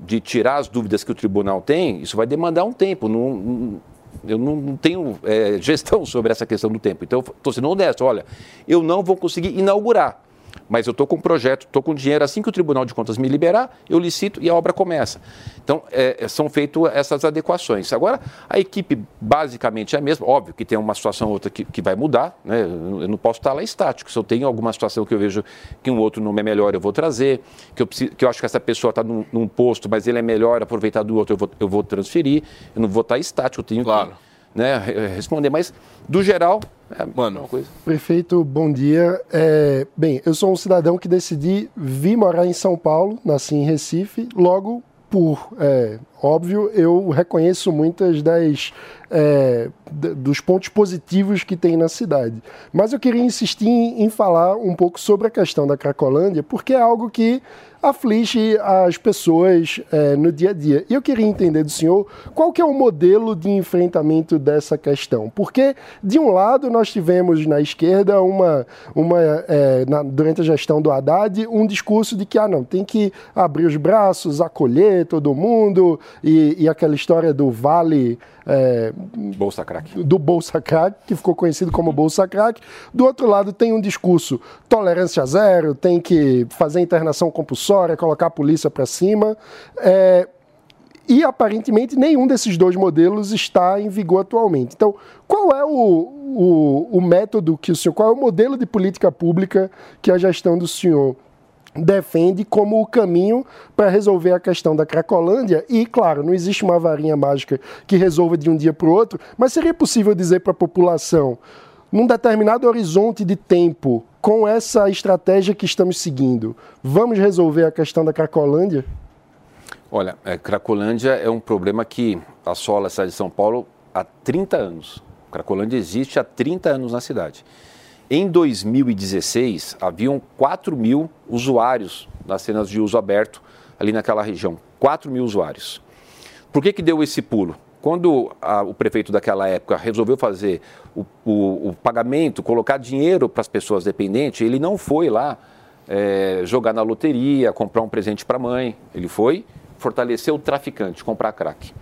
de tirar as dúvidas que o tribunal tem, isso vai demandar um tempo. Não, Eu não, não tenho é, gestão [laughs] sobre essa questão do tempo. Então, estou sendo honesto. Olha, eu não vou conseguir inaugurar mas eu estou com um projeto, estou com dinheiro, assim que o Tribunal de Contas me liberar, eu licito e a obra começa. Então, é, são feitas essas adequações. Agora, a equipe basicamente é a mesma, óbvio que tem uma situação ou outra que, que vai mudar, né? eu não posso estar lá estático, se eu tenho alguma situação que eu vejo que um outro não é melhor, eu vou trazer, que eu, preciso, que eu acho que essa pessoa está num, num, posto, mas ele é melhor, aproveitar do outro, eu vou, eu vou transferir, eu não vou estar estático, eu tenho claro. que né, responder, mas do geral, é Mano, uma coisa. Prefeito, bom dia. É, bem, eu sou um cidadão que decidi vir morar em São Paulo, nasci em Recife, logo por é, óbvio, eu reconheço muitas das é, dos pontos positivos que tem na cidade. Mas eu queria insistir em, em, falar um pouco sobre a questão da Cracolândia, porque é algo que aflige as pessoas é, no dia a dia. E eu queria entender do senhor qual que é o modelo de enfrentamento dessa questão. Porque, de um lado, nós tivemos na esquerda, uma, uma é, na, durante a gestão do Haddad, um discurso de que, ah, não, tem que abrir os braços, acolher todo mundo, e, e aquela história do vale... É, Bolsa Crack. Do Bolsa Crack, que ficou conhecido como Bolsa Crack. Do outro lado, tem um discurso tolerância zero, tem que fazer internação compulsória, colocar a polícia para cima. É, e aparentemente nenhum desses dois modelos está em vigor atualmente. Então, qual é o, o, o método que o senhor, qual é o modelo de política pública que a gestão do senhor defende como o caminho para resolver a questão da Cracolândia. E, claro, não existe uma varinha mágica que resolva de um dia para o outro, mas seria possível dizer para a população, num determinado horizonte de tempo, com essa estratégia que estamos seguindo, vamos resolver a questão da Cracolândia? Olha, é, Cracolândia é um problema que assola a cidade de São Paulo há 30 anos. Cracolândia existe há 30 anos na cidade. Em 2016, haviam 4 mil usuários nas cenas de uso aberto ali naquela região. 4 mil usuários. Por que, que deu esse pulo? Quando a, o prefeito daquela época resolveu fazer o, o, o pagamento, colocar dinheiro para as pessoas dependentes, ele não foi lá é, jogar na loteria, comprar um presente para a mãe. Ele foi fortalecer o traficante, comprar crack.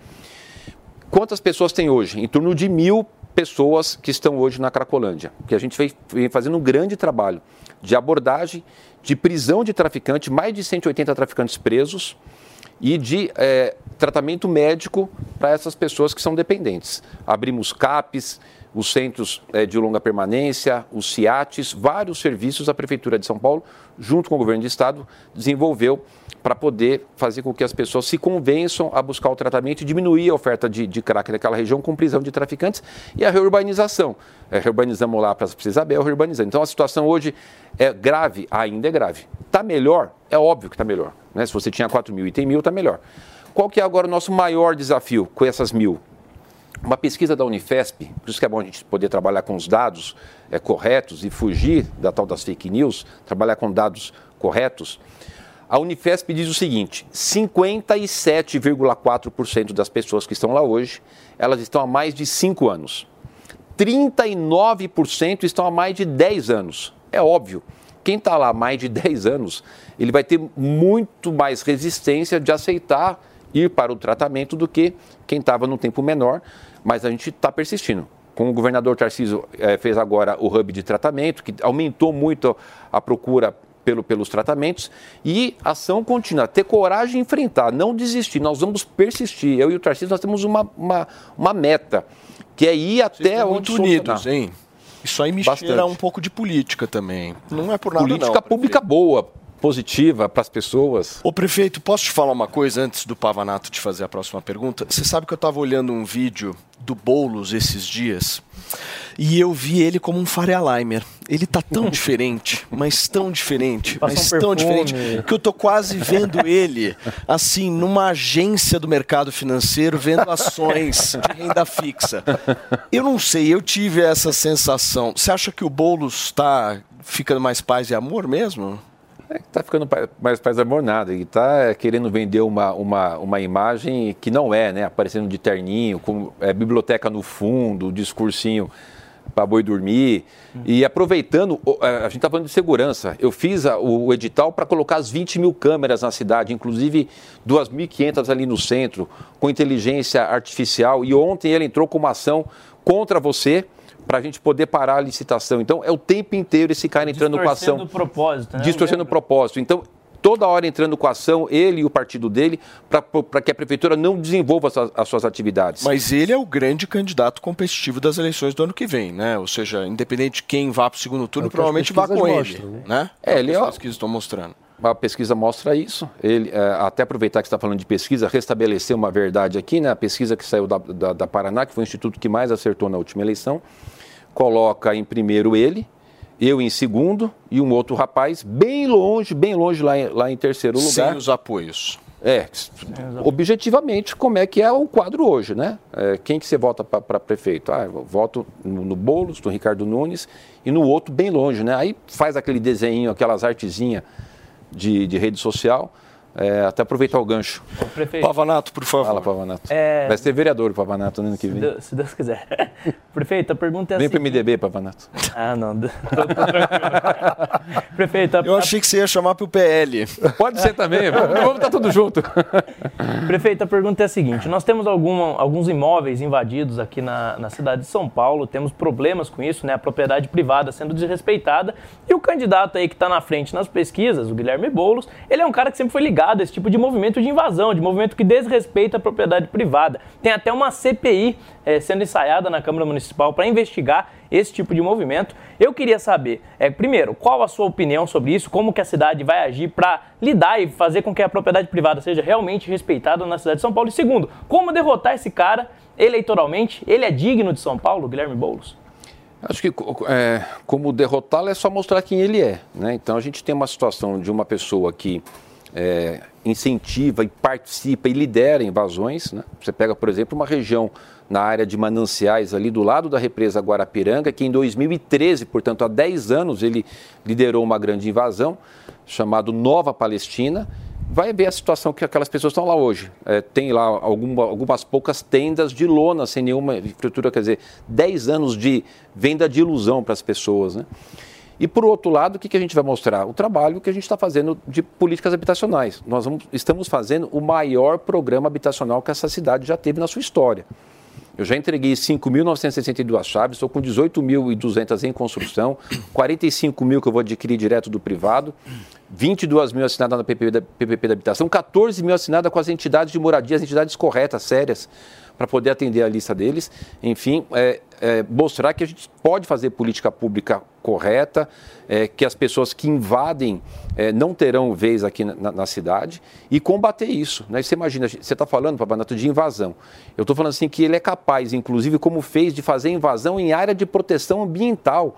Quantas pessoas tem hoje? Em torno de mil pessoas que estão hoje na Cracolândia, que a gente vem fazendo um grande trabalho de abordagem, de prisão de traficantes, mais de 180 traficantes presos e de é, tratamento médico para essas pessoas que são dependentes. Abrimos CAPs, os centros é, de longa permanência, os CIATs, vários serviços a Prefeitura de São Paulo, junto com o governo de Estado, desenvolveu para poder fazer com que as pessoas se convençam a buscar o tratamento e diminuir a oferta de, de crack naquela região com prisão de traficantes e a reurbanização. É, reurbanizamos lá para Isabel, reurbanizando. Então a situação hoje é grave, ainda é grave. Está melhor? É óbvio que está melhor. Né? Se você tinha 4 mil e tem mil, está melhor. Qual que é agora o nosso maior desafio com essas mil? Uma pesquisa da Unifesp, por isso que é bom a gente poder trabalhar com os dados é, corretos e fugir da tal das fake news, trabalhar com dados corretos. A Unifesp diz o seguinte: 57,4% das pessoas que estão lá hoje, elas estão há mais de 5 anos. 39% estão há mais de 10 anos. É óbvio, quem está lá há mais de 10 anos, ele vai ter muito mais resistência de aceitar ir para o tratamento do que quem estava no tempo menor, mas a gente está persistindo. Como o governador Tarcísio eh, fez agora o hub de tratamento, que aumentou muito a procura pelo, pelos tratamentos e ação contínua, ter coragem de enfrentar, não desistir, nós vamos persistir. Eu e o Tarcísio, nós temos uma, uma, uma meta, que é ir até onde muito unidos, hein? Isso aí me Bastante. cheira um pouco de política também. Não é por nada Política não, pública boa, positiva para as pessoas. Ô prefeito, posso te falar uma coisa antes do Pavanato te fazer a próxima pergunta? Você sabe que eu estava olhando um vídeo do Boulos esses dias e eu vi ele como um Faria Limer. Ele tá tão [laughs] diferente, mas tão diferente, mas um tão diferente, que eu tô quase vendo ele, assim, numa agência do mercado financeiro, vendo ações de renda fixa. Eu não sei, eu tive essa sensação. Você acha que o Boulos está ficando mais paz e amor mesmo? É, tá ficando mais nada e tá querendo vender uma, uma, uma imagem que não é, né? Aparecendo de terninho, com é, biblioteca no fundo, discursinho para boi dormir. E aproveitando, eh, a gente está falando de segurança. Eu fiz a- o, o edital para colocar as 20 mil câmeras na cidade, inclusive 2.500 ali no centro, com inteligência artificial. E ontem ele entrou com uma ação contra você para a gente poder parar a licitação. Então, é o tempo inteiro esse cara entrando com ação. Distorcendo o propósito, né? Distorcendo o propósito. Então, toda hora entrando com ação, ele e o partido dele, para que a prefeitura não desenvolva as suas, as suas atividades. Mas ele é o grande candidato competitivo das eleições do ano que vem, né? Ou seja, independente de quem vá para o segundo turno, É provavelmente vá com mostram, ele, né? né? É, ele o que é- as pesquisas estão mostrando. A pesquisa mostra isso. Ele, é, até aproveitar que você está falando de pesquisa, restabelecer uma verdade aqui, né? A pesquisa que saiu da, da, da Paraná, que foi o instituto que mais acertou na última eleição, coloca em primeiro ele, eu em segundo e um outro rapaz bem longe, bem longe lá em, lá em terceiro lugar. Sem os apoios. É, objetivamente, como é que é o quadro hoje, né? É, quem que você vota para prefeito? Ah, eu voto no, no Boulos, no Ricardo Nunes, e no outro bem longe, né? Aí faz aquele desenho, aquelas artezinhas de, de rede social, é, até aproveitar o gancho. prefeito. Pavanato, por favor. Fala, Pavanato. É- Vai ser vereador o Pavanato no ano que Se vem. Deus, se Deus quiser. [laughs] Prefeito, a pergunta é a Vem para o seguinte- MDB, Pavanato. [laughs] Ah, não. tô- tô tranquilo. [laughs] Prefeito, a- Eu achei que você ia chamar para o PL. Pode ser também, vamos, vamos estar tudo junto. Prefeito, a pergunta é a seguinte: nós temos alguma- alguns imóveis invadidos aqui na, na cidade de São Paulo, temos problemas com isso, né? A propriedade privada sendo desrespeitada. E o candidato aí que está na frente nas pesquisas, o Guilherme Boulos, ele é um cara que sempre foi ligado esse tipo de movimento de invasão, de movimento que desrespeita a propriedade privada. Tem até uma CPI eh, sendo ensaiada na Câmara Municipal para investigar esse tipo de movimento. Eu queria saber, é, primeiro, qual a sua opinião sobre isso? Como que a cidade vai agir para lidar e fazer com que a propriedade privada seja realmente respeitada na cidade de São Paulo? E segundo, como derrotar esse cara eleitoralmente? Ele é digno de São Paulo, Guilherme Boulos? Acho que é, como derrotá-lo é só mostrar quem ele é. Né? Então a gente tem uma situação de uma pessoa que é, incentiva e participa e lidera invasões. Né? Você pega, por exemplo, uma região na área de mananciais ali do lado da represa Guarapiranga, que em 2013, portanto há 10 anos, ele liderou uma grande invasão chamado Nova Palestina. Vai ver a situação que aquelas pessoas estão lá hoje. É, tem lá alguma, algumas poucas tendas de lona sem nenhuma estrutura, quer dizer, 10 anos de venda de ilusão para as pessoas. Né? E por outro lado, o que, que a gente vai mostrar? O trabalho que a gente está fazendo de políticas habitacionais. Nós vamos- estamos fazendo o maior programa habitacional que essa cidade já teve na sua história. Eu já entreguei 5.962 chaves, estou com 18.200 em construção, 45 mil que eu vou adquirir direto do privado, 22 mil assinadas na PPP da, PPP da habitação, 14 mil assinadas com as entidades de moradia, as entidades corretas, sérias, para poder atender a lista deles. Enfim, é, é, mostrar que a gente pode fazer política pública correta, é, que as pessoas que invadem é, não terão vez aqui na, na- cidade e combater isso. Né? Você imagina, você está falando, Papanato, de invasão. Eu estou falando assim que ele é capaz, inclusive como fez, de fazer invasão em área de proteção ambiental.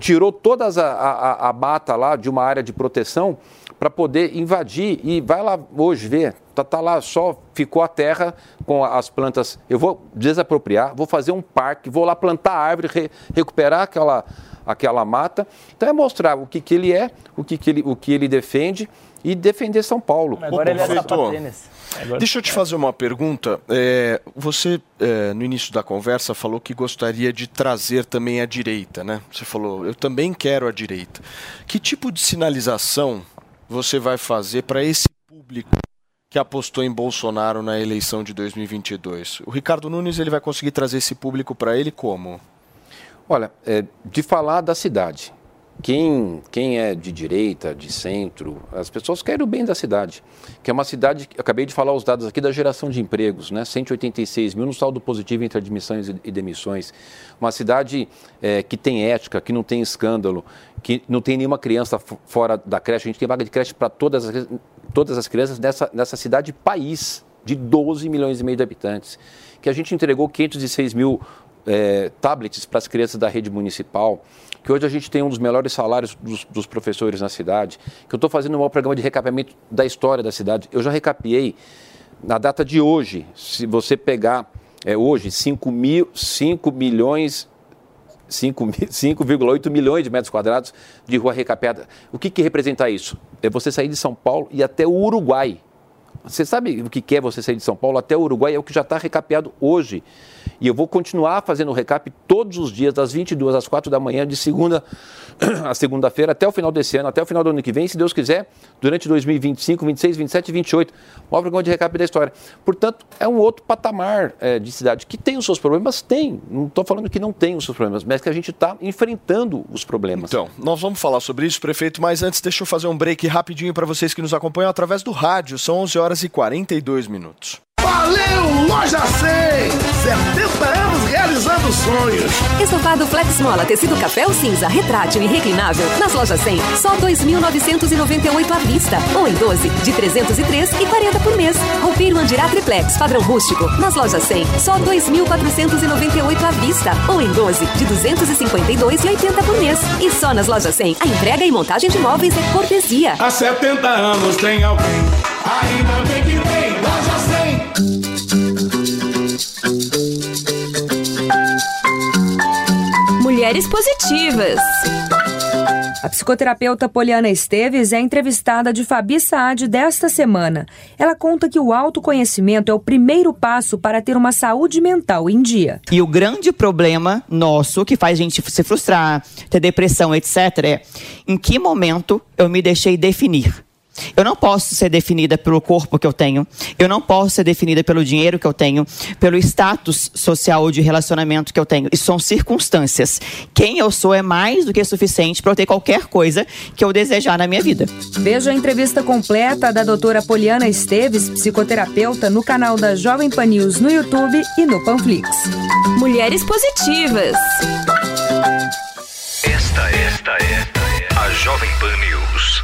Tirou toda a, a, a mata lá de uma área de proteção para poder invadir e vai lá hoje ver, tá, tá lá só ficou a terra com as plantas. Eu vou desapropriar, vou fazer um parque, vou lá plantar árvore, re- recuperar aquela aquela mata. Então é mostrar o que, que ele é, o que, que ele o que ele defende e defender São Paulo. Agora ele é sapatênis. Agora- Deixa eu te fazer uma pergunta. É, você, é, no início da conversa, falou que gostaria de trazer também a direita, né? Você falou, eu também quero a direita. Que tipo de sinalização você vai fazer para esse público que apostou em Bolsonaro na eleição de 2022? O Ricardo Nunes ele vai conseguir trazer esse público para ele como? Olha, é, de falar da cidade. Quem, quem é de direita, de centro, as pessoas querem o bem da cidade. Que é uma cidade, acabei de falar os dados aqui da geração de empregos, né? 186 mil no saldo positivo entre admissões e- e demissões. Uma cidade é, que tem ética, que não tem escândalo, que não tem nenhuma criança fo- fora da creche. A gente tem vaga de creche para todas as, todas as crianças nessa, nessa cidade país de 12 milhões e meio de habitantes. Que a gente entregou 506 mil é, tablets para as crianças da rede municipal, que hoje a gente tem um dos melhores salários dos, dos professores na cidade, que eu estou fazendo o maior programa de recapeamento da história da cidade. Eu já recapiei, na data de hoje, se você pegar é, hoje 5, mil, 5 milhões 5 mi- 5,8 milhões de metros quadrados de rua recapeada. O que, que representa isso? É você sair de São Paulo e até o Uruguai. Você sabe o que é você sair de São Paulo até o Uruguai? É o que já está recapeado hoje. E eu vou continuar fazendo o recap todos os dias, das 22 às 4 da manhã, de segunda [clears throat] a segunda-feira, até o final desse ano, até o final do ano que vem, se Deus quiser, durante 2025, 26, 27 e 28. Maior programa de recap da história. Portanto, é um outro patamar é, de cidade que tem os seus problemas, tem. Não estou falando que não tem os seus problemas, mas que a gente está enfrentando os problemas. Então, nós vamos falar sobre isso, prefeito, mas antes deixa eu fazer um break rapidinho para vocês que nos acompanham através do rádio. São 11 horas e 42 minutos. Valeu, Loja 100! 70 anos realizando sonhos. Estofado Flex Mola tecido café ou cinza, retrátil e reclinável. Nas lojas 100, só 2.998 à vista. Ou em 12, de 303 e 40 por mês. Roupeiro Andirá Triplex, padrão rústico. Nas lojas 100, só 2.498 à vista. Ou em 12, de 252 e 80 por mês. E só nas lojas 100, a entrega e montagem de móveis é cortesia. Há 70 anos tem alguém, ainda bem que tem Mulheres Positivas. A psicoterapeuta Poliana Esteves é entrevistada de Fabi Saad desta semana. Ela conta que o autoconhecimento é o primeiro passo para ter uma saúde mental em dia. E o grande problema nosso, que faz a gente se frustrar, ter depressão, etc., é em que momento eu me deixei definir. Eu não posso ser definida pelo corpo que eu tenho. Eu não posso ser definida pelo dinheiro que eu tenho, pelo status social ou de relacionamento que eu tenho. Isso são circunstâncias. Quem eu sou é mais do que suficiente para eu ter qualquer coisa que eu desejar na minha vida. Veja a entrevista completa da doutora Poliana Esteves, psicoterapeuta, no canal da Jovem Pan News no YouTube e no Panflix. Mulheres Positivas. Esta, esta é a Jovem Pan News.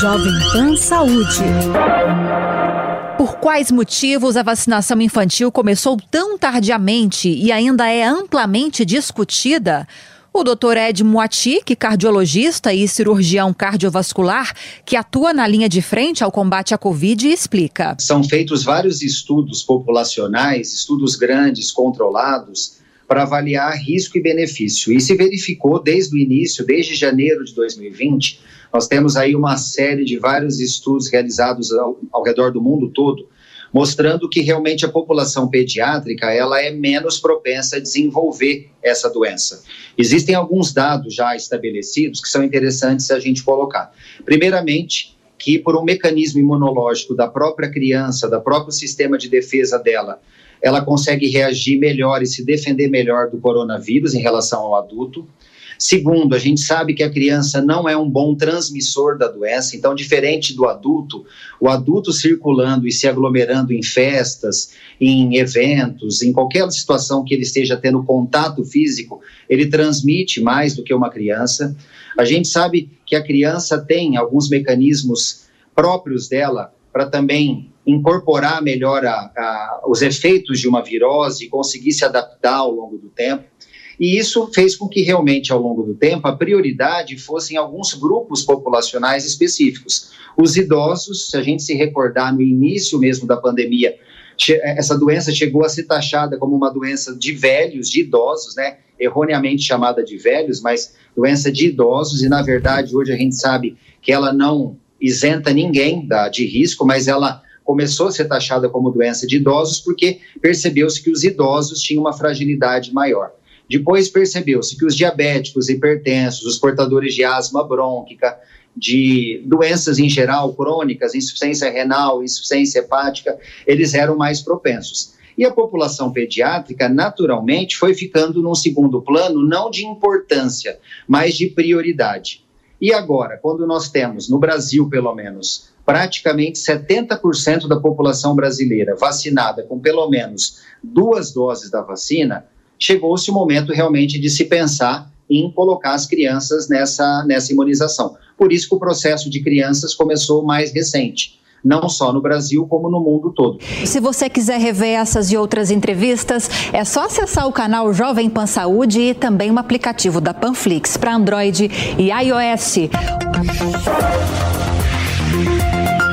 Jovem Pan Saúde. Por quais motivos a vacinação infantil começou tão tardiamente e ainda é amplamente discutida? O Dr. Ed Moati, que cardiologista e cirurgião cardiovascular, que atua na linha de frente ao combate à Covid, explica. São feitos vários estudos populacionais, estudos grandes, controlados, para avaliar risco e benefício. E se verificou desde o início, desde janeiro de 2020, nós temos aí uma série de vários estudos realizados ao, ao redor do mundo todo, mostrando que realmente a população pediátrica ela é menos propensa a desenvolver essa doença. Existem alguns dados já estabelecidos que são interessantes a gente colocar. Primeiramente, que por um mecanismo imunológico da própria criança, da próprio sistema de defesa dela, ela consegue reagir melhor e se defender melhor do coronavírus em relação ao adulto. Segundo, a gente sabe que a criança não é um bom transmissor da doença, então, diferente do adulto, o adulto circulando e se aglomerando em festas, em eventos, em qualquer situação que ele esteja tendo contato físico, ele transmite mais do que uma criança. A gente sabe que a criança tem alguns mecanismos próprios dela para também incorporar melhor a, a, os efeitos de uma virose e conseguir se adaptar ao longo do tempo. E isso fez com que realmente, ao longo do tempo, a prioridade fossem alguns grupos populacionais específicos. Os idosos, se a gente se recordar no início mesmo da pandemia, essa doença chegou a ser taxada como uma doença de velhos, de idosos, né? Erroneamente chamada de velhos, mas doença de idosos, e na verdade hoje a gente sabe que ela não isenta ninguém da, de risco, mas ela começou a ser taxada como doença de idosos porque percebeu-se que os idosos tinham uma fragilidade maior. Depois percebeu-se que os diabéticos, hipertensos, os portadores de asma brônquica, de doenças em geral crônicas, insuficiência renal, insuficiência hepática, eles eram mais propensos. E a população pediátrica, naturalmente, foi ficando num segundo plano, não de importância, mas de prioridade. E agora, quando nós temos, no Brasil pelo menos, praticamente 70% da população brasileira vacinada com pelo menos duas doses da vacina, chegou-se o momento realmente de se pensar em colocar as crianças nessa, nessa imunização. por isso que o processo de crianças começou mais recente não só no Brasil, como no mundo todo. Se você quiser rever essas e outras entrevistas, é só acessar o canal Jovem Pan Saúde e também o aplicativo da Panflix para Android e iOS.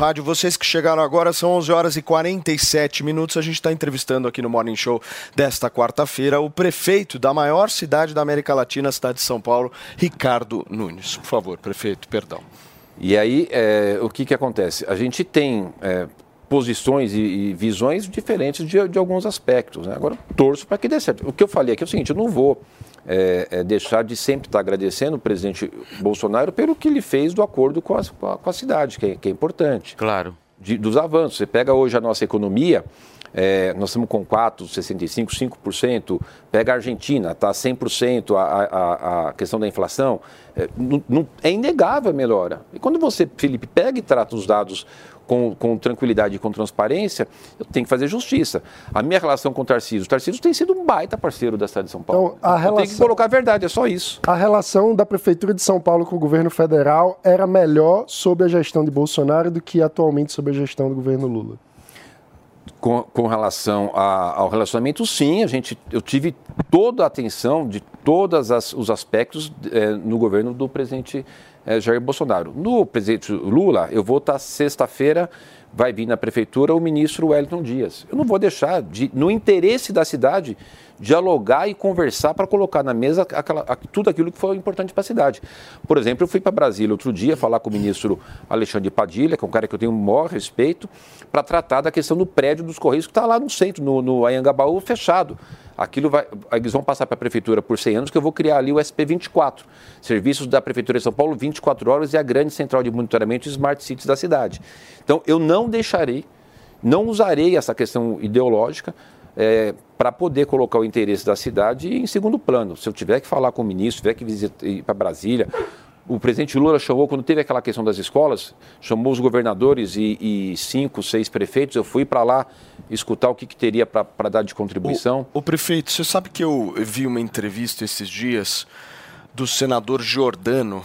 Rádio, vocês que chegaram agora, são 11 horas e 47 minutos. A gente está entrevistando aqui no Morning Show desta quarta-feira o prefeito da maior cidade da América Latina, a cidade de São Paulo, Ricardo Nunes. Por favor, prefeito, perdão. E aí, é, o que, que acontece? A gente tem é, posições e, e, visões diferentes de, de alguns aspectos. Né? Agora, torço para que dê certo. O que eu falei aqui é o seguinte: eu não vou é, é, deixar de sempre estar agradecendo o presidente Bolsonaro pelo que ele fez do acordo com a, com a cidade, que é, que é, importante. Claro. De, dos avanços. Você pega hoje a nossa economia. É, nós estamos com 4, 65, 5%. Pega a Argentina, está 100% a, a, a questão da inflação. É, não, não, é inegável a melhora. E quando você, Felipe, pega e trata os dados com, com, tranquilidade e com transparência, eu tenho que fazer justiça. A minha relação com o Tarcísio, o Tarcísio tem sido um baita parceiro da cidade de São Paulo. Então, a relação, tenho que colocar a verdade, é só isso. A relação da Prefeitura de São Paulo com o governo federal era melhor sob a gestão de Bolsonaro do que atualmente sob a gestão do governo Lula. Com, com relação a, ao relacionamento, sim, a gente, eu tive toda a atenção de todos os aspectos é, no governo do presidente é, Jair Bolsonaro. No presidente Lula, eu vou estar sexta-feira, vai vir na prefeitura o ministro Wellington Dias. Eu não vou deixar, de, no interesse da cidade, dialogar e conversar para colocar na mesa aquela, tudo aquilo que foi importante para a cidade. Por exemplo, eu fui para Brasília outro dia falar com o ministro Alexandre Padilha, que é um cara que eu tenho o maior respeito, para tratar da questão do prédio dos Correios, que está lá no centro, no, no Anhangabaú, fechado. Aquilo vai, eles vão passar para a prefeitura por 100 anos, que eu vou criar ali o SP24, serviços da prefeitura de São Paulo 24 horas e a grande central de monitoramento smart cities da cidade. Então, eu não deixarei, não usarei essa questão ideológica é, para poder colocar o interesse da cidade em segundo plano. Se eu tiver que falar com o ministro, tiver que visitar, para Brasília, o presidente Lula chamou, quando teve aquela questão das escolas, chamou os governadores e, e cinco, seis prefeitos. Eu fui para lá escutar o que, que teria para dar de contribuição. O, o, prefeito, você sabe que eu vi uma entrevista esses dias do senador Giordano,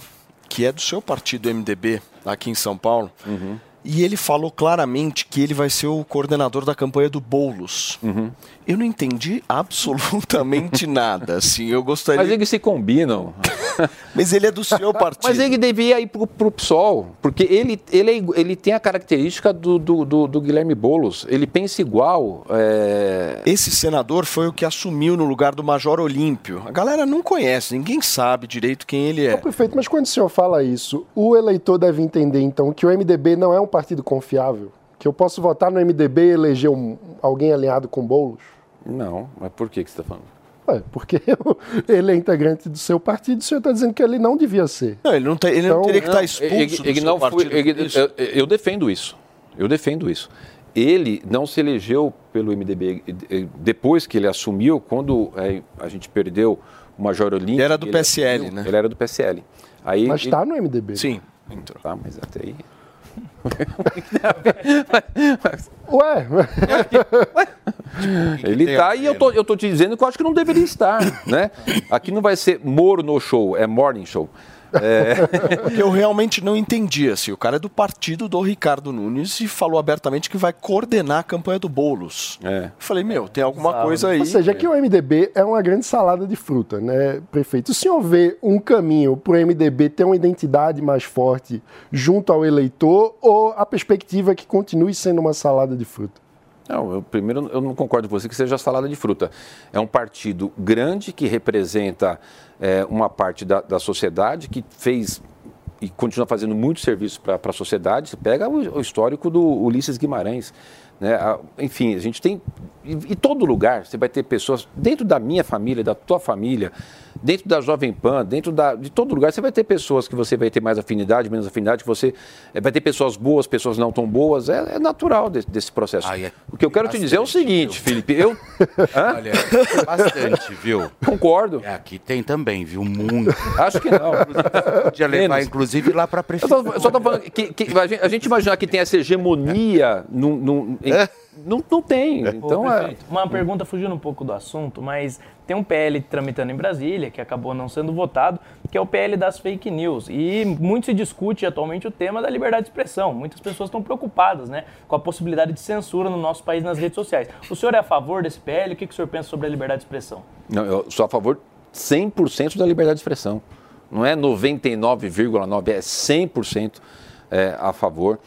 que é do seu partido MDB, aqui em São Paulo. Uhum. E ele falou claramente que ele vai ser o coordenador da campanha do Boulos. Uhum. Eu não entendi absolutamente [laughs] nada. Assim, eu gostaria. Mas eles se combinam. [laughs] Mas ele é do seu partido. Mas ele devia ir pro, pro PSOL, porque ele, ele, é, ele tem a característica do, do, do, do Guilherme Boulos. Ele pensa igual. É... Esse senador foi o que assumiu no lugar do Major Olímpio. A galera não conhece, ninguém sabe direito quem ele é. Não, perfeito, mas quando o senhor fala isso, o eleitor deve entender então que o MDB não é um partido confiável? Que eu posso votar no MDB e eleger um, alguém alinhado com Boulos? Não, mas por que, que você está falando? Ué, porque [laughs] ele é integrante do seu partido e o senhor está dizendo que ele não devia ser. Não, ele não, tem, ele então, não teria que estar tá expulso ele, do ele não partido. Foi, ele, eu, eu, defendo isso. Eu defendo isso. Ele não se elegeu pelo MDB depois que ele assumiu, quando é, a gente perdeu o Major Olímpio. Ele era do PSL, ele, né? Ele era do PSL. Aí, mas está no MDB. Sim. Entrou. Tá, mas até aí... Ué? Ele está e eu tô, eu tô te dizendo que eu acho que não deveria estar, né? Aqui não vai ser Moro no show, é Morning Show. É... [laughs] Eu realmente não entendi. Assim, o cara é do partido do Ricardo Nunes e falou abertamente que vai coordenar a campanha do Boulos. É. Falei, meu, tem alguma Exato. coisa aí. Ou seja, que o MDB é uma grande salada de fruta, né, prefeito? O senhor vê um caminho para o MDB ter uma identidade mais forte junto ao eleitor ou a perspectiva é que continue sendo uma salada de fruta? Não, eu, primeiro eu não concordo com você que seja salada de fruta. É um partido grande que representa é, uma parte da, da sociedade que fez e continua fazendo muito serviço para a sociedade. Você pega o, o, histórico do Ulisses Guimarães. Né? A- Enfim, a gente tem. E em todo lugar você vai ter pessoas, dentro da minha família, da tua família, dentro da Jovem Pan, dentro da, de todo lugar, você vai ter pessoas que você vai ter mais afinidade, menos afinidade, que você eh, vai ter pessoas boas, pessoas não tão boas. É, é natural desse, desse processo. o que eu quero te dizer é o seguinte, Felipe, eu. [laughs] Olha, bastante, viu? Concordo. É, aqui tem também, viu? Muito. Acho que não. Podia levar, Menos. inclusive, lá para a prefeitura. eu só tô falando que, que a, gente, a gente imaginar que tem essa hegemonia, num, num- em- não, não tem. Então, é, Prefeito, Uma pergunta fugindo um pouco do assunto, mas tem um PL tramitando em Brasília, que acabou não sendo votado, que é o PL das fake news. E muito se discute atualmente o tema da liberdade de expressão. Muitas pessoas estão preocupadas né, com a possibilidade de censura no nosso país nas redes sociais. O senhor é a favor desse PL? O que, que o senhor pensa sobre a liberdade de expressão? Não, eu sou a favor 100% da liberdade de expressão. Não é 99,9%, é 100% é, a favor.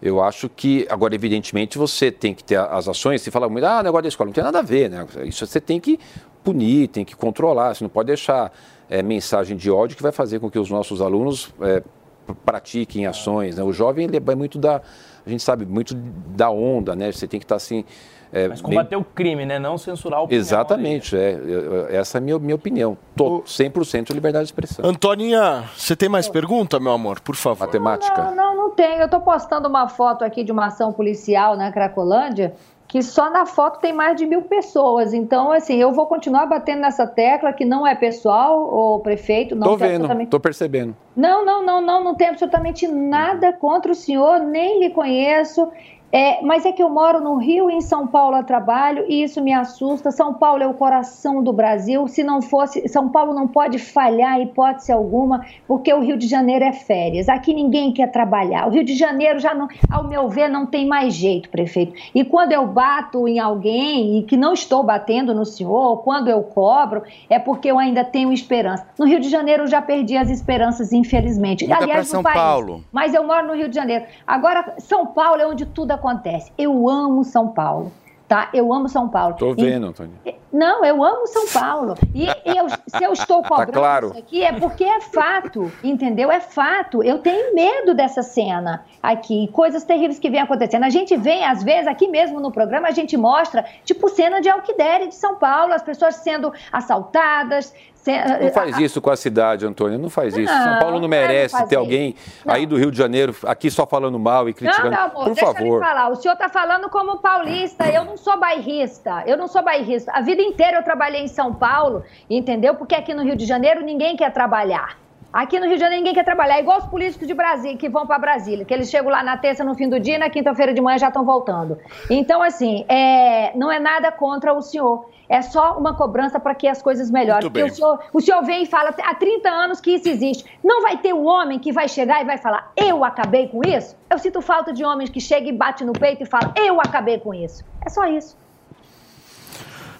Eu acho que, agora, evidentemente, você tem que ter as ações. Se fala muito, ah, negócio da escola, não tem nada a ver, né? Isso você tem que punir, tem que controlar. Você não pode deixar é, mensagem de ódio que vai fazer com que os nossos alunos é, pr- pratiquem ações. Né? O jovem, ele vai muito da. A gente sabe, muito da onda, né? Você tem que estar assim. é, Mas bem- combater o crime, né? Não censurar o Exatamente, é, Eu- eu- essa é a minha, minha opinião. Tô 100% liberdade de expressão. Antoninha, você tem mais pergunta, meu amor? Por favor. Matemática. Não, não, não tem. Eu tô postando uma foto aqui de uma ação policial na Cracolândia, que só na foto tem mais de mil pessoas. Então, assim, eu vou continuar batendo nessa tecla que não é pessoal, o prefeito, não Tô tem vendo, absolutamente- tô percebendo. Não, não, não, não, não tem absolutamente nada contra o senhor, nem lhe conheço. É, mas é que eu moro no Rio e em São Paulo a trabalho e isso me assusta. São Paulo é o coração do Brasil. Se não fosse, São Paulo não pode falhar hipótese alguma, porque o Rio de Janeiro é férias. Aqui ninguém quer trabalhar. O Rio de Janeiro já não, ao meu ver, não tem mais jeito, prefeito. E quando eu bato em alguém e que não estou batendo no senhor, quando eu cobro, é porque eu ainda tenho esperança. No Rio de Janeiro eu já perdi as esperanças, infelizmente. Pra Aliás, São no país. Paulo. Mas eu moro no Rio de Janeiro. Agora, São Paulo é onde tudo acontece. Eu amo São Paulo. Tá? Eu amo São Paulo. Tô E- vendo, Antônio. não, eu amo São Paulo. E [laughs] eu- se eu estou cobrando Tá claro. isso aqui, é porque é fato, entendeu? É fato. Eu tenho medo dessa cena aqui, coisas terríveis que vêm acontecendo. A gente vem, às vezes, aqui mesmo no programa, a gente mostra, tipo, cena de Alquidere de São Paulo, as pessoas sendo assaltadas. Se- Não faz isso com a cidade, Antônio. Não faz isso. Não, São Paulo não não merece quero ter alguém aí do Rio de Janeiro aqui só falando mal e Não, criticando. meu amor, Por deixa favor. eu falar. O senhor está falando como paulista. Eu não sou bairrista. Eu não sou bairrista. A vida inteira eu trabalhei em São Paulo, entendeu? Porque aqui no Rio de Janeiro ninguém quer trabalhar. Aqui no Rio de Janeiro ninguém quer trabalhar. É igual os políticos de Brasília, que vão para Brasília, que eles chegam lá na terça, no fim do dia, e na quinta-feira de manhã já estão voltando. Então, assim, é, não é nada contra o senhor. É só uma cobrança para que as coisas melhorem. Porque o senhor, o senhor vem e fala há 30 anos que isso existe. Não vai ter um homem que vai chegar e vai falar, eu acabei com isso? Eu sinto falta de homens que chegam e batem no peito e falam, eu acabei com isso. É só isso.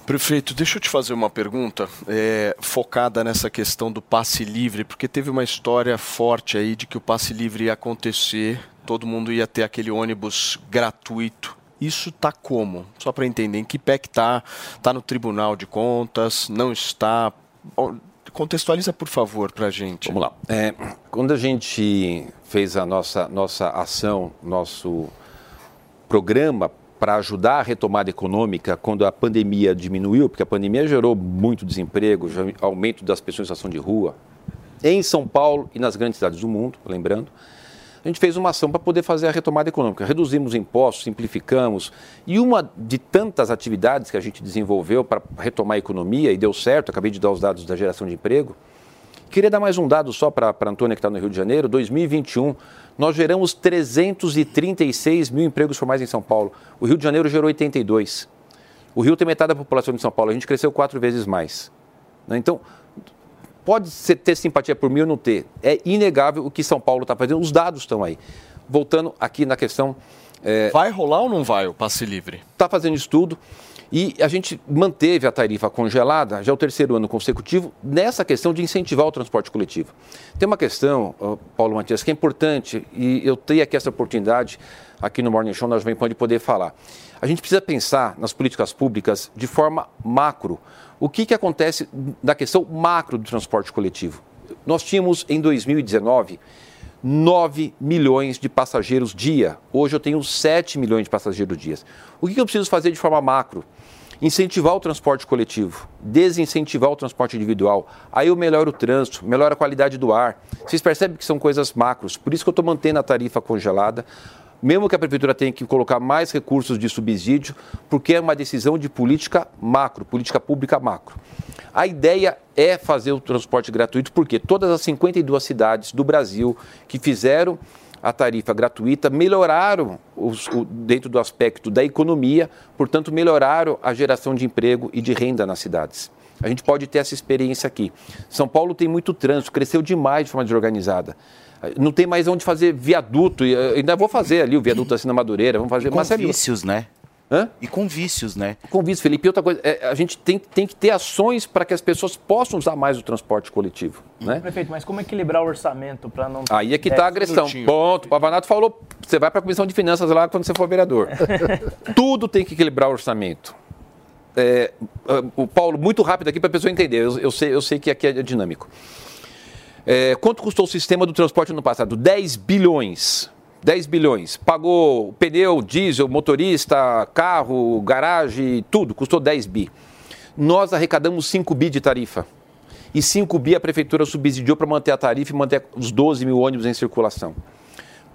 Prefeito, deixa eu te fazer uma pergunta é, focada nessa questão do passe livre, porque teve uma história forte aí de que o passe livre ia acontecer, todo mundo ia ter aquele ônibus gratuito. Isso tá como? Só para entender, em que pé que tá? Tá no Tribunal de Contas? Não está? Contextualiza, por favor, pra gente. Vamos lá. É, quando a gente fez a nossa, nossa ação, nosso programa para ajudar a retomada econômica quando a pandemia diminuiu, porque a pandemia gerou muito desemprego, aumento das pessoas em situação de rua, em São Paulo e nas grandes cidades do mundo, lembrando, a gente fez uma ação para poder fazer a retomada econômica. Reduzimos impostos, simplificamos. E uma de tantas atividades que a gente desenvolveu para retomar a economia, e deu certo, acabei de dar os dados da geração de emprego, Queria dar mais um dado só para a Antônia que está no Rio de Janeiro. 2021, nós geramos 336 mil empregos formais em São Paulo. O Rio de Janeiro gerou 82. O Rio tem metade da população de São Paulo. A gente cresceu quatro vezes mais. né? Então, pode ter simpatia por mim ou não ter. É inegável o que São Paulo está fazendo. Os dados estão aí. Voltando aqui na questão... é, Vai rolar ou não vai o passe livre? está fazendo estudo e a gente manteve a tarifa congelada já o terceiro ano consecutivo nessa questão de incentivar o transporte coletivo. Tem uma questão, Paulo Matias, que é importante e eu tenho aqui essa oportunidade aqui no Morning Show, nós Jovem Pan, de poder falar. A gente precisa pensar nas políticas públicas de forma macro. O que, que acontece na questão macro do transporte coletivo? Nós tínhamos em 2019 9 milhões de passageiros dia. Hoje eu tenho 7 milhões de passageiros dia. O que eu preciso fazer de forma macro? Incentivar o transporte coletivo, desincentivar o transporte individual. Aí eu melhoro o trânsito, melhoro a qualidade do ar. Vocês percebem que são coisas macros. Por isso que eu estou mantendo a tarifa congelada mesmo que a prefeitura tenha que colocar mais recursos de subsídio, porque é uma decisão de política macro, política pública macro. A ideia é fazer o transporte gratuito, porque todas as 52 cidades do Brasil que fizeram a tarifa gratuita melhoraram os, o, dentro do aspecto da economia, portanto, melhoraram a geração de emprego e de renda nas cidades. A gente pode ter essa experiência aqui. São Paulo tem muito trânsito, cresceu demais de forma desorganizada. Não tem mais onde fazer viaduto. e, eh, Ainda vou fazer ali o viaduto assim na Madureira. Vamos fazer com uma série- vícios, né? Hã? E com vícios, né? Com vícios, Felipe. E outra coisa, é, a gente tem, tem que ter ações para que as pessoas possam usar mais o transporte coletivo. Né? Prefeito, mas como equilibrar o orçamento para não. Aí é que está a agressão. Ponto. O Pavanato falou, você vai para a Comissão de Finanças lá quando você for vereador. [laughs] Tudo tem que equilibrar o orçamento. É, o Paulo, muito rápido aqui para a pessoa entender. Eu, eu sei, eu sei que aqui é dinâmico. É, quanto custou o sistema do transporte no passado? 10 bilhões. 10 bilhões. Pagou pneu, diesel, motorista, carro, garagem, tudo. Custou 10 bi. Nós arrecadamos 5 bi de tarifa. E 5 bi a prefeitura subsidiou para manter a tarifa e manter os 12 mil ônibus em circulação.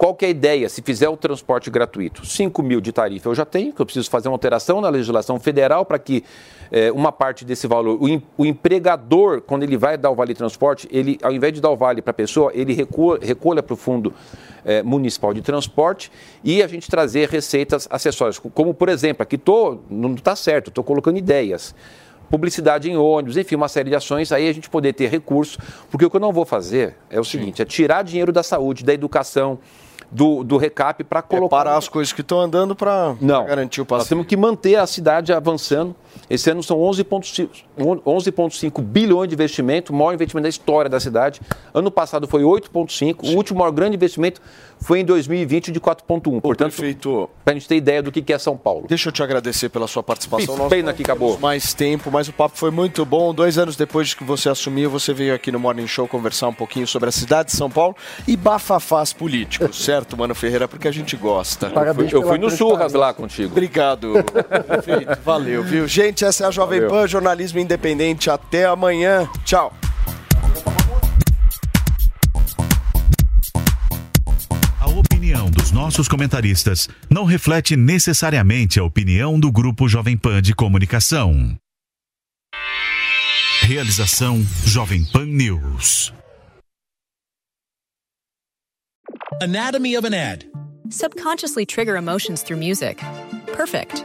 Qual que é a ideia se fizer o transporte gratuito? 5 mil de tarifa eu já tenho, que eu preciso fazer uma alteração na legislação federal para que eh, uma parte desse valor, o, em- o empregador, quando ele vai dar o vale transporte, ele, ao invés de dar o vale para a pessoa, ele recua- recolha para o fundo eh, municipal de transporte e a gente trazer receitas acessórias, como por exemplo, aqui tô, não está certo, estou colocando ideias publicidade em ônibus, enfim, uma série de ações, aí a gente poder ter recurso, porque o que eu não vou fazer é o seguinte, é tirar dinheiro da saúde, da educação, do, do recap para colocar... parar as coisas que estão andando para garantir o Nós passo. temos que manter a cidade avançando. Esse ano são 11,5 11,5 bilhões de investimento, o maior investimento da história da cidade. Ano passado foi 8,5. O último maior grande investimento foi em 2020 de 4,1. Portanto, para a gente ter ideia do que é São Paulo. Deixa eu te agradecer pela sua participação. Nós Pena não que acabou. mais tempo, mas o papo foi muito bom. Dois anos depois que você assumiu, você veio aqui no Morning Show conversar um pouquinho sobre a cidade de São Paulo e bafafás políticos, [laughs] certo, Mano Ferreira? Porque a gente gosta. Parabéns Eu fui pela no churras lá contigo. Obrigado. [laughs] Perfeito. Valeu, viu? Gente, essa é a Jovem Valeu. Pan, jornalismo independente. Até amanhã. Tchau. A opinião dos nossos comentaristas não reflete necessariamente a opinião do Grupo Jovem Pan de Comunicação. Realização Jovem Pan News. Anatomy of an ad. Subconsciously trigger emotions through music. Perfect.